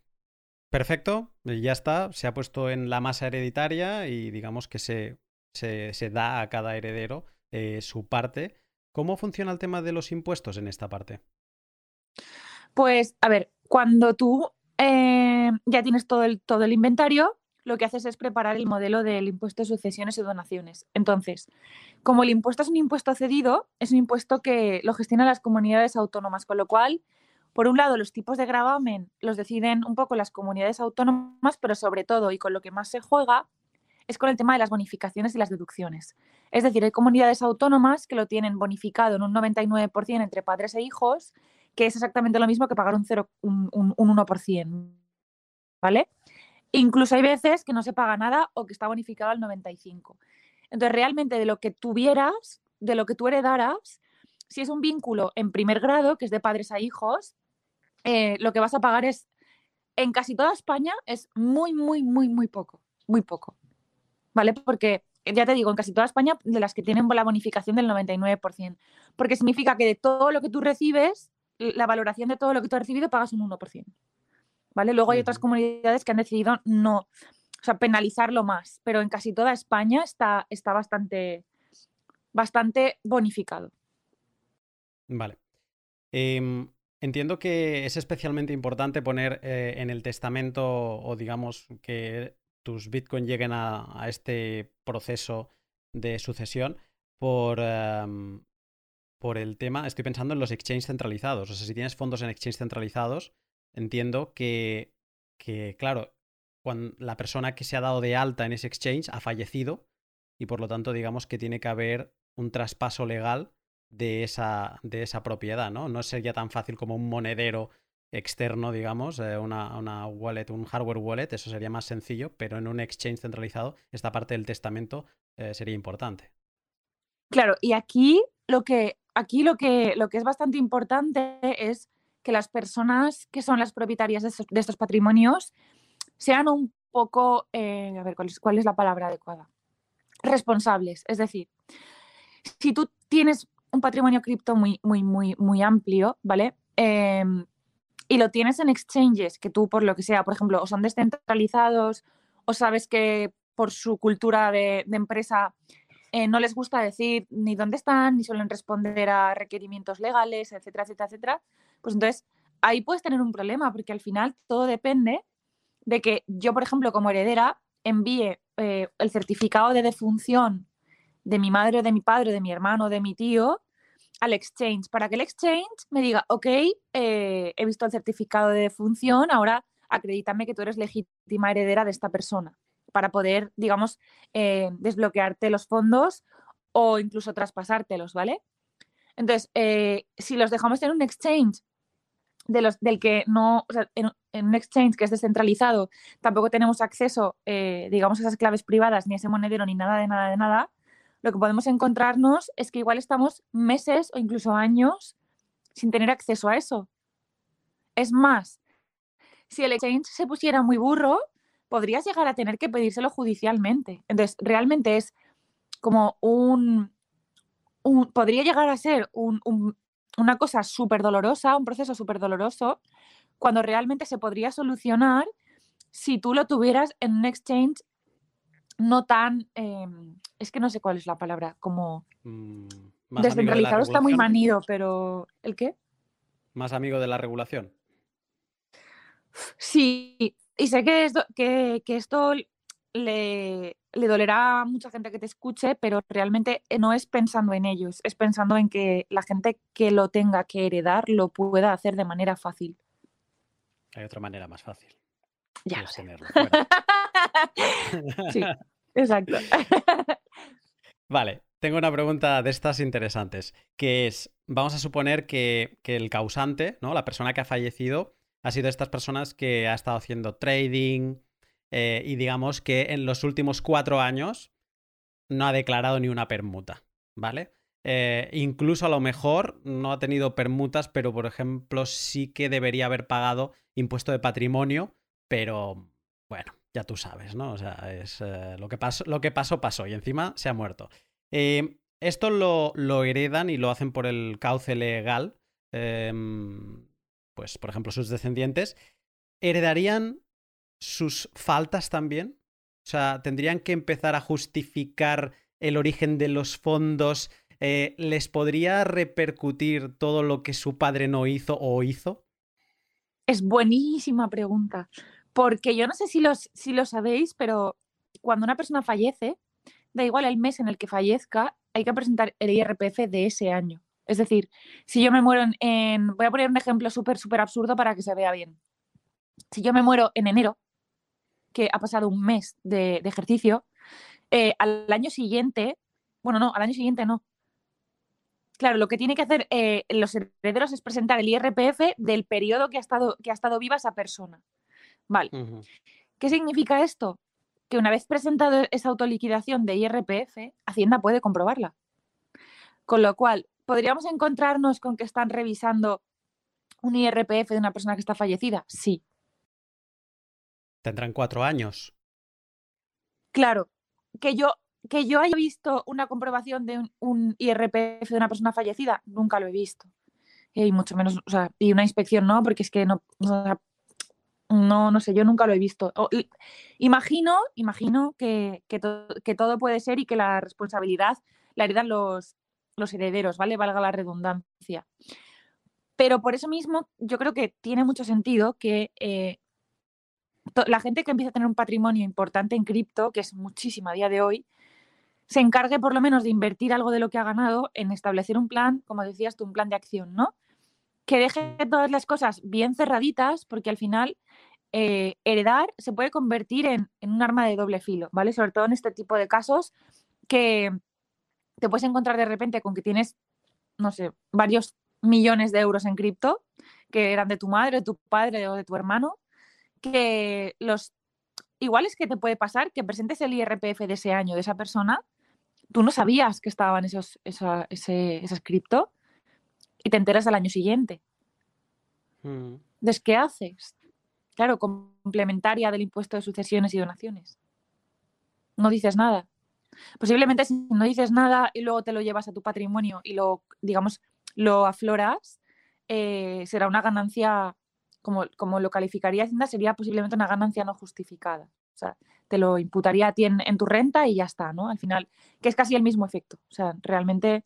perfecto, ya está, se ha puesto en la masa hereditaria y digamos que se, se, da a cada heredero eh, su parte. ¿Cómo funciona el tema de los impuestos en esta parte? Pues, a ver, cuando tú eh, ya tienes todo el, todo el inventario, lo que haces es preparar el modelo del impuesto de sucesiones y donaciones. Entonces, como el impuesto es un impuesto cedido, es un impuesto que lo gestionan las comunidades autónomas, con lo cual por un lado, los tipos de gravamen los deciden un poco las comunidades autónomas, pero sobre todo y con lo que más se juega es con el tema de las bonificaciones y las deducciones. Es decir, hay comunidades autónomas que lo tienen bonificado en un 99% entre padres e hijos, que es exactamente lo mismo que pagar un, 0, un, 1%. ¿Vale? Incluso hay veces que no se paga nada o que está bonificado al 95%. Entonces, realmente de lo que tuvieras, de lo que tú heredaras, si es un vínculo en primer grado, que es de padres a hijos, eh, lo que vas a pagar es, en casi toda España, es muy, muy, muy, muy poco, muy poco. ¿Vale? Porque ya te digo, en casi toda España, de las que tienen la bonificación del 99%, porque significa que de todo lo que tú recibes, la valoración de todo lo que tú has recibido pagas un 1%. ¿Vale? Luego hay otras comunidades que han decidido no, o sea, penalizarlo más, pero en casi toda España está, está bastante, bastante bonificado. Vale. Em, entiendo que es especialmente importante poner eh, en el testamento o digamos que tus Bitcoin lleguen a, este proceso de sucesión por, em, por el tema, estoy pensando en los exchanges centralizados. O sea, si tienes fondos en exchanges centralizados, entiendo que, que claro, cuando la persona que se ha dado de alta en ese exchange ha fallecido y por lo tanto digamos que tiene que haber un traspaso legal de esa, de esa propiedad, ¿no? No sería tan fácil como un monedero externo, digamos, eh, una, una, wallet, un hardware wallet, eso sería más sencillo, pero en un exchange centralizado, esta parte del testamento eh, sería importante. Claro, y aquí lo que, aquí lo que, lo que es bastante importante es que las personas que son las propietarias de estos, patrimonios sean un poco, eh, a ver, ¿cuál es, ¿cuál es la palabra adecuada? Responsables. Es decir, si tú tienes un patrimonio cripto muy, muy, muy, muy amplio, ¿vale? Em, y lo tienes en exchanges que tú, por lo que sea, por ejemplo, o son descentralizados o sabes que por su cultura de, empresa eh, no les gusta decir ni dónde están, ni suelen responder a requerimientos legales, etcétera, etcétera, etcétera, pues entonces ahí puedes tener un problema porque al final todo depende de que yo, por ejemplo, como heredera, envíe eh, el certificado de defunción de mi madre de mi padre, de mi hermano, de mi tío, al exchange, para que el exchange me diga, ok, eh, he visto el certificado de defunción, ahora acredítame que tú eres legítima heredera de esta persona, para poder, digamos, eh, desbloquearte los fondos o incluso traspasártelos, ¿vale? Entonces, eh, si los dejamos en un exchange de los, del que no, en, un exchange que es descentralizado, tampoco tenemos acceso, digamos, a esas claves privadas, ni a ese monedero, ni nada de nada de nada, lo que podemos encontrarnos es que igual estamos meses o incluso años sin tener acceso a eso. Es más, si el exchange se pusiera muy burro, podrías llegar a tener que pedírselo judicialmente. Entonces, realmente es como un, podría llegar a ser una cosa súper dolorosa, un proceso súper doloroso, cuando realmente se podría solucionar si tú lo tuvieras en un exchange no tan, em, es que no sé cuál es la palabra, como mm, descentralizado está muy manido, pero ¿el qué? Más amigo de la regulación. Sí, y sé que esto, que, esto le, le, dolerá a mucha gente que te escuche, pero realmente no es pensando en ellos, es pensando en que la gente que lo tenga que heredar lo pueda hacer de manera fácil. Hay otra manera más fácil. Ya lo sí, exacto. Vale, tengo una pregunta de estas interesantes, que es, vamos a suponer que, el causante, ¿no? La persona que ha fallecido, ha sido estas personas que ha estado haciendo trading eh, y digamos que en los últimos cuatro años no ha declarado ni una permuta, ¿vale? Eh, incluso a lo mejor no ha tenido permutas, pero por ejemplo sí que debería haber pagado impuesto de patrimonio, pero bueno, ya tú sabes, ¿no? O sea, es eh, lo, que pasó, lo que pasó, pasó y encima se ha muerto. Esto lo, lo, heredan y lo hacen por el cauce legal. Pues, por ejemplo, sus descendientes. ¿Heredarían sus faltas también? O sea, ¿tendrían que empezar a justificar el origen de los fondos? Eh, ¿Les podría repercutir todo lo que su padre no hizo o hizo? Es buenísima pregunta. Porque yo no sé si, los, si lo sabéis, pero cuando una persona fallece, da igual el mes en el que fallezca, hay que presentar el IRPF de ese año. Es decir, si yo me muero en, voy a poner un ejemplo súper, súper absurdo para que se vea bien. Si yo me muero en enero, que ha pasado un mes de, ejercicio, eh, al año siguiente, bueno, no, al año siguiente no. Claro, lo que tiene que hacer eh, los herederos es presentar el IRPF del periodo que ha estado, que ha estado viva esa persona. Vale. ¿Qué significa esto? Que una vez presentado esa autoliquidación de IRPF, Hacienda puede comprobarla. Con lo cual, ¿podríamos encontrarnos con que están revisando un IRPF de una persona que está fallecida? Sí. Tendrán cuatro años. Claro, que yo, que yo haya visto una comprobación de un, IRPF de una persona fallecida, nunca lo he visto. Y mucho menos, o sea, y una inspección no, porque es que no, no, no sé, yo nunca lo he visto. imagino, imagino que, que, todo puede ser y que la responsabilidad la heredan los, los herederos, ¿vale? Valga la redundancia. Pero por eso mismo yo creo que tiene mucho sentido que eh, la gente que empieza a tener un patrimonio importante en cripto, que es muchísima a día de hoy, se encargue por lo menos de invertir algo de lo que ha ganado en establecer un plan, como decías tú, un plan de acción, ¿no? Que deje todas las cosas bien cerraditas, porque al final eh, heredar se puede convertir en, un arma de doble filo, ¿vale? Sobre todo en este tipo de casos que te puedes encontrar de repente con que tienes, no sé, varios millones de euros en cripto que eran de tu madre, de tu padre o de tu hermano, que los igual es que te puede pasar que presentes el IRPF de ese año de esa persona, tú no sabías que estaban esos, esa, ese, esas cripto y te enteras al año siguiente. Mm. Entonces, ¿qué haces? Claro, complementaria del impuesto de sucesiones y donaciones. No dices nada. Posiblemente si no dices nada y luego te lo llevas a tu patrimonio y lo, digamos, lo afloras, eh, será una ganancia, como, como lo calificaría Hacienda, sería posiblemente una ganancia no justificada. O sea, te lo imputaría a ti en, en, tu renta y ya está, ¿no? Al final, que es casi el mismo efecto. O sea, realmente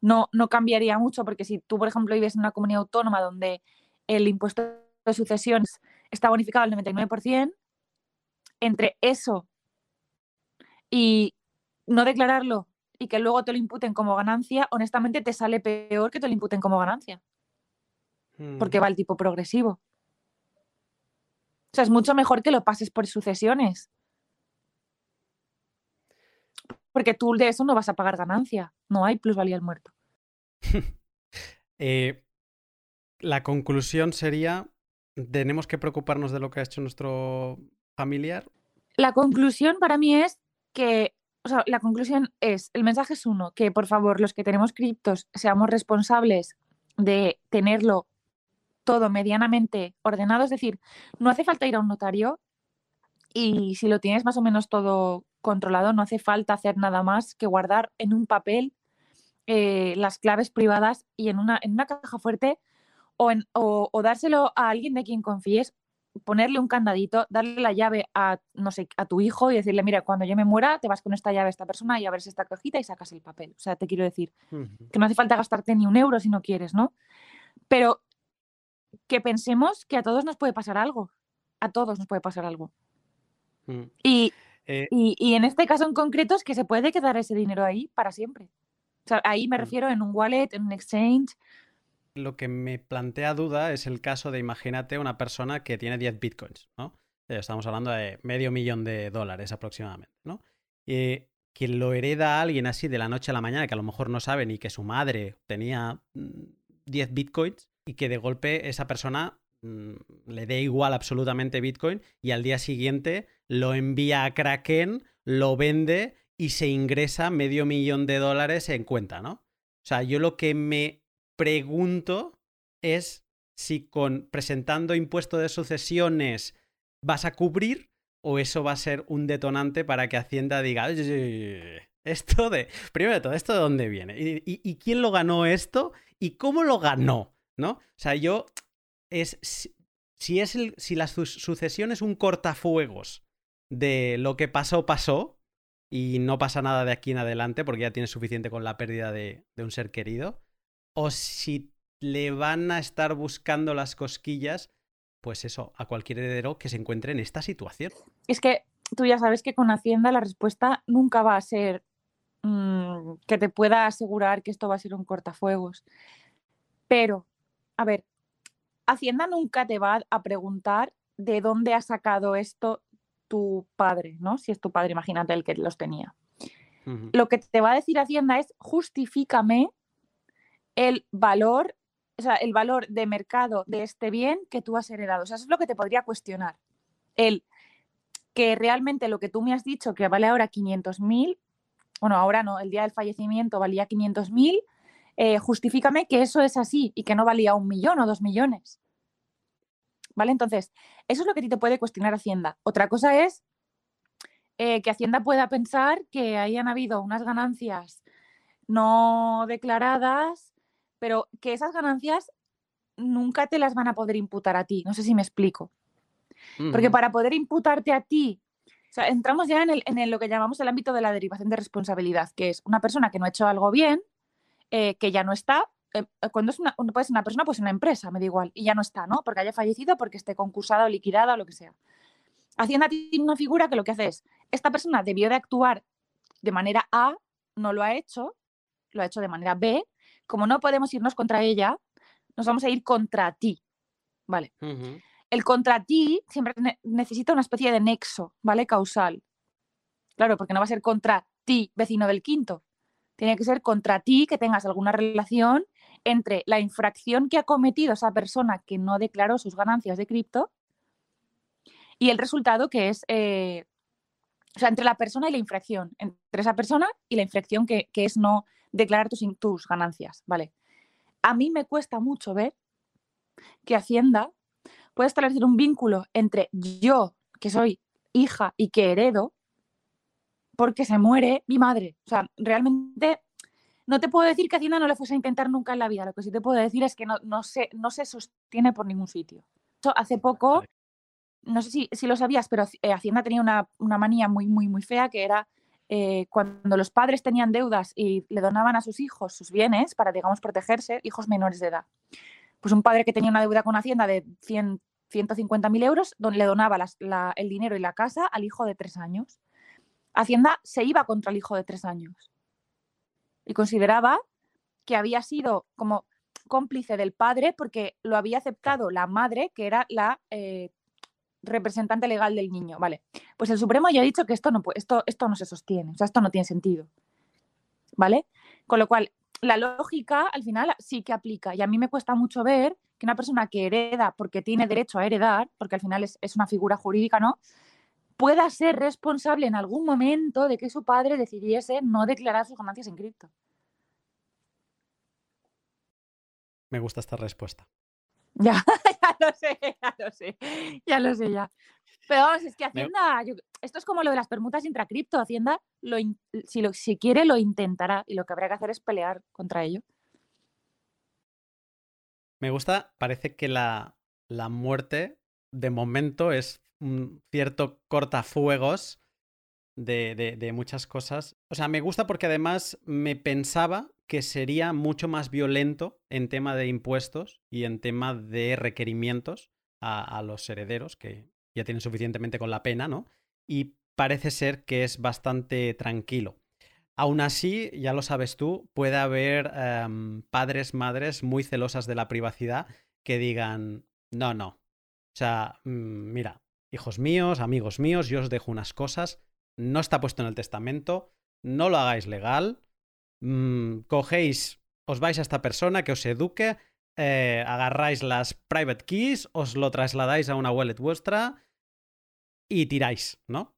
no, no cambiaría mucho porque si tú, por ejemplo, vives en una comunidad autónoma donde el impuesto de sucesiones está bonificado al 99%, entre eso y no declararlo y que luego te lo imputen como ganancia, honestamente te sale peor que te lo imputen como ganancia. Porque mm. va el tipo progresivo. O sea, es mucho mejor que lo pases por sucesiones. Porque tú de eso no vas a pagar ganancia. No hay plusvalía al muerto. Eh, la conclusión sería ¿Tenemos que preocuparnos de lo que ha hecho nuestro familiar? La conclusión para mí es que, o sea, la conclusión es, el mensaje es uno, que por favor los que tenemos criptos seamos responsables de tenerlo todo medianamente ordenado, es decir, no hace falta ir a un notario y si lo tienes más o menos todo controlado, no hace falta hacer nada más que guardar en un papel eh, las claves privadas y en una, en una caja fuerte o, dárselo a alguien de quien confíes, ponerle un candadito, darle la llave a, no sé, a tu hijo y decirle, mira, cuando yo me muera, te vas con esta llave a esta persona y abres esta cajita y sacas el papel. O sea, te quiero decir que no hace falta gastarte ni un euro si no quieres, ¿no? Pero que pensemos que a todos nos puede pasar algo. A todos nos puede pasar algo. Mm. Eh y, y, en este caso en concreto es que se puede quedar ese dinero ahí para siempre. O sea, ahí me mm. refiero en un wallet, en un exchange, lo que me plantea duda es el caso de, imagínate, una persona que tiene 10 bitcoins, ¿no? Eh, estamos hablando de medio millón de dólares aproximadamente, ¿no? Eh, que lo hereda a alguien así de la noche a la mañana, que a lo mejor no sabe ni que su madre tenía 10 mm, bitcoins y que de golpe esa persona mm, le dé igual absolutamente bitcoin y al día siguiente lo envía a Kraken, lo vende y se ingresa medio millón de dólares en cuenta, ¿no? O sea, yo lo que me pregunto es si con presentando impuesto de sucesiones vas a cubrir o eso va a ser un detonante para que Hacienda diga, esto de, primero de todo, ¿esto de dónde viene? ¿Y, quién lo ganó esto? ¿Y cómo lo ganó? ¿No? O sea, yo, es, si, es el, si la sucesión es un cortafuegos de lo que pasó, pasó, y no pasa nada de aquí en adelante porque ya tienes suficiente con la pérdida de un ser querido, o si le van a estar buscando las cosquillas, pues eso, a cualquier heredero que se encuentre en esta situación. Es que tú ya sabes que con Hacienda la respuesta nunca va a ser mm, que te pueda asegurar que esto va a ser un cortafuegos. Pero, a ver, Hacienda nunca te va a preguntar de dónde ha sacado esto tu padre, ¿no? Si es tu padre, imagínate el que los tenía. Lo que te va a decir Hacienda es justifícame el valor, o sea, el valor de mercado de este bien que tú has heredado. O sea, eso es lo que te podría cuestionar. El que realmente lo que tú me has dicho que vale ahora 500.000, bueno, ahora no, el día del fallecimiento valía 500.000, eh, justifícame que eso es así y que no valía un millón o dos millones. ¿Vale? Entonces, eso es lo que a ti te puede cuestionar Hacienda. Otra cosa es eh, que Hacienda pueda pensar que hayan habido unas ganancias no declaradas, pero que esas ganancias nunca te las van a poder imputar a ti. No sé si me explico. Porque para poder imputarte a ti, o sea, entramos ya en, lo que llamamos el ámbito de la derivación de responsabilidad, que es una persona que no ha hecho algo bien, eh, que ya no está. Eh, cuando es una, puede ser una persona, pues una empresa, me da igual, y ya no está, ¿no? Porque haya fallecido, porque esté concursada o liquidada o lo que sea. Hacienda tiene una figura que lo que hace es, esta persona debió de actuar de manera A, no lo ha hecho, lo ha hecho de manera B, como no podemos irnos contra ella, nos vamos a ir contra ti, ¿vale? El contra ti siempre necesita una especie de nexo, ¿vale? Causal. Claro, porque no va a ser contra ti, vecino del quinto. Tiene que ser contra ti que tengas alguna relación entre la infracción que ha cometido esa persona que no declaró sus ganancias de cripto y el resultado que es, eh, o sea, entre la persona y la infracción, entre esa persona y la infracción que, es no declarar tus, tus ganancias, ¿vale? A mí me cuesta mucho ver que Hacienda puede establecer un vínculo entre yo, que soy hija y que heredo, porque se muere mi madre. O sea, realmente no te puedo decir que Hacienda no le fuese a intentar nunca en la vida. Lo que sí te puedo decir es que no, no, se, no se sostiene por ningún sitio. Hace poco no sé si, si, lo sabías, pero eh, Hacienda tenía una, manía muy, muy, muy fea que era eh, cuando los padres tenían deudas y le donaban a sus hijos sus bienes para, digamos, protegerse, hijos menores de edad. Pues un padre que tenía una deuda con Hacienda de 100, 150.000 euros, le donaba el dinero y la casa al hijo de tres años. Hacienda se iba contra el hijo de tres años y consideraba que había sido como cómplice del padre porque lo había aceptado la madre, que era la eh, representante legal del niño. Vale, pues el Supremo ya ha dicho que esto no, esto, esto no se sostiene, o sea, esto no tiene sentido. ¿Vale? Con lo cual, la lógica al final sí que aplica y a mí me cuesta mucho ver que una persona que hereda porque tiene derecho a heredar, porque al final es, es una figura jurídica, ¿no? pueda ser responsable en algún momento de que su padre decidiese no declarar sus ganancias en cripto. Me gusta esta respuesta. Ya, ya lo sé, ya lo sé, ya lo sé ya. Pero vamos, es que Hacienda, esto es como lo de las permutas intracripto, Hacienda lo, si, lo, si quiere lo intentará y lo que habrá que hacer es pelear contra ello. Me gusta, parece que la, la muerte de momento es un cierto cortafuegos de, de, de, muchas cosas. O sea, me gusta porque además me pensaba que sería mucho más violento en tema de impuestos y en tema de requerimientos a, los herederos, que ya tienen suficientemente con la pena, ¿no? Y parece ser que es bastante tranquilo. Aún así, ya lo sabes tú, puede haber em, padres, madres muy celosas de la privacidad que digan, no, no. O sea, mm, mira, hijos míos, amigos míos, yo os dejo unas cosas, no está puesto en el testamento, no lo hagáis legal, Mm, cogéis, os vais a esta persona que os eduque, eh, agarráis las private keys, os lo trasladáis a una wallet vuestra y tiráis, ¿no?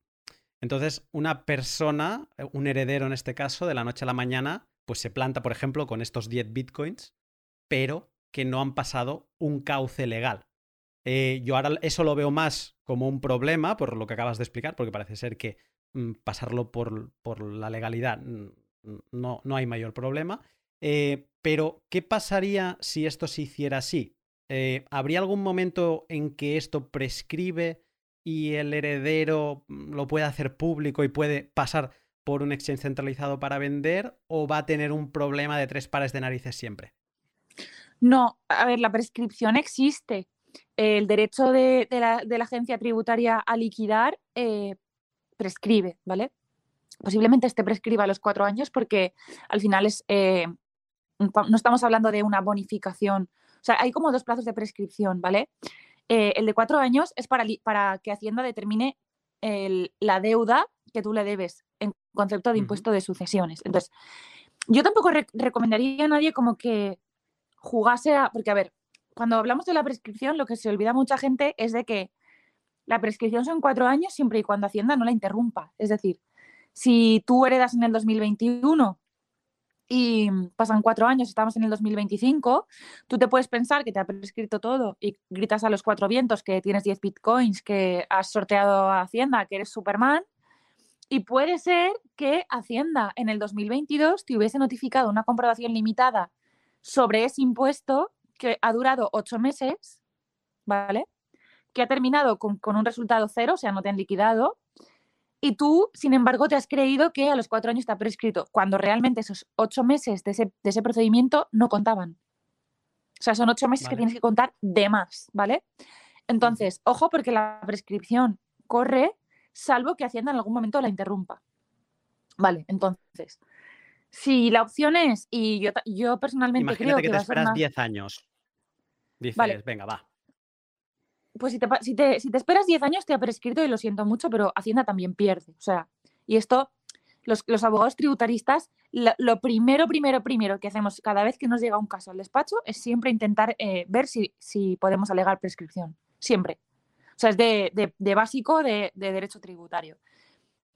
Entonces, una persona, eh, un heredero en este caso, de la noche a la mañana, pues se planta, por ejemplo, con estos 10 bitcoins, pero que no han pasado un cauce legal. Eh, yo ahora eso lo veo más como un problema, por lo que acabas de explicar, porque parece ser que mm, pasarlo por, por la legalidad mm, no, no hay mayor problema. Eh, pero, ¿qué pasaría si esto se hiciera así? Eh, ¿Habría algún momento en que esto prescribe y el heredero mm, lo puede hacer público y puede pasar por un exchange centralizado para vender o va a tener un problema de tres pares de narices siempre? No, a ver, la prescripción existe. El derecho de, la, agencia tributaria a liquidar eh, prescribe, ¿vale? Posiblemente este prescriba a los cuatro años porque al final es, eh, no estamos hablando de una bonificación. O sea, hay como dos plazos de prescripción, ¿vale? Eh, el de cuatro años es para, para que Hacienda determine la deuda que tú le debes en concepto de impuesto de sucesiones. Entonces, yo tampoco recomendaría a nadie como que jugase a... Porque, a ver, cuando hablamos de la prescripción, lo que se olvida mucha gente es de que la prescripción son cuatro años siempre y cuando Hacienda no la interrumpa. Es decir, si tú heredas en el 2021 y pasan cuatro años, estamos en el 2025, tú te puedes pensar que te ha prescrito todo y gritas a los cuatro vientos que tienes 10 bitcoins, que has sorteado a Hacienda, que eres Superman, Y puede ser que Hacienda en el 2022 te hubiese notificado una comprobación limitada sobre ese impuesto que ha durado ocho meses, ¿vale? Que ha terminado con, un resultado cero, o sea, no te han liquidado. Y tú, sin embargo, te has creído que a los cuatro años está prescrito, cuando realmente esos ocho meses de ese, procedimiento no contaban. O sea, son ocho meses que tienes que contar de más, ¿vale? Entonces, ojo porque la prescripción corre salvo que Hacienda en algún momento la interrumpa. Vale, entonces, si la opción es, y yo, yo personalmente creo que, que te esperas 10 años. Dices, venga, va. Pues si te, si, si te, esperas 10 años te ha prescrito y lo siento mucho, pero Hacienda también pierde. O sea, y esto, los, abogados tributaristas, lo, primero, primero, primero que hacemos cada vez que nos llega un caso al despacho es siempre intentar eh, ver si, si podemos alegar prescripción. Siempre. O sea, es de, básico de, derecho tributario.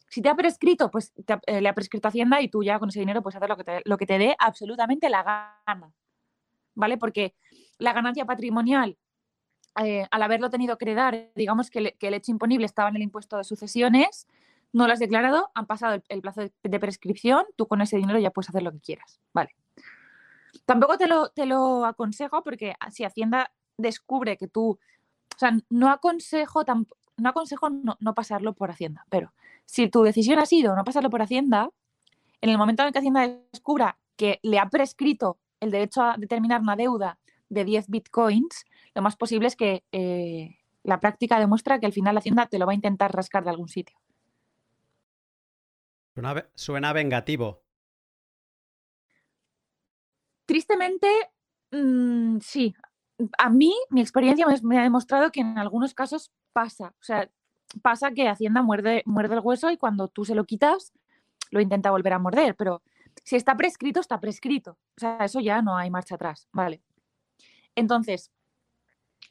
Si te ha prescrito, pues eh, le ha prescrito Hacienda y tú ya con ese dinero puedes hacer lo que te, lo que te dé absolutamente la gana. ¿Vale? Porque la ganancia patrimonial, eh, al haberlo tenido que heredar, digamos que, el hecho imponible estaba en el impuesto de sucesiones, no lo has declarado, han pasado el, plazo de, prescripción, tú con ese dinero ya puedes hacer lo que quieras. Vale. Tampoco te lo, te lo aconsejo porque si Hacienda descubre que tú o sea, no aconsejo, no, aconsejo no, pasarlo por Hacienda, pero si tu decisión ha sido no pasarlo por Hacienda, en el momento en que Hacienda descubra que le ha prescrito el derecho a determinar una deuda de 10 bitcoins, lo más posible es que eh, la práctica demuestra que al final Hacienda te lo va a intentar rascar de algún sitio. Suena, vengativo. Tristemente, mm, sí a mí, mi experiencia me, ha demostrado que en algunos casos pasa. O sea, pasa que Hacienda muerde, muerde el hueso y cuando tú se lo quitas, lo intenta volver a morder. Pero si está prescrito, está prescrito. O sea, eso ya no hay marcha atrás. Vale. Entonces,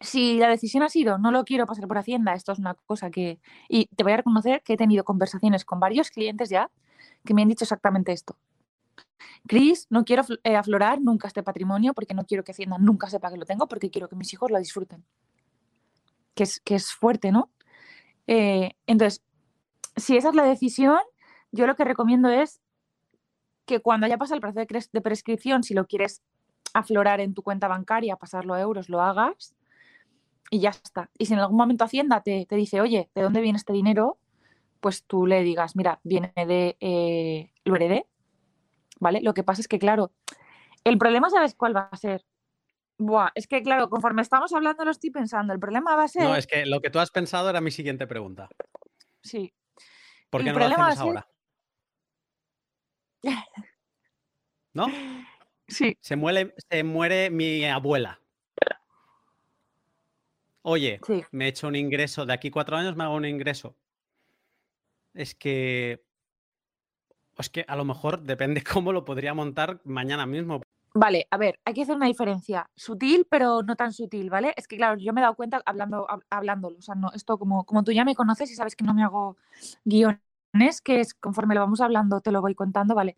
si la decisión ha sido no lo quiero pasar por Hacienda, esto es una cosa que. Y te voy a reconocer que he tenido conversaciones con varios clientes ya que me han dicho exactamente esto. Cris, no quiero eh, aflorar nunca este patrimonio porque no quiero que Hacienda nunca sepa que lo tengo porque quiero que mis hijos lo disfruten. Que es, que es fuerte, ¿no? Eh, entonces, si esa es la decisión, yo lo que recomiendo es que cuando haya pasado el proceso de, prescripción, si lo quieres aflorar en tu cuenta bancaria, pasarlo a euros, lo hagas y ya está. Y si en algún momento Hacienda te, dice, oye, ¿de dónde viene este dinero? Pues tú le digas, mira, viene de, eh, lo heredé ¿vale? Lo que pasa es que, claro, el problema, ¿sabes cuál va a ser? Buah, es que, claro, conforme estamos hablando lo estoy pensando. El problema va a ser... No, es que lo que tú has pensado era mi siguiente pregunta. Sí. ¿Por qué no lo hacemos ahora? ¿No? Sí. Se muere, se muere mi abuela. Oye, me he hecho un ingreso, de aquí cuatro años me hago un ingreso. Es que es que a lo mejor depende cómo lo podría montar mañana mismo. Vale, a ver, hay que hacer una diferencia. Sutil, pero no tan sutil, ¿vale? Es que, claro, yo me he dado cuenta hablando, hablándolo. O sea, no, esto como, como tú ya me conoces y sabes que no me hago guiones, que es conforme lo vamos hablando, te lo voy contando, ¿vale?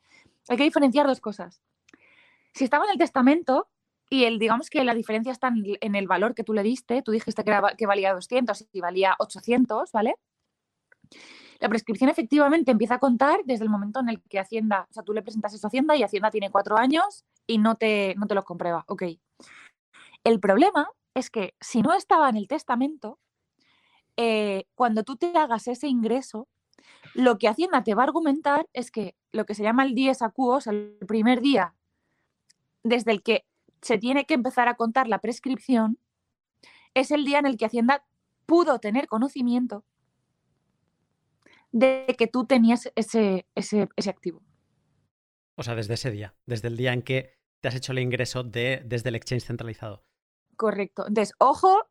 Hay que diferenciar dos cosas. Si estaba en el testamento y el, digamos que la diferencia está en, el valor que tú le diste, tú dijiste que, valía 200 y valía 800, ¿vale? La prescripción efectivamente empieza a contar desde el momento en el que Hacienda, o sea, tú le presentas eso a Hacienda y Hacienda tiene cuatro años y no te, no te lo comprueba. Ok. El problema es que si no estaba en el testamento, eh, cuando tú te hagas ese ingreso, lo que Hacienda te va a argumentar es que lo que se llama el dies acuo, o sea, el primer día desde el que se tiene que empezar a contar la prescripción, es el día en el que Hacienda pudo tener conocimiento de que tú tenías ese, ese, activo. O sea, desde ese día, desde el día en que te has hecho el ingreso de, desde el exchange centralizado. Correcto. Entonces, ojo,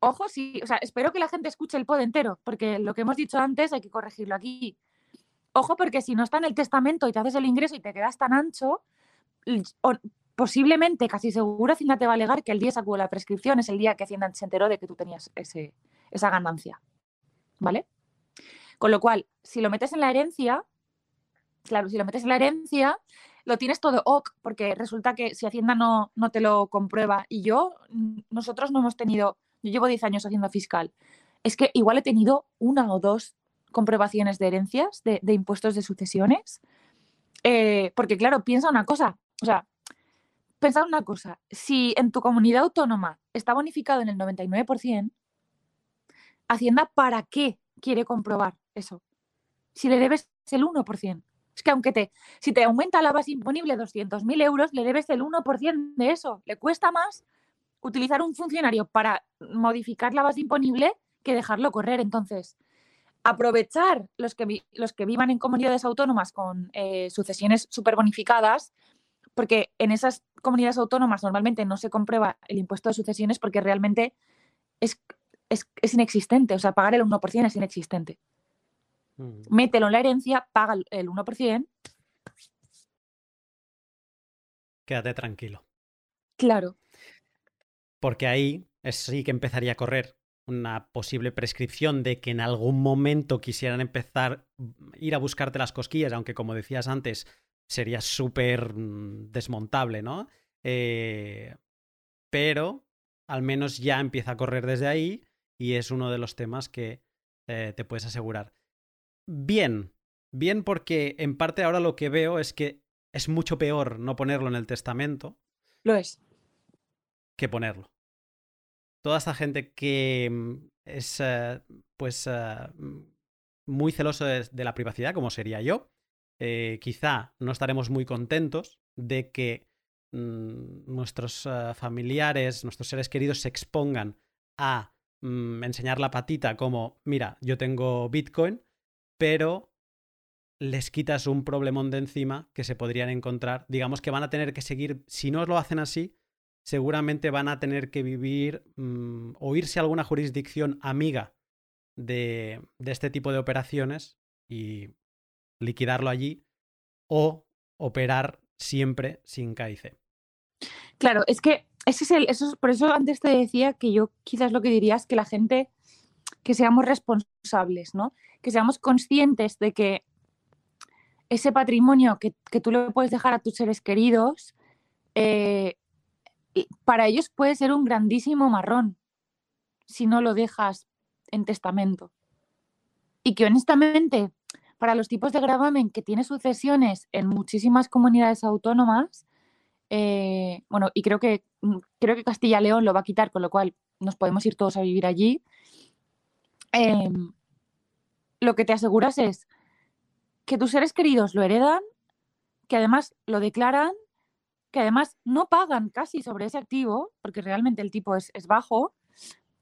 ojo, sí, o sea, espero que la gente escuche el pod entero, porque lo que hemos dicho antes hay que corregirlo aquí. Ojo, porque si no está en el testamento y te haces el ingreso y te quedas tan ancho, posiblemente, casi seguro, Hacienda te va a alegar que el día sacó la prescripción es el día que Hacienda se enteró de que tú tenías ese, esa ganancia. ¿Vale? Con lo cual, si lo metes en la herencia, claro, si lo metes en la herencia, lo tienes todo ok, porque resulta que si Hacienda no, no te lo comprueba y yo, nosotros no hemos tenido, yo llevo 10 años haciendo fiscal, es que igual he tenido una o dos comprobaciones de herencias, de, impuestos de sucesiones. Eh, porque, claro, piensa una cosa, o sea, pensad una cosa, si en tu comunidad autónoma está bonificado en el 99%, Hacienda, ¿para qué quiere comprobar eso? Si le debes el 1%. Es que aunque te, si te aumenta la base imponible 200.000 euros, le debes el 1% de eso. Le cuesta más utilizar un funcionario para modificar la base imponible que dejarlo correr. Entonces, aprovechar los que, los que vivan en comunidades autónomas con eh, sucesiones súper bonificadas, porque en esas comunidades autónomas normalmente no se comprueba el impuesto de sucesiones porque realmente es, es, inexistente, o sea, pagar el 1% es inexistente. Mm. Mételo en la herencia, paga el 1%. Quédate tranquilo. Claro. Porque ahí sí que empezaría a correr una posible prescripción de que en algún momento quisieran empezar a ir a buscarte las cosquillas, aunque como decías antes, sería súper mm, desmontable, ¿no? Eh, pero al menos ya empieza a correr desde ahí y es uno de los temas que eh, te puedes asegurar. Bien, bien porque en parte ahora lo que veo es que es mucho peor no ponerlo en el testamento. Lo es. Que ponerlo. Toda esta gente que mm, es eh, pues mm, muy celoso de, la privacidad, como sería yo, quizá no estaremos muy contentos de que Mm, nuestros eh, familiares, nuestros seres queridos se expongan a mm, enseñar la patita como, mira, yo tengo Bitcoin, pero les quitas un problemón de encima que se podrían encontrar. Digamos que van a tener que seguir, si no lo hacen así, seguramente van a tener que vivir mm, o irse a alguna jurisdicción amiga de este tipo de operaciones y liquidarlo allí o operar siempre sin KIC. Claro, es que ese es el, eso, por eso antes te decía que yo quizás lo que diría es que la gente, que seamos responsables, ¿no? Que seamos conscientes de que ese patrimonio que, tú le puedes dejar a tus seres queridos, eh, para ellos puede ser un grandísimo marrón si no lo dejas en testamento. Y que honestamente, para los tipos de gravamen que tiene sucesiones en muchísimas comunidades autónomas, eh, bueno, y creo que, mm, creo que Castilla-León lo va a quitar, con lo cual nos podemos ir todos a vivir allí. Em, lo que te aseguras es que tus seres queridos lo heredan, que además lo declaran, que además no pagan casi sobre ese activo, porque realmente el tipo es, bajo.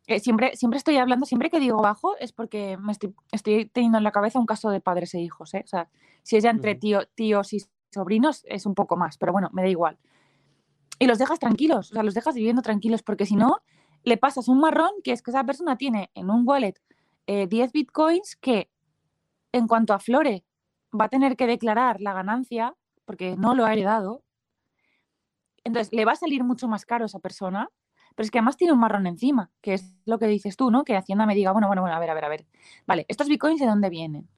Eh, siempre, siempre estoy hablando, siempre que digo bajo es porque me estoy, teniendo en la cabeza un caso de padres e hijos. ¿eh? O sea, si es ya entre tío, tíos y sobrinos es un poco más, pero bueno, me da igual y los dejas tranquilos, o sea, los dejas viviendo tranquilos, porque si no, le pasas un marrón que es que esa persona tiene en un wallet 10 eh, bitcoins que en cuanto a Flore va a tener que declarar la ganancia porque no lo ha heredado. Entonces, le va a salir mucho más caro a esa persona, pero es que además tiene un marrón encima, que es lo que dices tú, ¿no? Que Hacienda me diga, bueno, bueno, bueno, a ver, a ver, a ver. Vale, ¿estos bitcoins de dónde vienen?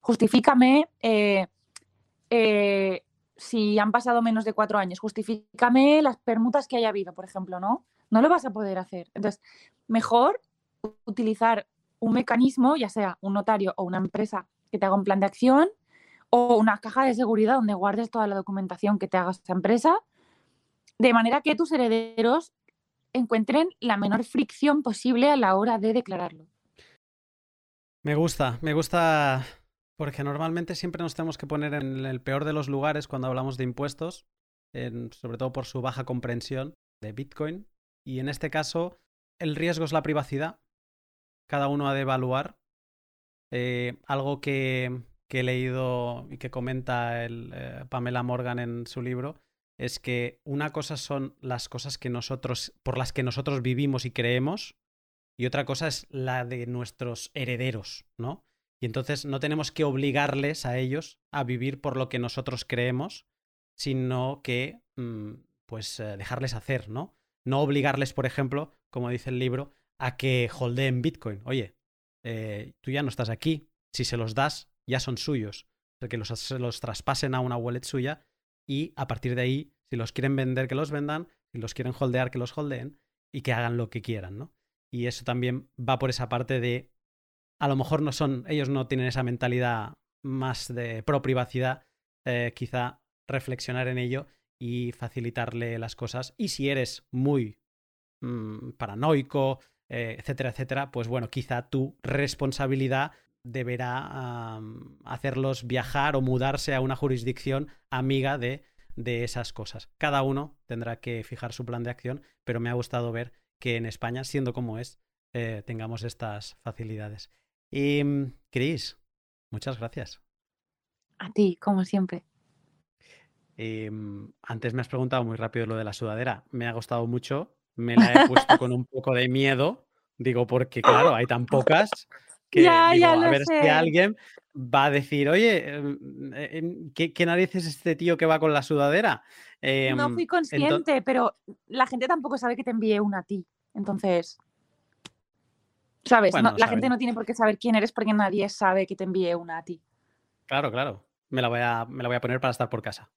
Justifícame eh, eh, si han pasado menos de cuatro años, justifícame las permutas que haya habido, por ejemplo, ¿no? No lo vas a poder hacer. Entonces, mejor utilizar un mecanismo, ya sea un notario o una empresa que te haga un plan de acción o una caja de seguridad donde guardes toda la documentación que te haga esa empresa, de manera que tus herederos encuentren la menor fricción posible a la hora de declararlo. Me gusta, me gusta porque normalmente siempre nos tenemos que poner en el peor de los lugares cuando hablamos de impuestos, sobre todo por su baja comprensión de Bitcoin. Y en este caso, el riesgo es la privacidad. Cada uno ha de evaluar. Eh, algo que, he leído y que comenta el, eh, Pamela Morgan en su libro es que una cosa son las cosas que nosotros, por las que nosotros vivimos y creemos, y otra cosa es la de nuestros herederos, ¿no? Y entonces no tenemos que obligarles a ellos a vivir por lo que nosotros creemos, sino que mm, pues eh, dejarles hacer, ¿no? No obligarles, por ejemplo, como dice el libro, a que holdeen Bitcoin. Oye, eh, tú ya no estás aquí, si se los das, ya son suyos. O que los, se los traspasen a una wallet suya y a partir de ahí, si los quieren vender, que los vendan, si los quieren holdear, que los holdeen y que hagan lo que quieran, ¿no? Y eso también va por esa parte de a lo mejor no son, ellos no tienen esa mentalidad más de pro privacidad, eh, quizá reflexionar en ello y facilitarle las cosas. Y si eres muy mm, paranoico, eh, etcétera, etcétera, pues bueno, quizá tu responsabilidad deberá hacerlos viajar o mudarse a una jurisdicción amiga de, de esas cosas. Cada uno tendrá que fijar su plan de acción, pero me ha gustado ver que en España, siendo como es, eh, tengamos estas facilidades. Y, Cris, muchas gracias. A ti, como siempre. Antes me has preguntado muy rápido lo de la sudadera. Me ha gustado mucho. Me la he puesto con un poco de miedo. Digo, porque claro, hay tan pocas que Ya, digo, ya a ver si sé. alguien va a decir, oye, em, em, ¿qué, qué narices es este tío que va con la sudadera? No Em, fui consciente, pero la gente tampoco sabe que te envié una a ti. Entonces, ¿sabes? Bueno, No- la gente no tiene por qué saber quién eres porque nadie sabe que te envié una a ti. Claro, claro. Me la voy a, me la voy a poner para estar por casa.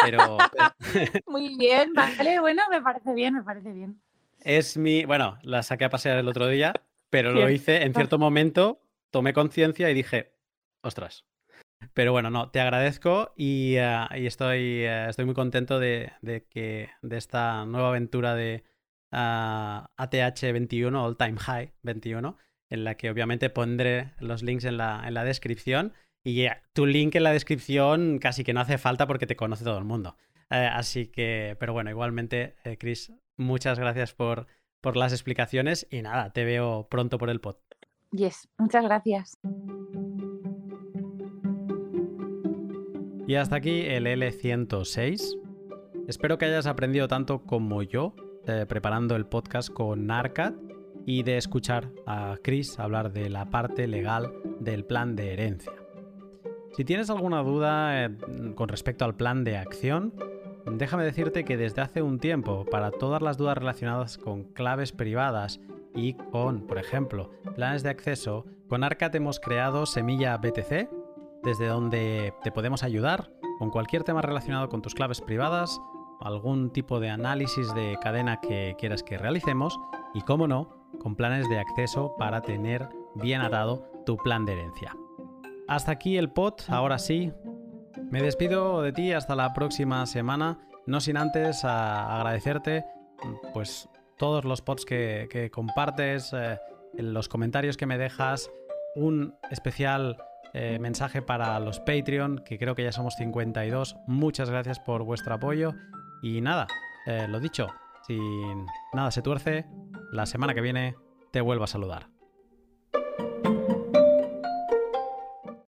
Pero, pero Muy bien, vale, bueno, me parece bien, me parece bien. es mi. Bueno, la saqué a pasear el otro día, pero lo hice en cierto momento, tomé conciencia y dije, ostras. Pero bueno, no, te agradezco y, y estoy, eh, estoy muy contento de, de que de esta nueva aventura de ah, ATH 21, All Time High 21, en la que obviamente pondré los links en la, en la descripción. Y eh, tu link en la descripción casi que no hace falta porque te conoce todo el mundo. Eh, así que, pero bueno, igualmente, eh, Chris, muchas gracias por, por las explicaciones y nada, te veo pronto por el pod. Yes, muchas gracias. Y hasta aquí el L106. Espero que hayas aprendido tanto como yo eh, preparando el podcast con Arcad y de escuchar a Chris hablar de la parte legal del plan de herencia. Si tienes alguna duda eh, con respecto al plan de acción, déjame decirte que desde hace un tiempo, para todas las dudas relacionadas con claves privadas y con, por ejemplo, planes de acceso, con Arcat hemos creado Semilla BTC, desde donde te podemos ayudar con cualquier tema relacionado con tus claves privadas, algún tipo de análisis de cadena que quieras que realicemos y, como no, con planes de acceso para tener bien atado tu plan de herencia. Hasta aquí el pod, ahora sí. Me despido de ti hasta la próxima semana, no sin antes a agradecerte pues todos los pods que, compartes, eh, los comentarios que me dejas, un especial eh, mensaje para los Patreon, que creo que ya somos 52. Muchas gracias por vuestro apoyo. Y nada, eh, lo dicho, si nada se tuerce, la semana que viene te vuelvo a saludar.